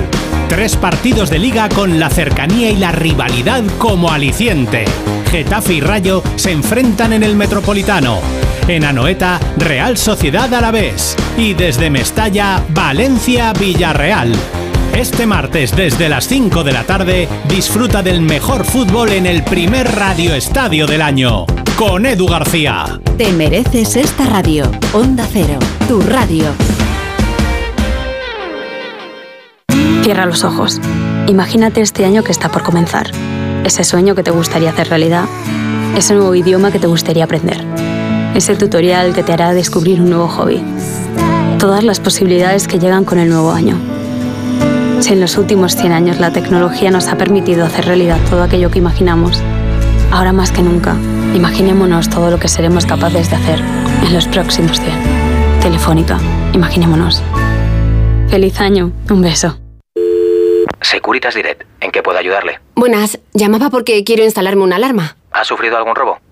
Tres partidos de liga con la cercanía y la rivalidad como aliciente. Getafe y Rayo se enfrentan en el Metropolitano. En Anoeta, Real Sociedad Alavés. Y desde Mestalla, Valencia Villarreal. Este martes desde las 5 de la tarde disfruta del mejor fútbol en el primer radio estadio del año. Con Edu García. Te mereces esta radio. Onda Cero, tu radio. Cierra los ojos. Imagínate este año que está por comenzar. Ese sueño que te gustaría hacer realidad. Ese nuevo idioma que te gustaría aprender. Ese tutorial que te hará descubrir un nuevo hobby. Todas las posibilidades que llegan con el nuevo año. Si en los últimos 100 años la tecnología nos ha permitido hacer realidad todo aquello que imaginamos, ahora más que nunca, imaginémonos todo lo que seremos capaces de hacer en los próximos 100. Telefónica, imaginémonos. Feliz año, un beso. Securitas Direct, ¿en qué puedo ayudarle? Buenas, llamaba porque quiero instalarme una alarma. ¿Ha sufrido algún robo?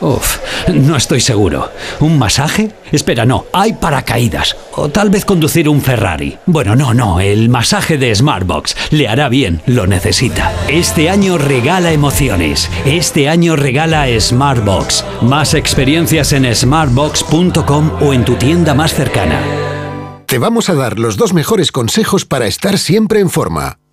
Uf, no estoy seguro. ¿Un masaje? Espera, no, hay paracaídas. O tal vez conducir un Ferrari. Bueno, no, no, el masaje de Smartbox. Le hará bien, lo necesita. Este año regala emociones. Este año regala Smartbox. Más experiencias en smartbox.com o en tu tienda más cercana. Te vamos a dar los dos mejores consejos para estar siempre en forma.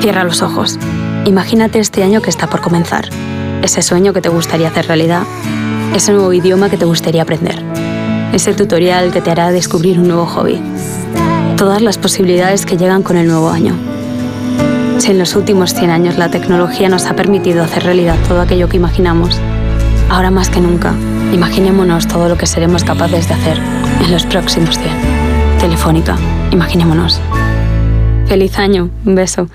Cierra los ojos. Imagínate este año que está por comenzar. Ese sueño que te gustaría hacer realidad. Ese nuevo idioma que te gustaría aprender. Ese tutorial que te hará descubrir un nuevo hobby. Todas las posibilidades que llegan con el nuevo año. Si en los últimos 100 años la tecnología nos ha permitido hacer realidad todo aquello que imaginamos, ahora más que nunca, imaginémonos todo lo que seremos capaces de hacer en los próximos 100. Telefónica, imaginémonos. Feliz año, un beso.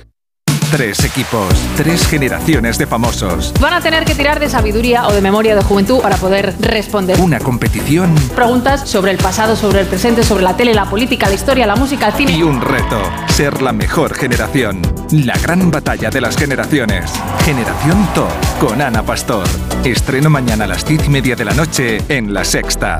Tres equipos, tres generaciones de famosos. Van a tener que tirar de sabiduría o de memoria de juventud para poder responder. Una competición. Preguntas sobre el pasado, sobre el presente, sobre la tele, la política, la historia, la música, el cine. Y un reto, ser la mejor generación. La gran batalla de las generaciones. Generación Top, con Ana Pastor. Estreno mañana a las diez y media de la noche en La Sexta.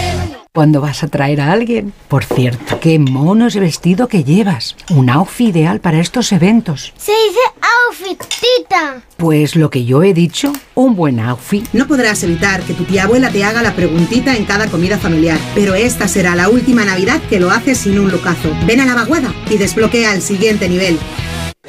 Cuando vas a traer a alguien. Por cierto, qué mono ese vestido que llevas. Un outfit ideal para estos eventos. Se dice outfit, tita. Pues lo que yo he dicho, un buen outfit. No podrás evitar que tu tía abuela te haga la preguntita en cada comida familiar, pero esta será la última Navidad que lo haces sin un lucazo. Ven a la vaguada y desbloquea el siguiente nivel.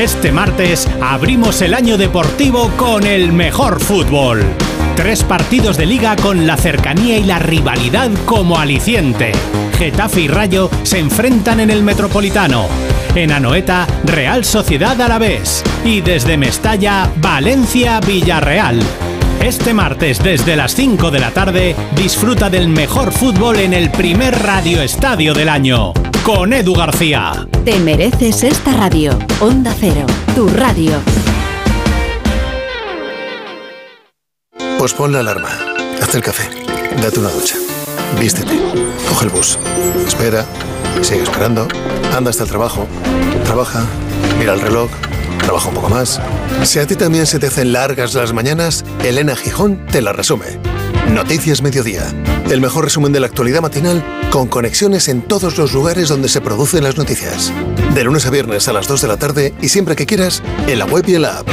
Este martes abrimos el año deportivo con el mejor fútbol. Tres partidos de liga con la cercanía y la rivalidad como aliciente. Getafe y Rayo se enfrentan en el Metropolitano. En Anoeta, Real Sociedad Alavés. Y desde Mestalla, Valencia Villarreal. Este martes desde las 5 de la tarde disfruta del mejor fútbol en el primer radio estadio del año, con Edu García. Te mereces esta radio. Onda Cero, tu radio. Pues pon la alarma, haz el café, date una ducha, vístete, coge el bus, espera, sigue esperando, anda hasta el trabajo, trabaja, mira el reloj, trabaja un poco más. Si a ti también se te hacen largas las mañanas, Elena Gijón te la resume. Noticias Mediodía. El mejor resumen de la actualidad matinal con conexiones en todos los lugares donde se producen las noticias. De lunes a viernes a las 2 de la tarde y siempre que quieras, en la web y en la app.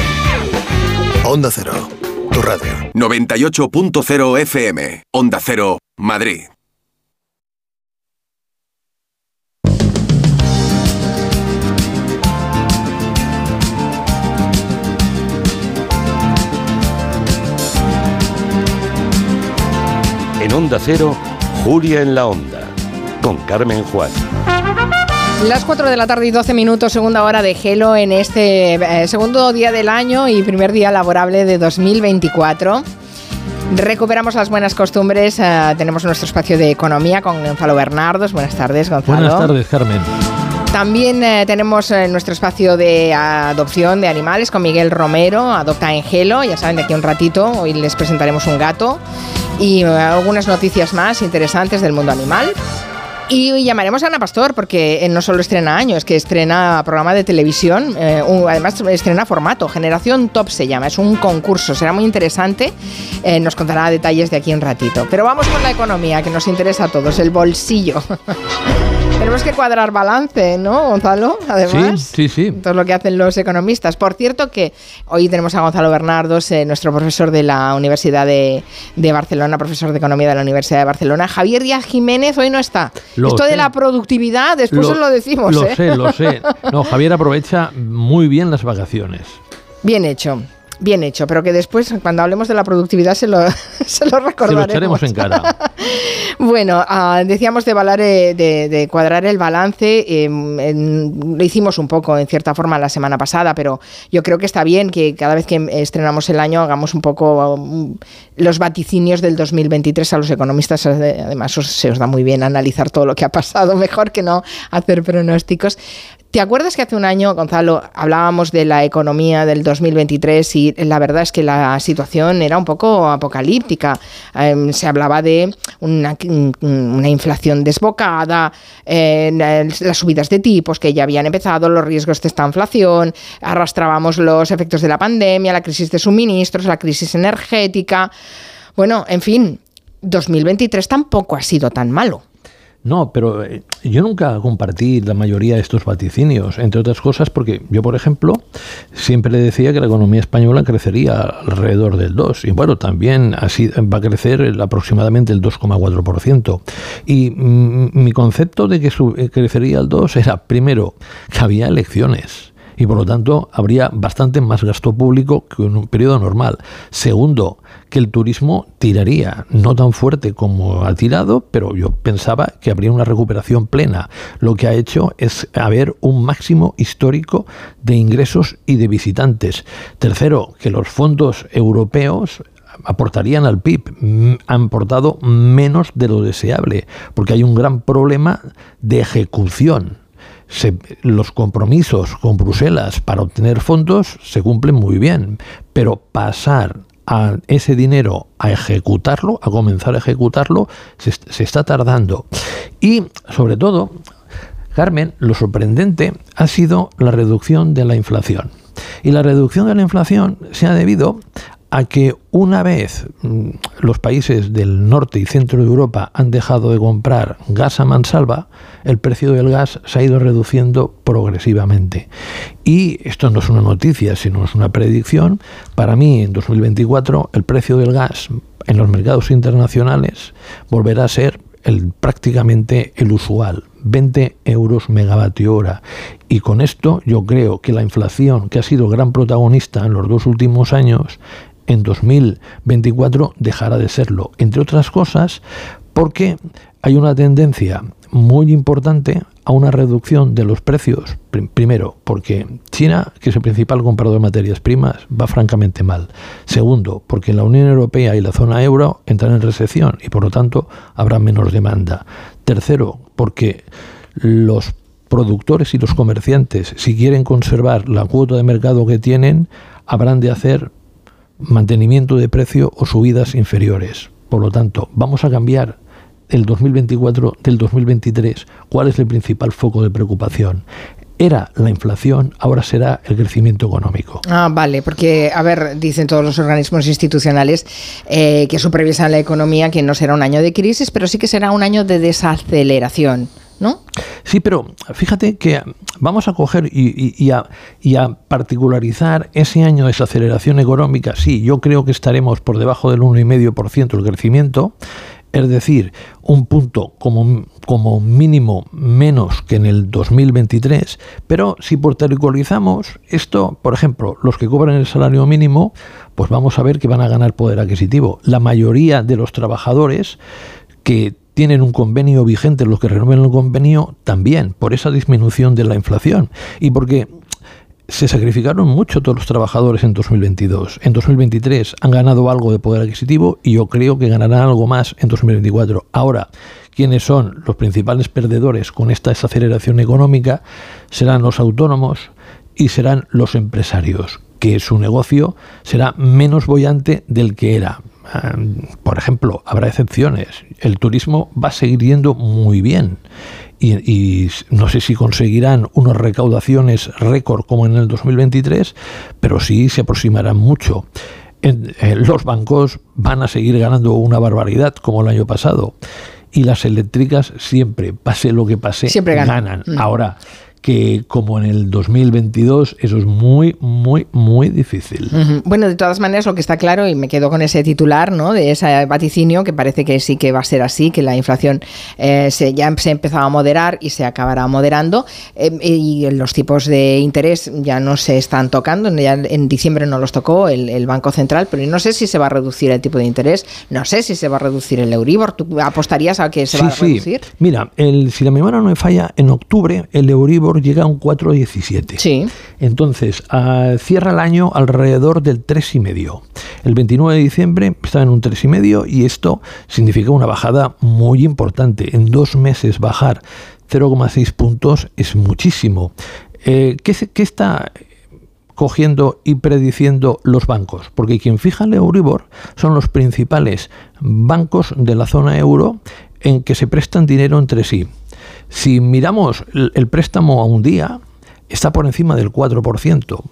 Onda Cero, tu radio. 98.0 FM. Onda Cero, Madrid. Onda Cero, Julia en la Onda, con Carmen Juan. Las 4 de la tarde y 12 minutos, segunda hora de Gelo en este eh, segundo día del año y primer día laborable de 2024. Recuperamos las buenas costumbres. eh, tenemos nuestro espacio de economía con Gonzalo Bernardos. Buenas tardes, Gonzalo. Buenas tardes, Carmen. También eh, tenemos eh, nuestro espacio de adopción de animales con Miguel Romero, Adopta en Gelo. Ya saben, de aquí a un ratito hoy les presentaremos un gato y algunas noticias más interesantes del mundo animal. Y llamaremos a Ana Pastor porque eh, no solo estrena año, es que estrena programa de televisión, eh, además estrena formato, Generación Top se llama, es un concurso, será muy interesante, eh, nos contará detalles de aquí un ratito. Pero vamos con la economía, que nos interesa a todos, el bolsillo. Tenemos que cuadrar balance, ¿no, Gonzalo? Además. Sí, sí, sí. Todo lo que hacen los economistas. Por cierto, que hoy tenemos a Gonzalo Bernardos, eh, nuestro profesor de la Universidad de, de Barcelona, profesor de Economía de la Universidad de Barcelona. Javier Díaz Jiménez hoy no está. Lo Esto sé. de la productividad, después os lo decimos. Lo ¿eh? sé, lo sé. No, Javier aprovecha muy bien las vacaciones. Bien hecho. Bien hecho, pero que después, cuando hablemos de la productividad, se lo, se lo Se lo recordaremos. echaremos en cara. Bueno, ah, decíamos de, valar, eh, de, de cuadrar el balance. eh, en- lo hicimos un poco, en cierta forma, la semana pasada, pero yo creo que está bien que cada vez que estrenamos el año hagamos un poco um, los vaticinios del 2023 a los economistas. eh, Además, os- se os da muy bien analizar todo lo que ha pasado, mejor que no hacer pronósticos. ¿Te acuerdas que hace un año, Gonzalo, hablábamos de la economía del 2023 y la verdad es que la situación era un poco apocalíptica? Em, se hablaba de una, inflación desbocada, eh, las subidas de tipos que ya habían empezado, los riesgos de esta inflación, arrastrábamos los efectos de la pandemia, la crisis de suministros, la crisis energética. Bueno, en fin, 2023 tampoco ha sido tan malo. No, pero eh, yo nunca compartí la mayoría de estos vaticinios, entre otras cosas porque yo, por ejemplo, siempre le decía que la economía española crecería alrededor del 2 y bueno, también así va a crecer el- aproximadamente el 2,4%. Y mm, mi concepto de que eh, crecería el 2 era, primero, que había elecciones y por lo tanto habría bastante más gasto público que en un periodo normal. Segundo, que el turismo tiraría, no tan fuerte como ha tirado, pero yo pensaba que habría una recuperación plena. Lo que ha hecho es haber un máximo histórico de ingresos y de visitantes. Tercero, que los fondos europeos aportarían al PIB, mm, han aportado menos de lo deseable, porque hay un gran problema de ejecución los compromisos con Bruselas para obtener fondos se cumplen muy bien, pero pasar a ese dinero a ejecutarlo, a comenzar a ejecutarlo, se, se está tardando. Y sobre todo, Carmen, lo sorprendente ha sido la reducción de la inflación. Y la reducción de la inflación se ha debido a que una vez mm, los países del norte y centro de Europa han dejado de comprar gas a mansalva, el precio del gas se ha ido reduciendo progresivamente. Y esto no es una noticia, sino es una predicción. Para mí, en 2024, el precio del gas en los mercados internacionales volverá a ser el, prácticamente el usual, 20 euros megavatio hora. Y con esto yo creo que la inflación, que ha sido gran protagonista en los dos últimos años, en 2024 dejará de serlo. Entre otras cosas, porque hay una tendencia muy importante a una reducción de los precios. Prim- Primero, porque China, que es el principal comprador de materias primas, va francamente mal. Segundo, porque la Unión Europea y la zona euro entran en recesión y por lo tanto habrá menos demanda. Tercero, porque los productores y los comerciantes, si quieren conservar la cuota de mercado que tienen, habrán de hacer mantenimiento de precio o subidas inferiores. Por lo tanto, vamos a cambiar el 2024 del 2023. ¿Cuál es el principal foco de preocupación? Era la inflación, ahora será el crecimiento económico. Ah, vale, porque, a ver, dicen todos los organismos institucionales eh, que supervisan la economía que no será un año de crisis, pero sí que será un año de desaceleración, ¿no? Sí, pero fíjate que vamos a coger y, a, y a particularizar ese año de desaceleración económica. Sí, yo creo que estaremos por debajo del 1,5% el crecimiento. es decir, un punto como, como mínimo menos que en el 2023, pero si portericolizamos esto, por ejemplo, los que cobran el salario mínimo, pues vamos a ver que van a ganar poder adquisitivo. La mayoría de los trabajadores que tienen un convenio vigente, los que renueven el convenio, también, por esa disminución de la inflación. Y porque se sacrificaron mucho todos los trabajadores en 2022. En 2023 han ganado algo de poder adquisitivo y yo creo que ganarán algo más en 2024. Ahora, ¿quiénes son los principales perdedores con esta desaceleración económica? Serán los autónomos y serán los empresarios, que su negocio será menos bollante del que era. Por ejemplo, habrá excepciones. El turismo va a seguir yendo muy bien y, no sé si conseguirán unas recaudaciones récord como en el 2023, pero sí se aproximarán mucho. los bancos van a seguir ganando una barbaridad como el año pasado y las eléctricas siempre, pase lo que pase, siempre ganan. Mm. Ahora, que como en el 2022 eso es muy, muy, muy difícil. Bueno, de todas maneras lo que está claro, y me quedo con ese titular, ¿no? De ese vaticinio, que parece que sí que va a ser así, que la inflación eh, se, ya se ha empezado a moderar y se acabará moderando, eh, y los tipos de interés ya no se están tocando, ya en diciembre no los tocó el, Banco Central, pero no sé si se va a reducir el tipo de interés, no sé si se va a reducir el Euribor, ¿tú apostarías a que se va a reducir? Sí. Mira, el, si la memoria no me falla, en octubre el Euribor llega a un 4,17. Sí. Entonces, cierra el año alrededor del 3,5. El 29 de diciembre estaba en un 3,5 y esto significa una bajada muy importante. En dos meses bajar 0,6 puntos es muchísimo. Eh, ¿qué, ¿Qué está cogiendo y prediciendo los bancos, porque quien fija el Euribor son los principales bancos de la zona euro en que se prestan dinero entre sí. Si miramos el préstamo a un día, está por encima del 4%.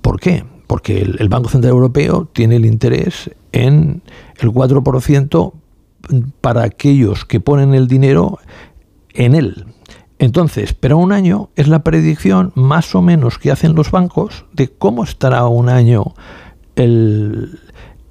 ¿Por qué? Porque el, Banco Central Europeo tiene el interés en el 4% para aquellos que ponen el dinero en él. Entonces, pero un año es la predicción más o menos que hacen los bancos de cómo estará un año el,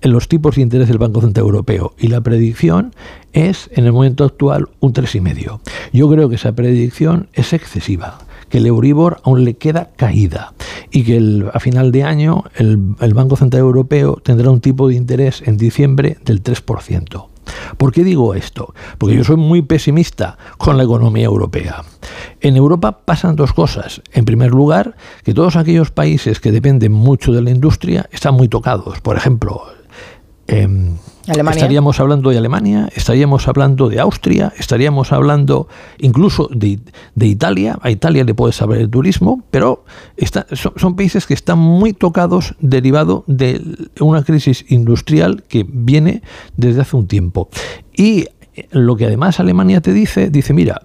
en los tipos de interés del Banco Central Europeo y la predicción es en el momento actual un 3,5. Yo creo que esa predicción es excesiva que el Euribor aún le queda caída y que a final de año el, el, Banco Central Europeo tendrá un tipo de interés en diciembre del 3%. ¿Por qué digo esto? Porque yo soy muy pesimista con la economía europea. En Europa pasan dos cosas. En primer lugar, que todos aquellos países que dependen mucho de la industria están muy tocados. Por ejemplo, Em, estaríamos hablando de Alemania, estaríamos hablando de Austria, estaríamos hablando incluso de, Italia. A Italia le puede saber el turismo, pero son, países que están muy tocados derivado de una crisis industrial que viene desde hace un tiempo. Y lo que además Alemania te dice, dice, mira,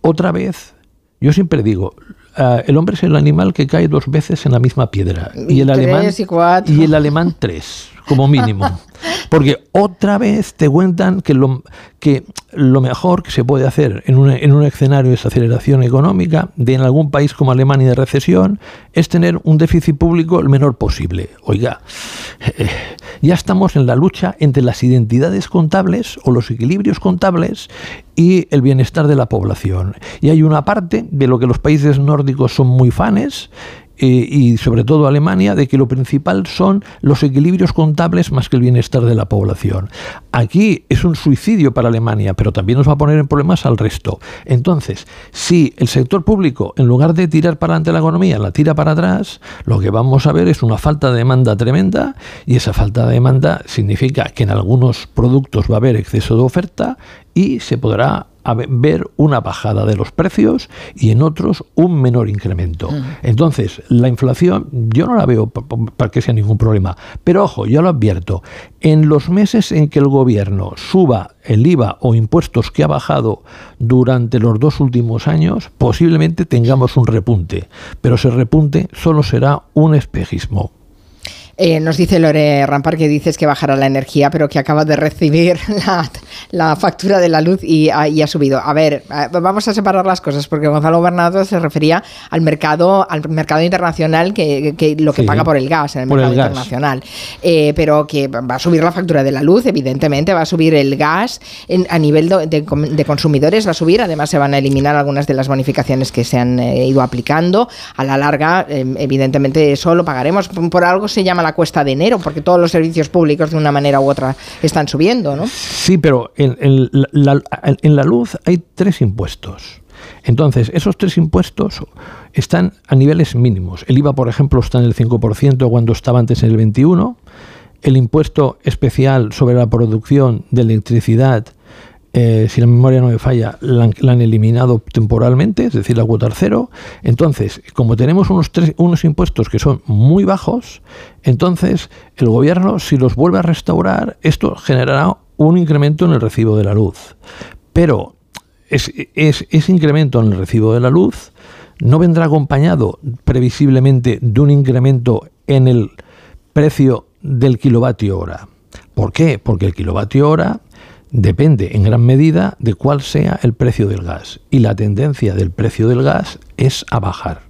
otra vez, yo siempre digo, eh, el hombre es el animal que cae dos veces en la misma piedra. Y, el, alemán, y el alemán tres como mínimo. Porque otra vez te cuentan que lo, que lo mejor que se puede hacer en un, en un escenario de aceleración económica, de en algún país como Alemania de recesión, es tener un déficit público el menor posible. Oiga, eh, ya estamos en la lucha entre las identidades contables o los equilibrios contables y el bienestar de la población. Y hay una parte de lo que los países nórdicos son muy fanes y sobre todo Alemania de que lo principal son los equilibrios contables más que el bienestar de la población. Aquí es un suicidio para Alemania, pero también nos va a poner en problemas al resto. Entonces, si el sector público, en lugar de tirar para adelante la economía, la tira para atrás, lo que vamos a ver es una falta de demanda tremenda y esa falta de demanda significa que en algunos productos va a haber exceso de oferta y se podrá ver una bajada de los precios y en otros un menor incremento. Entonces, la inflación yo no la veo para que sea ningún problema. Pero ojo, yo lo advierto, en los meses en que el gobierno suba el IVA o impuestos que ha bajado durante los dos últimos años, posiblemente tengamos un repunte. Pero ese repunte solo será un espejismo. Eh, nos dice Lore Rampar que dices que bajará la energía, pero que acaba de recibir la factura de la luz y ha, y ha subido. A ver, eh, vamos a separar las cosas porque Gonzalo Bernardo se refería al mercado, al mercado internacional que, que lo que Sí, paga por el gas en el el mercado gas. internacional. Eh, pero que va a subir la factura de la luz, evidentemente, va a subir el gas en- a nivel de, com- de consumidores, va a subir. Además, se van a eliminar algunas de las bonificaciones que se han eh, ido aplicando. A la larga, eh, evidentemente, eso lo pagaremos. Por algo se llama la cuesta de enero, porque todos los servicios públicos, de una manera u otra, están subiendo, ¿no? Sí, pero en, en la, en la luz hay tres impuestos. Entonces, esos tres impuestos están a niveles mínimos. El IVA, por ejemplo, está en el 5% cuando estaba antes en el 21%. El impuesto especial sobre la producción de electricidad, eh, si la memoria no me falla, la, han- eliminado temporalmente, es decir, la cuota cero. Entonces, como tenemos unos, unos impuestos que son muy bajos, entonces el gobierno, si los vuelve a restaurar, esto generará un incremento en el recibo de la luz. Pero es, es- ese incremento en el recibo de la luz no vendrá acompañado previsiblemente de un incremento en el precio del kilovatio hora. ¿Por qué? Porque el kilovatio hora depende en gran medida de cuál sea el precio del gas. Y la tendencia del precio del gas es a bajar.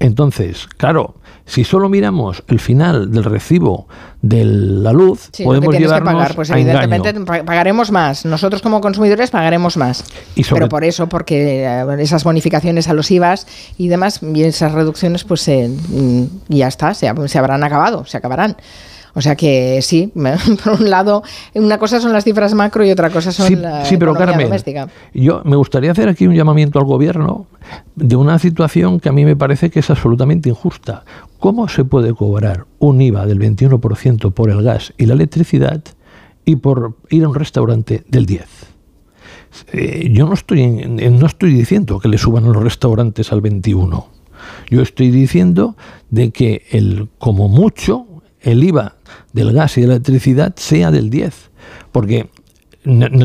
Entonces, claro, si solo miramos el final del recibo de la luz, Sí, lo podemos que pagar, pues a evidentemente pa- pagaremos más. Nosotros como consumidores pagaremos más. Y sobre- Pero por eso, porque eh, esas bonificaciones a los IVAs y demás, y esas reducciones, pues eh, mm, ya está, se, se habrán acabado, se acabarán. O sea que sí, por un lado, una cosa son las cifras macro y otra cosa son Sí, la sí, pero economía Carmen, doméstica. yo me gustaría hacer aquí un llamamiento al gobierno de una situación que a mí me parece que es absolutamente injusta. ¿Cómo se puede cobrar un IVA del 21% por el gas y la electricidad y por ir a un restaurante del 10%? Eh, yo no estoy, no estoy diciendo que le suban a los restaurantes al 21%. Yo estoy diciendo de que el, como mucho el IVA del gas y de la electricidad sea del 10%. Porque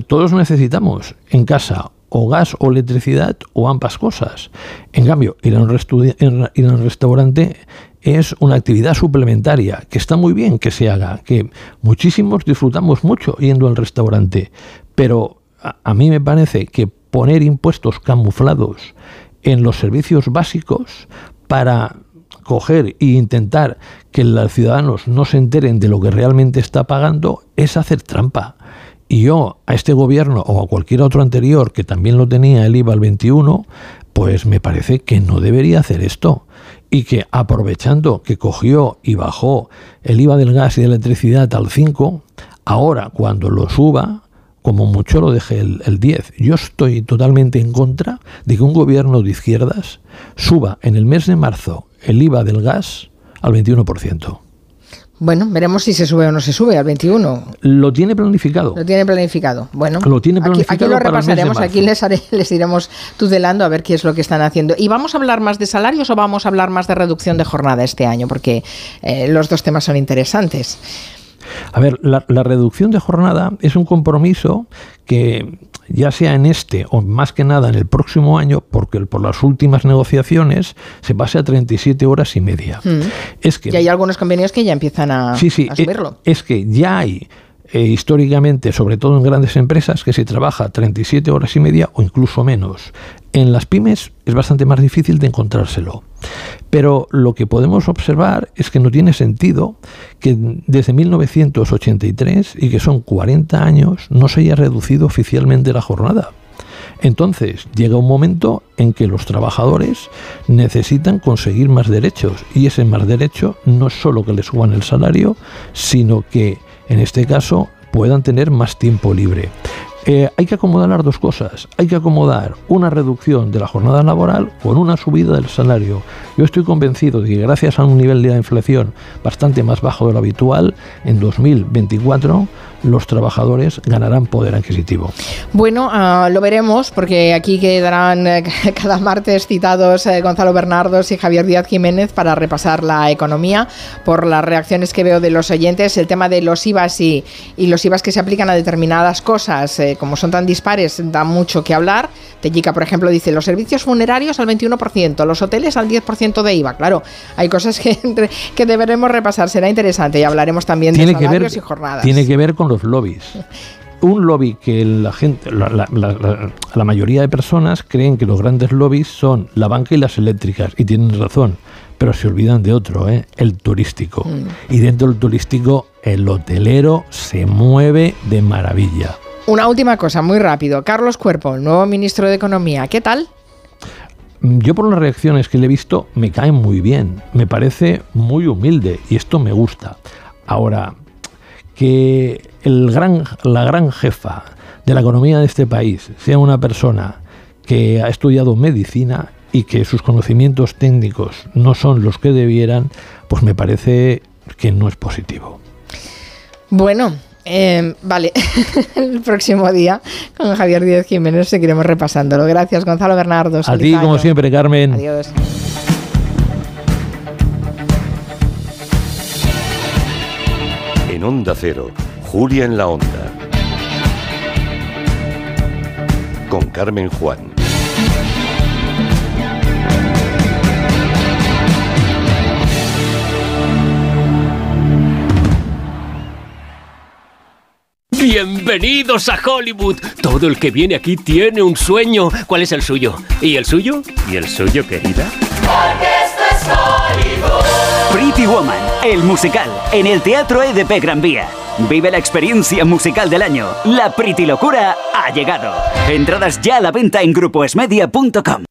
todos necesitamos en casa o gas o electricidad o ambas cosas. En cambio, ir a un, restu- en- ir a un restaurante es una actividad suplementaria que está muy bien que se haga, que muchísimos disfrutamos mucho yendo al restaurante, pero a, a mí me parece que poner impuestos camuflados en los servicios básicos para coger e intentar que los ciudadanos no se enteren de lo que realmente está pagando es hacer trampa. Y yo a este gobierno o a cualquier otro anterior que también lo tenía el IVA al 21, pues me parece que no debería hacer esto. Y que aprovechando que cogió y bajó el IVA del gas y de la electricidad al 5, ahora cuando lo suba, como mucho lo deje el, el 10. Yo estoy totalmente en contra de que un gobierno de izquierdas suba en el mes de marzo el IVA del gas al 21%. Bueno, veremos si se sube o no se sube al 21. Lo tiene planificado. Lo tiene planificado. Bueno, Lo tiene aquí- planificado aquí, lo repasaremos, aquí les, haré- les iremos tutelando a ver qué es lo que están haciendo. ¿Y vamos a hablar más de salarios o vamos a hablar más de reducción de jornada este año? Porque eh, los dos temas son interesantes. A ver, la, la reducción de jornada es un compromiso que ya sea en este o más que nada en el próximo año, porque por las últimas negociaciones se pase a 37 horas y media. Mm. Es que y hay algunos convenios que ya empiezan a, Sí, sí, a eh, subirlo. Es que ya hay eh, históricamente, sobre todo en grandes empresas, que se trabaja 37 horas y media o incluso menos. En las pymes es bastante más difícil de encontrárselo. Pero lo que podemos observar es que no tiene sentido que desde 1983 y que son 40 años no se haya reducido oficialmente la jornada. Entonces llega un momento en que los trabajadores necesitan conseguir más derechos y ese más derecho no es solo que les suban el salario, sino que en este caso puedan tener más tiempo libre. Eh, hay que acomodar las dos cosas. Hay que acomodar una reducción de la jornada laboral con una subida del salario. Yo estoy convencido de que gracias a un nivel de inflación bastante más bajo de lo habitual, en 2024 los trabajadores ganarán poder adquisitivo. Bueno, ah, lo veremos porque aquí quedarán eh, cada martes citados eh, Gonzalo Bernardos y Javier Díaz Jiménez para repasar la economía por las reacciones que veo de los oyentes. El tema de los IVAs y, y los IVAs que se aplican a determinadas cosas, eh, como son tan dispares, da mucho que hablar. Tellica, por ejemplo, dice los servicios funerarios al 21%, los hoteles al 10% de IVA. Claro, hay cosas que, que deberemos repasar. Será interesante y hablaremos también de Tiene que, ver, salarios y jornadas. tiene que ver con los lobbies. un lobby que la gente, la, la- la- la mayoría de personas creen que los grandes lobbies son la banca y las eléctricas, y tienen razón, pero se olvidan de otro, ¿eh? el turístico. Y dentro del turístico, el hotelero se mueve de maravilla. Una última cosa, muy rápido. Carlos Cuerpo, el nuevo ministro de Economía, ¿qué tal? Mm, Yo por las reacciones que le he visto me cae muy bien, me parece muy humilde y esto me gusta. Ahora, que el gran, la gran jefa de la economía de este país sea una persona que ha estudiado medicina y que sus conocimientos técnicos no son los que debieran, pues me parece que no es positivo. Bueno, eh, vale. el próximo día con Javier Díaz Jiménez seguiremos repasándolo. Gracias, Gonzalo Bernardo. A ti, como siempre, Carmen. Adiós. En Onda Cero, Julia en la Onda. Con Carmen Juan. Bienvenidos a Hollywood. Todo el que viene aquí tiene un sueño. ¿Cuál es el suyo? ¿Y el suyo? ¿Y el suyo, querida? Porque esto es Hollywood. Pretty Woman, el musical, en el Teatro EDP Gran Vía. Vive la experiencia musical del año. La Pretty Locura ha llegado. Entradas ya a la venta en grupoesmedia.com.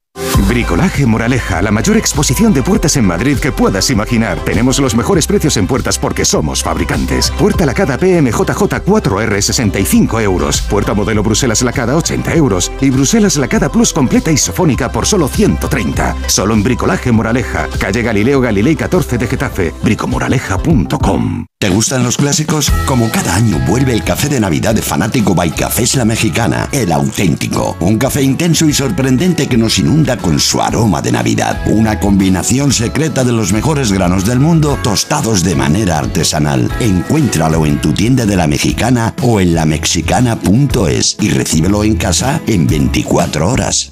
Bricolaje Moraleja, la mayor exposición de puertas en Madrid que puedas imaginar. Tenemos los mejores precios en puertas porque somos fabricantes. Puerta lacada PMJJ 4R 65 euros. Puerta modelo Bruselas lacada 80 euros. Y Bruselas lacada Plus completa isofónica por solo 130. Solo en Bricolaje Moraleja, calle Galileo Galilei 14 de Getafe. bricomoraleja.com. ¿Te gustan los clásicos? Como cada año vuelve el café de Navidad de Fanático by Cafés La Mexicana, el auténtico. Un café intenso y sorprendente que nos inunda con su aroma de Navidad. Una combinación secreta de los mejores granos del mundo tostados de manera artesanal. Encuéntralo en tu tienda de La Mexicana o en lamexicana.es y recíbelo en casa en 24 horas.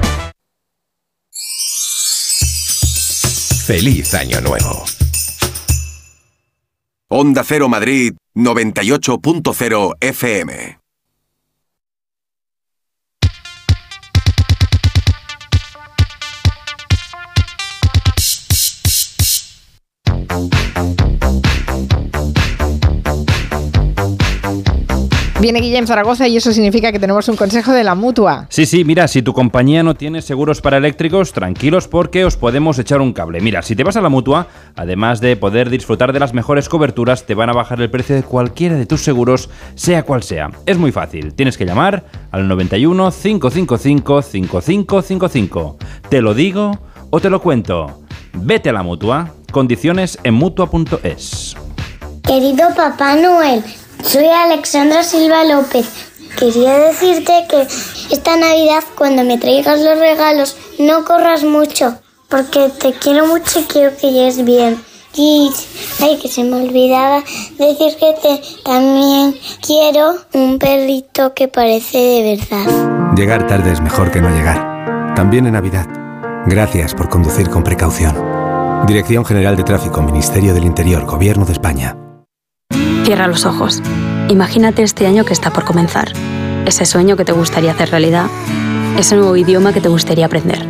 Feliz Año Nuevo. Onda Cero Madrid 98.0 FM. Viene Guillem Zaragoza y eso significa que tenemos un consejo de la mutua. Sí, sí, mira, si tu compañía no tiene seguros para eléctricos, tranquilos porque os podemos echar un cable. Mira, si te vas a la mutua, además de poder disfrutar de las mejores coberturas, te van a bajar el precio de cualquiera de tus seguros, sea cual sea. Es muy fácil, tienes que llamar al 91 555 5555. Te lo digo o te lo cuento. Vete a la mutua. Condiciones en mutua.es. Querido Papá Noel, soy Alexandra Silva López. quería decirte que esta Navidad cuando me traigas los regalos no corras mucho, porque te quiero mucho y quiero que llegues bien. Y, ay, que se me olvidaba decir que te, también quiero un perrito que parece de verdad. Llegar tarde es mejor que no llegar. También en Navidad. Gracias por conducir con precaución. Dirección General de Tráfico, Ministerio del Interior, Gobierno de España. Cierra los ojos. Imagínate este año que está por comenzar. Ese sueño que te gustaría hacer realidad. Ese nuevo idioma que te gustaría aprender.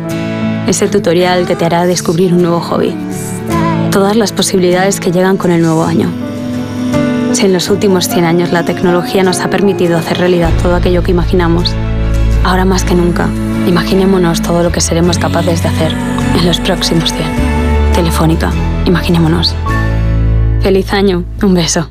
Ese tutorial que te hará descubrir un nuevo hobby. Todas las posibilidades que llegan con el nuevo año. Si en los últimos 100 años la tecnología nos ha permitido hacer realidad todo aquello que imaginamos, ahora más que nunca, imaginémonos todo lo que seremos capaces de hacer en los próximos 100. Telefónica, imaginémonos. Feliz año, un beso.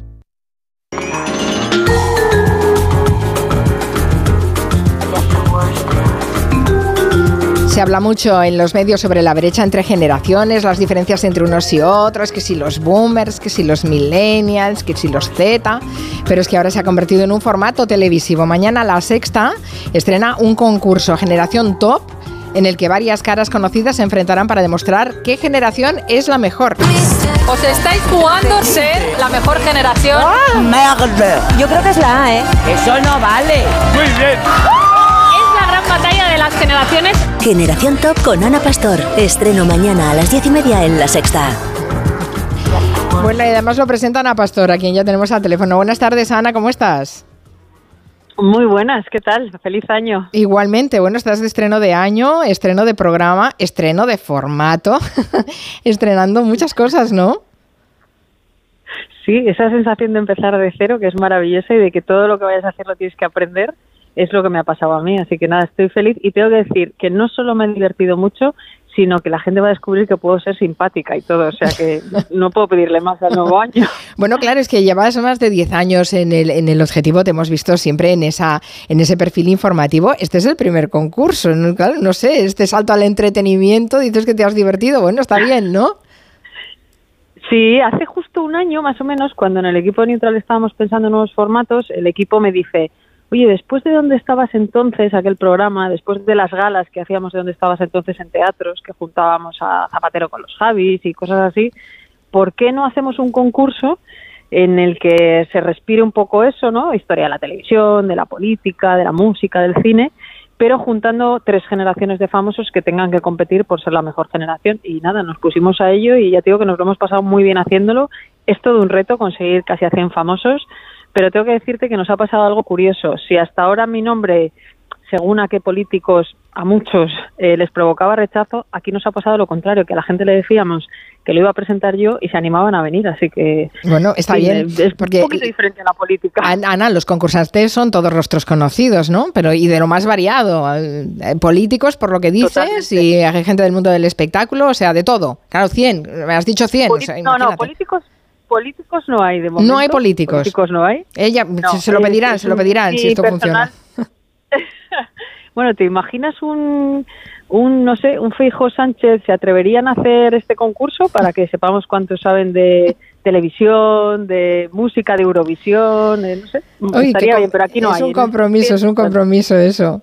Se habla mucho en los medios sobre la brecha entre generaciones, las diferencias entre unos y otros, que si los boomers, que si los millennials, que si los Z, pero es que ahora se ha convertido en un formato televisivo. Mañana la sexta estrena un concurso Generación Top en el que varias caras conocidas se enfrentarán para demostrar qué generación es la mejor. Os estáis jugando ser la mejor generación. Yo creo que es la A, ¿eh? Eso no vale. Muy bien. Gran batalla de las generaciones. Generación Top con Ana Pastor. Estreno mañana a las diez y media en La Sexta. Bueno, y además lo presentan a Pastor, a quien ya tenemos al teléfono. Buenas tardes, Ana, ¿cómo estás? Muy buenas, ¿qué tal? Feliz año. Igualmente, bueno, estás de estreno de año, estreno de programa, estreno de formato, estrenando muchas cosas, ¿no? Sí, esa sensación de empezar de cero que es maravillosa y de que todo lo que vayas a hacer lo tienes que aprender es lo que me ha pasado a mí. Así que nada, estoy feliz y tengo que decir que no solo me he divertido mucho, sino que la gente va a descubrir que puedo ser simpática y todo. O sea que no puedo pedirle más al nuevo año. Bueno, claro, es que llevas más de 10 años en el, en el objetivo, te hemos visto siempre en, esa, en ese perfil informativo. Este es el primer concurso, ¿no? Claro, no sé, este salto al entretenimiento, dices que te has divertido, bueno, está bien, ¿no? Sí, hace justo un año más o menos, cuando en el equipo neutral estábamos pensando en nuevos formatos, el equipo me dice, oye, después de dónde estabas entonces, aquel programa, después de las galas que hacíamos de dónde estabas entonces en teatros, que juntábamos a Zapatero con los Javis y cosas así, ¿por qué no hacemos un concurso en el que se respire un poco eso, ¿no? Historia de la televisión, de la política, de la música, del cine, pero juntando tres generaciones de famosos que tengan que competir por ser la mejor generación. Y nada, nos pusimos a ello y ya te digo que nos lo hemos pasado muy bien haciéndolo. Es todo un reto conseguir casi a 100 famosos, pero tengo que decirte que nos ha pasado algo curioso. Si hasta ahora mi nombre, según a qué políticos, a muchos eh, les provocaba rechazo, aquí nos ha pasado lo contrario, que a la gente le decíamos que lo iba a presentar yo y se animaban a venir, así que... Bueno, está sí, bien, Es porque- un poquito diferente en la política. Ana, los concursantes son todos rostros conocidos, ¿no? Pero y de lo más variado. eh, políticos, por lo que dices, y hay gente del mundo del espectáculo, o sea, de todo. Claro, 100, me has dicho 100. o sea, Poli- no, no, políticos, políticos no hay de momento. No hay políticos. Políticos no hay. Ella, No, se lo es- pedirán, es se lo un- pedirán si esto personal. funciona. Bueno, ¿te imaginas un, un, no sé, un Feijo Sánchez? ¿Se atreverían a hacer este concurso para que sepamos cuántos saben de televisión, de música, de Eurovisión? eh, no sé, Uy, estaría bien, pero aquí no es hay. un ¿eh? compromiso, es un compromiso eso.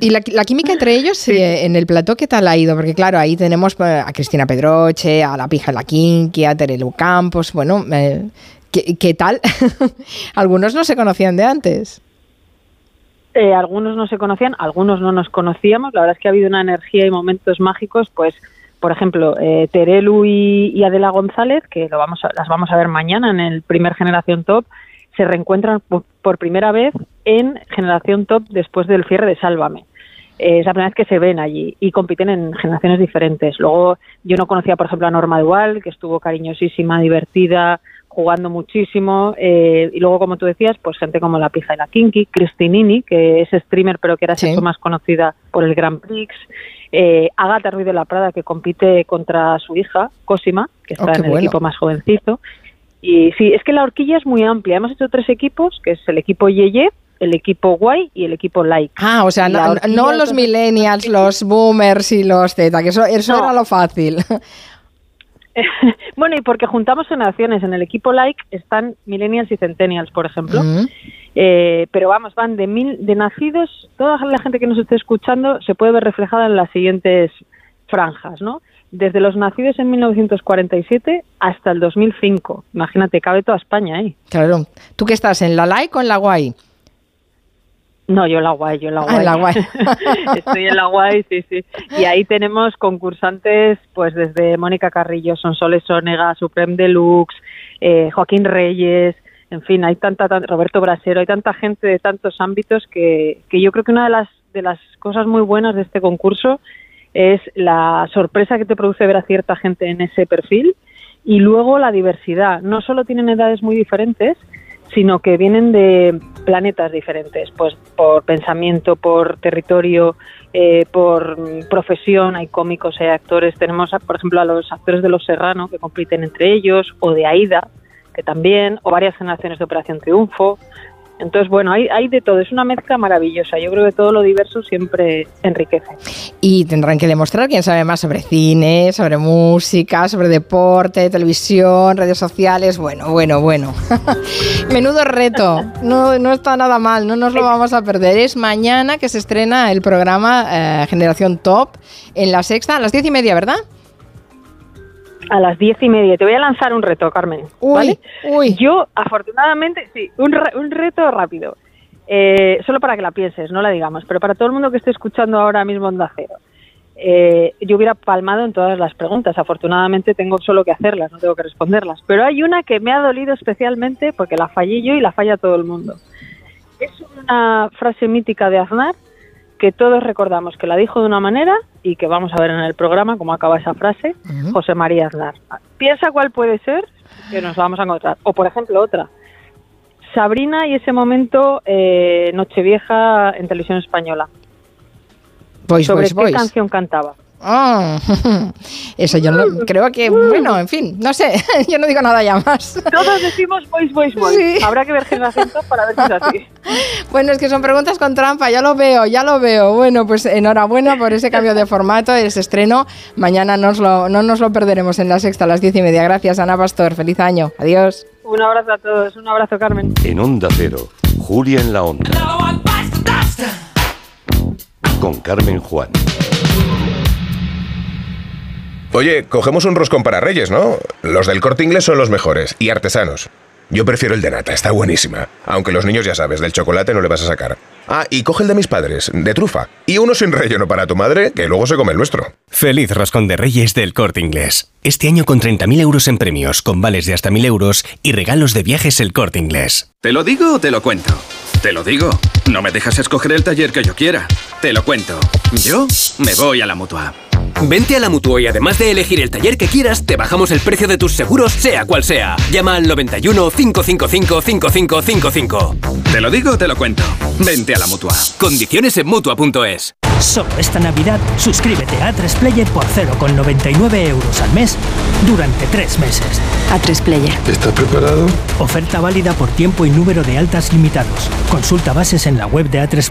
Y la, la química entre ellos en el plató, ¿qué tal ha ido? Porque claro, ahí tenemos eh, a Cristina Pedroche, a la pija La Kinky, a Terelu Campos, bueno, eh, ¿qué, qué tal? Algunos no se conocían de antes. Eh, algunos no se conocían, algunos no nos conocíamos. La verdad es que ha habido una energía y momentos mágicos, pues, por ejemplo, eh, Terelu y, y Adela González, que lo vamos a- las vamos a ver mañana en el primer Generación Top, se reencuentran por, por primera vez en Generación Top después del cierre de Sálvame. Eh, es la primera vez que se ven allí y compiten en generaciones diferentes. Luego, yo no conocía, por ejemplo, a Norma Dual, que estuvo cariñosísima, divertida, jugando muchísimo. eh, y luego, como tú decías, pues gente como La Pija y la Kinky, Cristinini, que es streamer, pero que era se hizo más conocida por el Grand Prix. Eh, Agatha Ruiz de la Prada, que compite contra su hija, Cosima, que está Oh, qué en el bueno. equipo más jovencito. Y sí, es que la horquilla es muy amplia. Hemos hecho tres equipos, que es el equipo Yeye, el equipo Guay y el equipo Like. Ah, o sea, no, los millennials, los boomers y los Z, que eso, eso No. era lo fácil. Bueno, y porque juntamos generaciones. En el equipo Like están millennials y centennials, por ejemplo. Mm. Eh, pero vamos, van de mil, de nacidos, toda la gente que nos esté escuchando se puede ver reflejada en las siguientes franjas, ¿no? Desde los nacidos en 1947 hasta el 2005. Imagínate, cabe toda España ahí. Claro. ¿Tú qué estás, en la like o en la guay? No, yo en la guay, yo en la Ah, en la guay. Estoy en la guay, sí, sí. Y ahí tenemos concursantes, pues desde Mónica Carrillo, Sonsoles Sónega, Supreme Deluxe, eh, Joaquín Reyes, en fin, hay tanta, tan- Roberto Brasero, hay tanta gente de tantos ámbitos que, que yo creo que una de las, de las cosas muy buenas de este concurso es la sorpresa que te produce ver a cierta gente en ese perfil y luego la diversidad. No solo tienen edades muy diferentes, sino que vienen de planetas diferentes, pues por pensamiento, por territorio, eh, por mm, profesión, hay cómicos, hay actores, tenemos por ejemplo a los actores de Los Serrano que compiten entre ellos, o de Aida, que también, o varias generaciones de Operación Triunfo. Entonces, bueno, hay, de todo, es una mezcla maravillosa. Yo creo que todo lo diverso siempre enriquece. Y tendrán que demostrar quién sabe más sobre cine, sobre música, sobre deporte, televisión, redes sociales. Bueno, bueno, bueno. Menudo reto. No, no está nada mal, no nos lo vamos a perder. Es mañana que se estrena el programa eh, Generación Top en la sexta, a las diez y media, ¿verdad? A las diez y media. Te voy a lanzar un reto, Carmen. ¿vale? Yo, afortunadamente, sí, un, re- un reto rápido. Eh, solo para que la pienses, no la digamos, pero para todo el mundo que esté escuchando ahora mismo Onda Cero. Eh, yo hubiera palmado en todas las preguntas. Afortunadamente tengo solo que hacerlas, no tengo que responderlas. Pero hay una que me ha dolido especialmente porque la fallé yo y la falla todo el mundo. Es una frase mítica de Aznar que todos recordamos que la dijo de una manera y que vamos a ver en el programa cómo acaba esa frase, José María Aznar. Piensa cuál puede ser, que nos vamos a encontrar. O, por ejemplo, otra. Sabrina y ese momento eh, Nochevieja en televisión española. Boys, ¿Sobre boys, qué boys. canción cantaba? Ah, eso yo no, creo que, bueno, en fin, no sé, yo no digo nada ya más. Todos decimos boys, boys, boys. Sí. Habrá que ver generación para ver si es así. Bueno, es que son preguntas con trampa, ya lo veo, ya lo veo. Bueno, pues enhorabuena por ese cambio de formato, ese estreno. Mañana nos lo, no nos lo perderemos en la sexta a las diez y media. Gracias, Ana Pastor. Feliz año. Adiós. Un abrazo a todos, un abrazo, Carmen. En Onda Cero, Julia en la Onda. Con Carmen Juan. Oye, cogemos un roscón para Reyes, ¿no? Los del corte inglés son los mejores y artesanos. Yo prefiero el de nata, está buenísima. Aunque los niños ya sabes, del chocolate no le vas a sacar. Ah, y coge el de mis padres, de trufa. Y uno sin relleno para tu madre, que luego se come el nuestro. Feliz Roscón de Reyes del Corte Inglés. Este año con 30.000 euros en premios, con vales de hasta 1.000 euros y regalos de viajes el Corte Inglés. ¿Te lo digo o te lo cuento? Te lo digo. No me dejas escoger el taller que yo quiera. Te lo cuento. Yo me voy a la mutua. Vente a la Mutua y además de elegir el taller que quieras, te bajamos el precio de tus seguros, sea cual sea. Llama al 91 555 5555. Te lo digo o te lo cuento. Vente a la mutua. Condiciones en mutua.es. Solo esta Navidad, suscríbete a A3 Player por 0,99 euros al mes durante tres meses. A3 Player. ¿Estás preparado? Oferta válida por tiempo y número de altas limitados. Consulta bases en la web de A3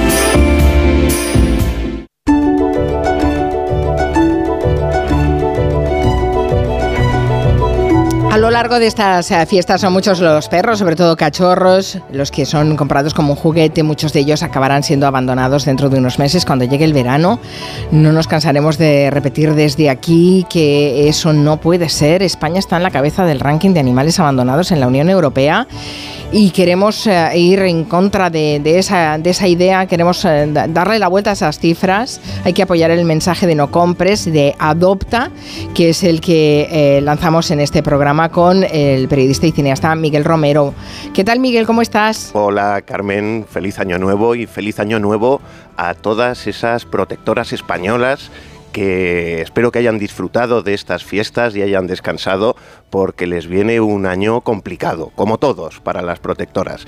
Lo largo de estas eh, fiestas son muchos los perros, sobre todo cachorros, los que son comprados como un juguete, muchos de ellos acabarán siendo abandonados dentro de unos meses cuando llegue el verano. No nos cansaremos de repetir desde aquí que eso no puede ser. España está en la cabeza del ranking de animales abandonados en la Unión Europea y queremos eh, ir en contra de, esa, de esa idea, queremos eh, da- darle la vuelta a esas cifras. Hay que apoyar el mensaje de no compres, de adopta, que es el que eh, lanzamos en este programa con el periodista y cineasta Miguel Romero. ¿Qué tal Miguel? ¿Cómo estás? Hola Carmen, feliz año nuevo y feliz año nuevo a todas esas protectoras españolas que espero que hayan disfrutado de estas fiestas y hayan descansado porque les viene un año complicado, como todos, para las protectoras.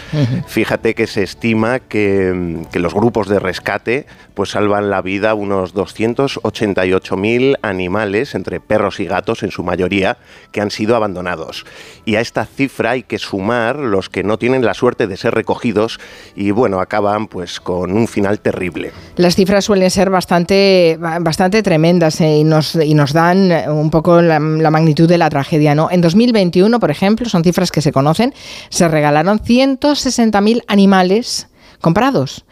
Fíjate que se estima que, que, los grupos de rescate pues salvan la vida a unos 288.000 animales, entre perros y gatos en su mayoría, que han sido abandonados. Y a esta cifra hay que sumar los que no tienen la suerte de ser recogidos y bueno, acaban pues con un final terrible. Las cifras suelen ser bastante, bastante tremendas eh, y, nos, y nos dan un poco la, la magnitud de la tragedia, ¿no? En 2021, por ejemplo, son cifras que se conocen, se regalaron 160.000 animales comprados.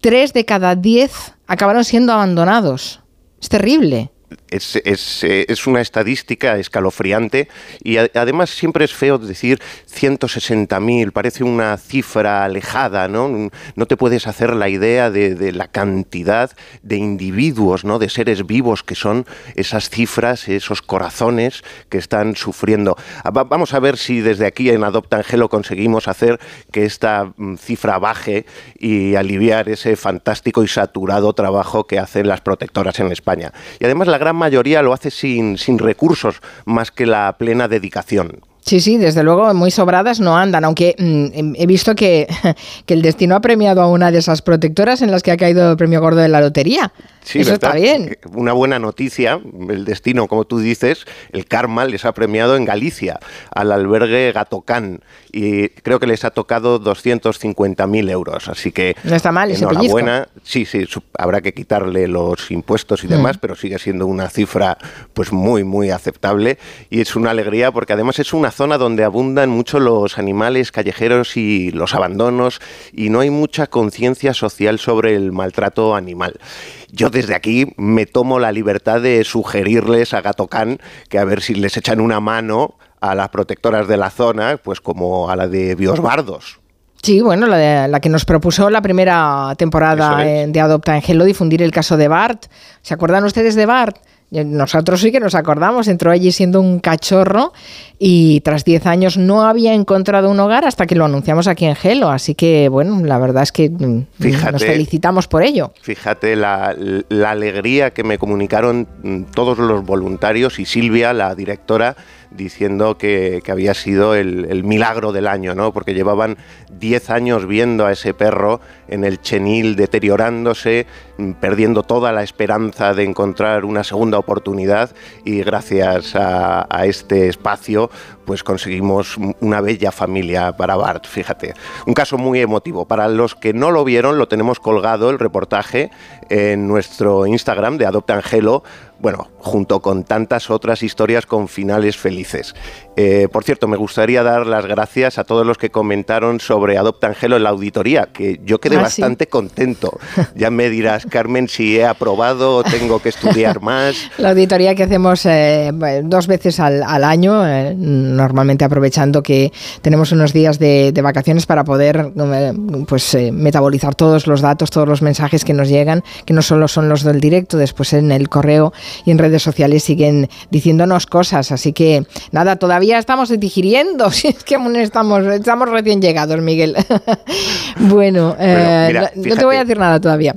Tres de cada diez acabaron siendo abandonados. Es terrible. Es, es, es, una estadística escalofriante y además siempre es feo decir 160.000, parece una cifra alejada, ¿no? No te puedes hacer la idea de, de, la cantidad de individuos, ¿no? De seres vivos que son esas cifras, esos corazones que están sufriendo. Vamos a ver si desde aquí en Adopta Angelo conseguimos hacer que esta mm, cifra baje y aliviar ese fantástico y saturado trabajo que hacen las protectoras en España. Y además la gran mayoría lo hace sin, sin recursos más que la plena dedicación. Sí, sí, desde luego muy sobradas no andan, aunque mmm, he visto que, que, el destino ha premiado a una de esas protectoras en las que ha caído el premio gordo de la lotería. Sí, Eso ¿verdad? está bien. Una buena noticia, el destino, como tú dices, el karma les ha premiado en Galicia al albergue Gatocán y creo que les ha tocado 250.000 euros, así que no está mal enhorabuena. Sí, sí, habrá que quitarle los impuestos y demás, mm. pero sigue siendo una cifra pues muy, muy aceptable y es una alegría porque además es una zona donde abundan mucho los animales callejeros y los abandonos y no hay mucha conciencia social sobre el maltrato animal. Yo desde aquí me tomo la libertad de sugerirles a Gatocán que a ver si les echan una mano a las protectoras de la zona, pues como a la de Biosbardos. Sí, bueno, la, de, la, que nos propuso la primera temporada es. de Adopta Angelo difundir el caso de Bart. ¿Se acuerdan ustedes de Bart? Nosotros sí que nos acordamos, entró allí siendo un cachorro y tras 10 años no había encontrado un hogar hasta que lo anunciamos aquí en Gelo. Así que, bueno, la verdad es que fíjate, nos felicitamos por ello. Fíjate la, la alegría que me comunicaron todos los voluntarios y Silvia, la directora, diciendo que, que había sido el, el, milagro del año, ¿no? Porque llevaban 10 años viendo a ese perro en el chenil deteriorándose, perdiendo toda la esperanza de encontrar una segunda oportunidad y gracias a, a este espacio pues conseguimos una bella familia para Bart, fíjate. Un caso muy emotivo. Para los que no lo vieron, lo tenemos colgado el reportaje en nuestro Instagram de Adopta Angelo, bueno, junto con tantas otras historias con finales felices. Eh, por cierto, me gustaría dar las gracias a todos los que comentaron sobre Adopta Angelo en la auditoría, que yo quedé ah, bastante ¿sí? contento. Ya me dirás, Carmen, si he aprobado o tengo que estudiar más. La auditoría que hacemos eh, dos veces al, al año, eh, normalmente aprovechando que tenemos unos días de, de vacaciones para poder eh, pues metabolizar todos los datos, todos los mensajes que nos llegan, que no solo son los del directo, después en el correo y en redes sociales siguen diciéndonos cosas. Así que nada, todavía estamos digiriendo, si es que aún estamos, estamos recién llegados, Miguel. bueno, mira, no, te voy a decir nada todavía.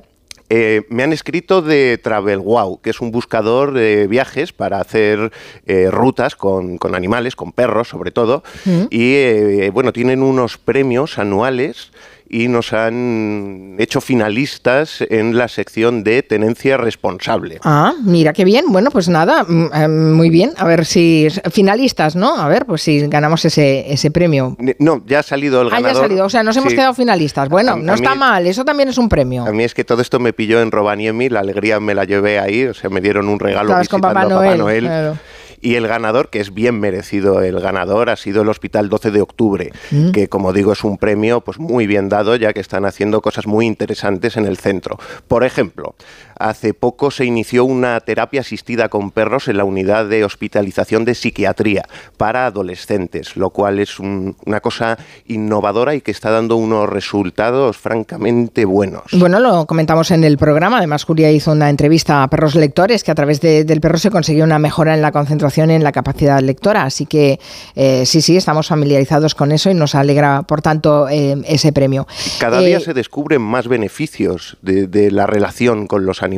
Eh, me han escrito de Travel Wow, que es un buscador de viajes para hacer eh, rutas con, con, animales, con perros sobre todo, mm. y eh, bueno, tienen unos premios anuales y nos han hecho finalistas en la sección de tenencia responsable. Ah, mira qué bien. Bueno, pues nada, muy bien. A ver si finalistas, ¿no? A ver, pues si ganamos ese, ese premio. No, ya ha salido el ah, ganador. ya ha salido. O sea, nos sí. hemos quedado finalistas. Bueno, a, no a está mí, mal. Eso también es un premio. A mí es que todo esto me pilló en Robaniemi. La alegría me la llevé ahí. O sea, me dieron un regalo Estabas visitando con Papá Noel. a Papá Noel. Claro. Y el ganador, que es bien merecido el ganador, ha sido el Hospital 12 de Octubre, mm. que como digo es un premio pues muy bien dado ya que están haciendo cosas muy interesantes en el centro. Por ejemplo, hace poco se inició una terapia asistida con perros en la unidad de hospitalización de psiquiatría para adolescentes, lo cual es un, una cosa innovadora y que está dando unos resultados francamente buenos. Bueno, lo comentamos en el programa, además Julia hizo una entrevista a perros lectores que a través de, del perro se consiguió una mejora en la concentración en la capacidad lectora. Así que eh, sí, sí, estamos familiarizados con eso y nos alegra, por tanto, eh, ese premio. Cada día eh, se descubren más beneficios de, de la relación con los animales.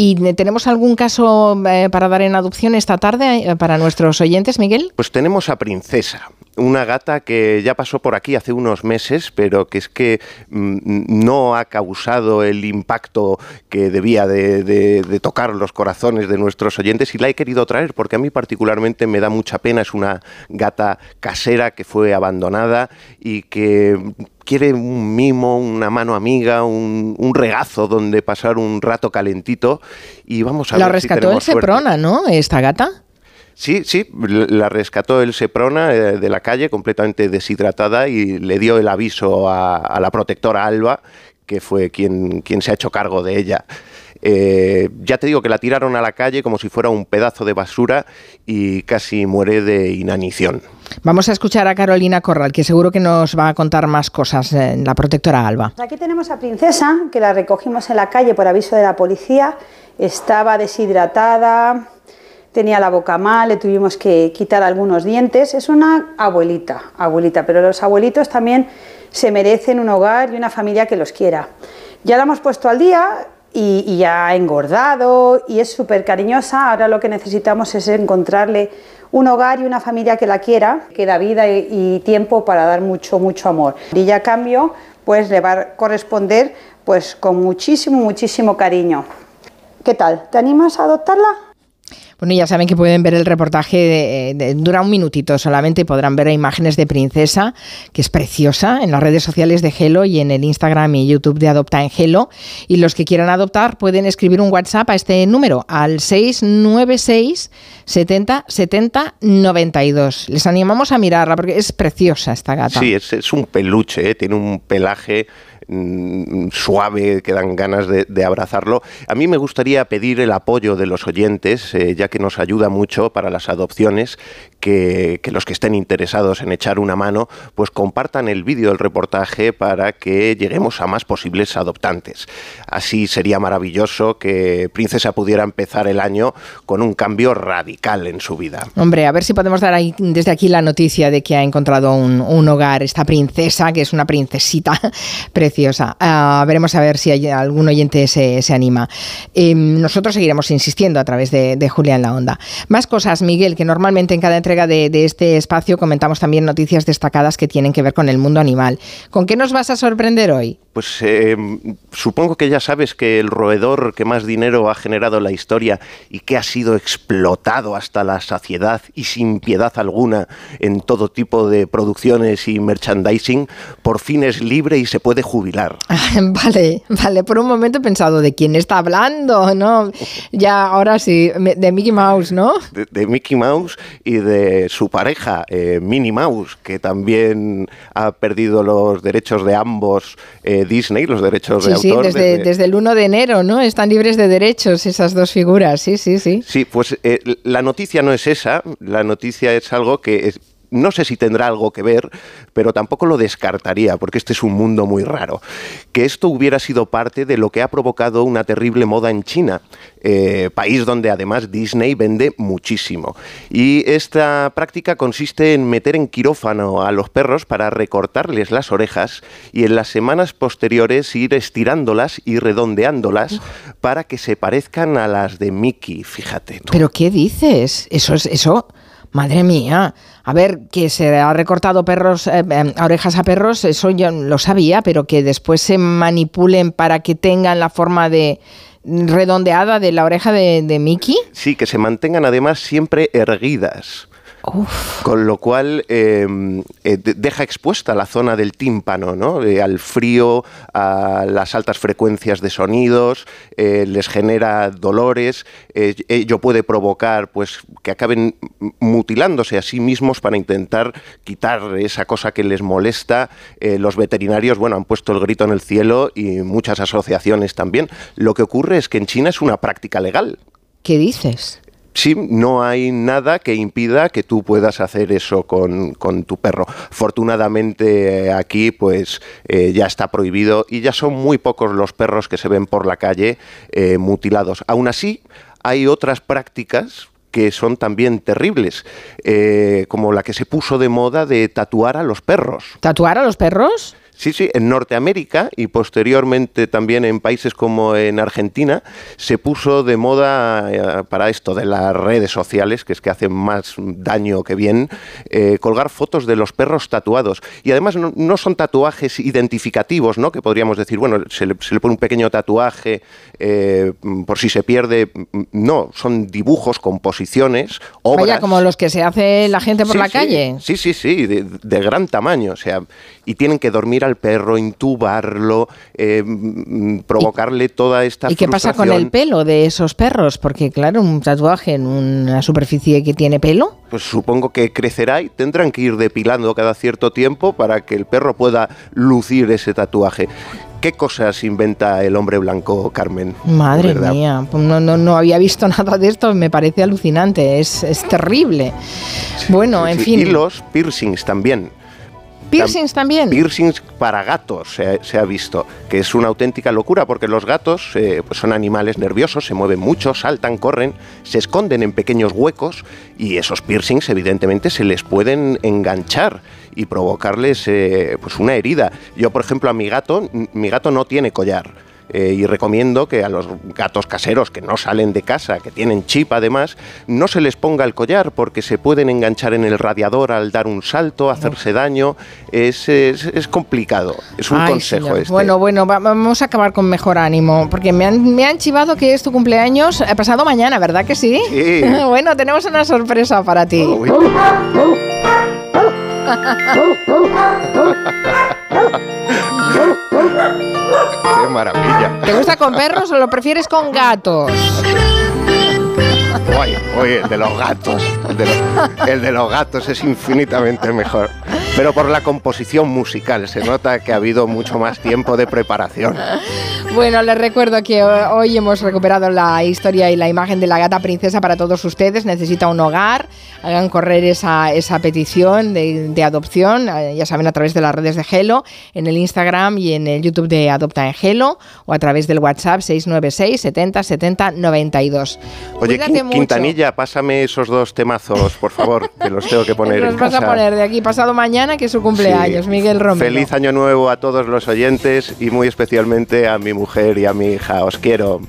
¿Y tenemos algún caso eh, para dar en adopción esta tarde eh, para nuestros oyentes, Miguel? Pues tenemos a Princesa, una gata que ya pasó por aquí hace unos meses, pero que es que mm, no ha causado el impacto que debía de, de, tocar los corazones de nuestros oyentes y la he querido traer porque a mí particularmente me da mucha pena. Es una gata casera que fue abandonada y que quiere un mimo, una mano amiga, un, regazo donde pasar un rato calentito y vamos a la ver rescató el Seprona, ¿no? Esta gata. Sí, sí, la rescató el Seprona eh, de la calle completamente deshidratada y le dio el aviso a, la protectora Alba, que fue quien, quien se ha hecho cargo de ella. Eh, ya te digo que la tiraron a la calle como si fuera un pedazo de basura y casi muere de inanición. Vamos a escuchar a Carolina Corral, que seguro que nos va a contar más cosas en la protectora Alba. Aquí tenemos a Princesa, que la recogimos en la calle por aviso de la policía. Estaba deshidratada, tenía la boca mal, le tuvimos que quitar algunos dientes. Es una abuelita, abuelita, pero los abuelitos también se merecen un hogar y una familia que los quiera. Ya la hemos puesto al día, y, ya ha engordado y es súper cariñosa. Ahora lo que necesitamos es encontrarle un hogar y una familia que la quiera, que da vida y, tiempo para dar mucho, mucho amor. Y ya a cambio, pues le va a corresponder pues con muchísimo, muchísimo cariño. ¿Qué tal? ¿Te animas a adoptarla? Bueno, ya saben que pueden ver el reportaje, de, dura un minutito solamente y podrán ver imágenes de Princesa, que es preciosa, en las redes sociales de Gelo y en el Instagram y YouTube de Adopta en Gelo. Y los que quieran adoptar pueden escribir un WhatsApp a este número, al 696 70 70 92. Les animamos a mirarla porque es preciosa esta gata. Sí, es, un peluche, ¿eh? tiene un pelaje Mm, suave, que dan ganas de, abrazarlo. A mí me gustaría pedir el apoyo de los oyentes, eh, ya que nos ayuda mucho para las adopciones, que, los que estén interesados en echar una mano, pues compartan el vídeo del reportaje para que lleguemos a más posibles adoptantes. Así sería maravilloso que Princesa pudiera empezar el año con un cambio radical en su vida. Hombre, a ver si podemos dar ahí, desde aquí la noticia de que ha encontrado un, hogar esta princesa, que es una princesita preciosa. Ah, veremos a ver si hay algún oyente se, anima. Em, nosotros seguiremos insistiendo a través de, de Julia en la Onda. Más cosas, Miguel, que normalmente en cada entrega de, este espacio comentamos también noticias destacadas que tienen que ver con el mundo animal. ¿Con qué nos vas a sorprender hoy? Pues eh, supongo que ya sabes que el roedor que más dinero ha generado en la historia y que ha sido explotado hasta la saciedad y sin piedad alguna en todo tipo de producciones y merchandising, por fin es libre y se puede jubilar. vale, vale, por un momento he pensado de quién está hablando, ¿no? Ya, ahora sí, de Mickey Mouse, ¿no? de Mickey Mouse y de su pareja, eh, Minnie Mouse, que también ha perdido los derechos de ambos eh, Disney, los derechos de autor. Sí, desde, desde, el 1 de enero, ¿no? Están libres de derechos esas dos figuras, sí, sí, sí. Sí, pues eh, la noticia no es esa, la noticia es algo que es, no sé si tendrá algo que ver, pero tampoco lo descartaría, porque este es un mundo muy raro. Que esto hubiera sido parte de lo que ha provocado una terrible moda en China, eh, país donde además Disney vende muchísimo. Y esta práctica consiste en meter en quirófano a los perros para recortarles las orejas y en las semanas posteriores ir estirándolas y redondeándolas para que se parezcan a las de Mickey, fíjate. ¿Pero qué dices? Eso es eso Madre mía, a ver, que se ha recortado perros, eh, eh, orejas a perros, eso yo lo sabía, pero que después se manipulen para que tengan la forma de redondeada de la oreja de, de Mickey. Sí, que se mantengan además siempre erguidas. Con lo cual em, eh, deja expuesta la zona del tímpano, ¿no? Eh, al frío, a las altas frecuencias de sonidos, eh, les genera dolores, ello puede provocar pues, que acaben mutilándose a sí mismos para intentar quitar esa cosa que les molesta. los veterinarios bueno, han puesto el grito en el cielo y muchas asociaciones también. Lo que ocurre es que en China es una práctica legal. ¿Qué dices? Sí, no hay nada que impida que tú puedas hacer eso con, tu perro. Afortunadamente eh, aquí pues eh, ya está prohibido y ya son muy pocos los perros que se ven por la calle eh, mutilados. Aún así, hay otras prácticas que son también terribles, como la que se puso de moda de tatuar a los perros. ¿Tatuar a los perros? Sí, sí, en Norteamérica y posteriormente también en países como en Argentina se puso de moda eh, para esto de las redes sociales, que es que hacen más daño que bien, eh, colgar fotos de los perros tatuados. Y además no, no son tatuajes identificativos, ¿no? Que podríamos decir, bueno, se le, se le pone un pequeño tatuaje eh, por si se pierde. No, son dibujos, composiciones, obras. Vaya, como los que se hace la gente por Sí, la sí, calle. Sí, sí, sí, de, de gran tamaño. O sea, y tienen que dormir al perro, intubarlo, eh, mm, provocarle toda esta ¿Y qué pasa con el pelo de esos perros? Porque claro, un tatuaje en una superficie que tiene pelo. Pues supongo que crecerá y tendrán que ir depilando cada cierto tiempo para que el perro pueda lucir ese tatuaje. ¿Qué cosas inventa el hombre blanco, Carmen? Madre ¿Verdad? mía, pues no, no, no había visto nada de esto, me parece alucinante, es, es terrible. Bueno, en Sí, fin. Y los piercings también. Piercings también. Piercings para gatos se ha, se ha visto, que es una auténtica locura porque los gatos eh, pues son animales nerviosos, se mueven mucho, saltan, corren, se esconden en pequeños huecos y esos piercings evidentemente se les pueden enganchar y provocarles eh, pues una herida. Yo, por ejemplo, a mi gato, mi gato no tiene collar. Eh, y recomiendo que a los gatos caseros que no salen de casa, que tienen chip además, no se les ponga el collar porque se pueden enganchar en el radiador al dar un salto, hacerse daño. Es, es- es complicado. Es un Ay, consejo señor. este. Bueno, bueno, va- vamos a acabar con mejor ánimo, porque me han, me han chivado que es tu cumpleaños eh, pasado mañana, ¿verdad que sí? Sí. bueno, tenemos una sorpresa para ti. ¡Qué maravilla! ¿Te gusta con perros o lo prefieres con gatos? Oye, oye, el de los gatos. El de los, el de los gatos es infinitamente mejor. Pero por la composición musical se nota que ha habido mucho más tiempo de preparación. Bueno, les recuerdo que ho- hoy hemos recuperado la historia y la imagen de la gata princesa para todos ustedes. Necesita un hogar. Hagan correr esa, esa petición de, de adopción, eh, ya saben, a través de las redes de Gelo, en el Instagram y en el YouTube de Adopta en Gelo, o a través del WhatsApp 696 70 70 92. Oye, Cuídate Mucho. Quintanilla, pásame esos dos temazos, por favor, que los tengo que poner Los en vas a poner de aquí pasado mañana, que es su cumpleaños, Sí. Miguel Romero. Feliz año nuevo a todos los oyentes y muy especialmente a mi mujer y a mi hija. Os quiero.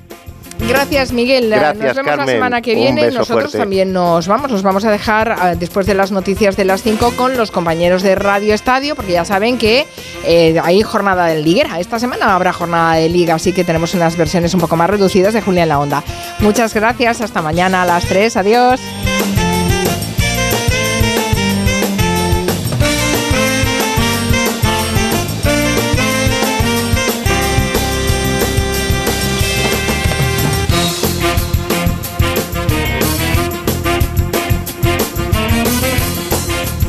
Gracias, Miguel. Gracias, nos vemos la semana que viene. Nosotros fuerte. también nos vamos. Nos vamos a dejar ah, después de las noticias de las 5 con los compañeros de Radio Estadio, porque ya saben que eh, hay jornada de liguera. Esta semana habrá jornada de liga, así que tenemos unas versiones un poco más reducidas de Julia en la Onda. Muchas gracias. Hasta mañana a las 3. Adiós.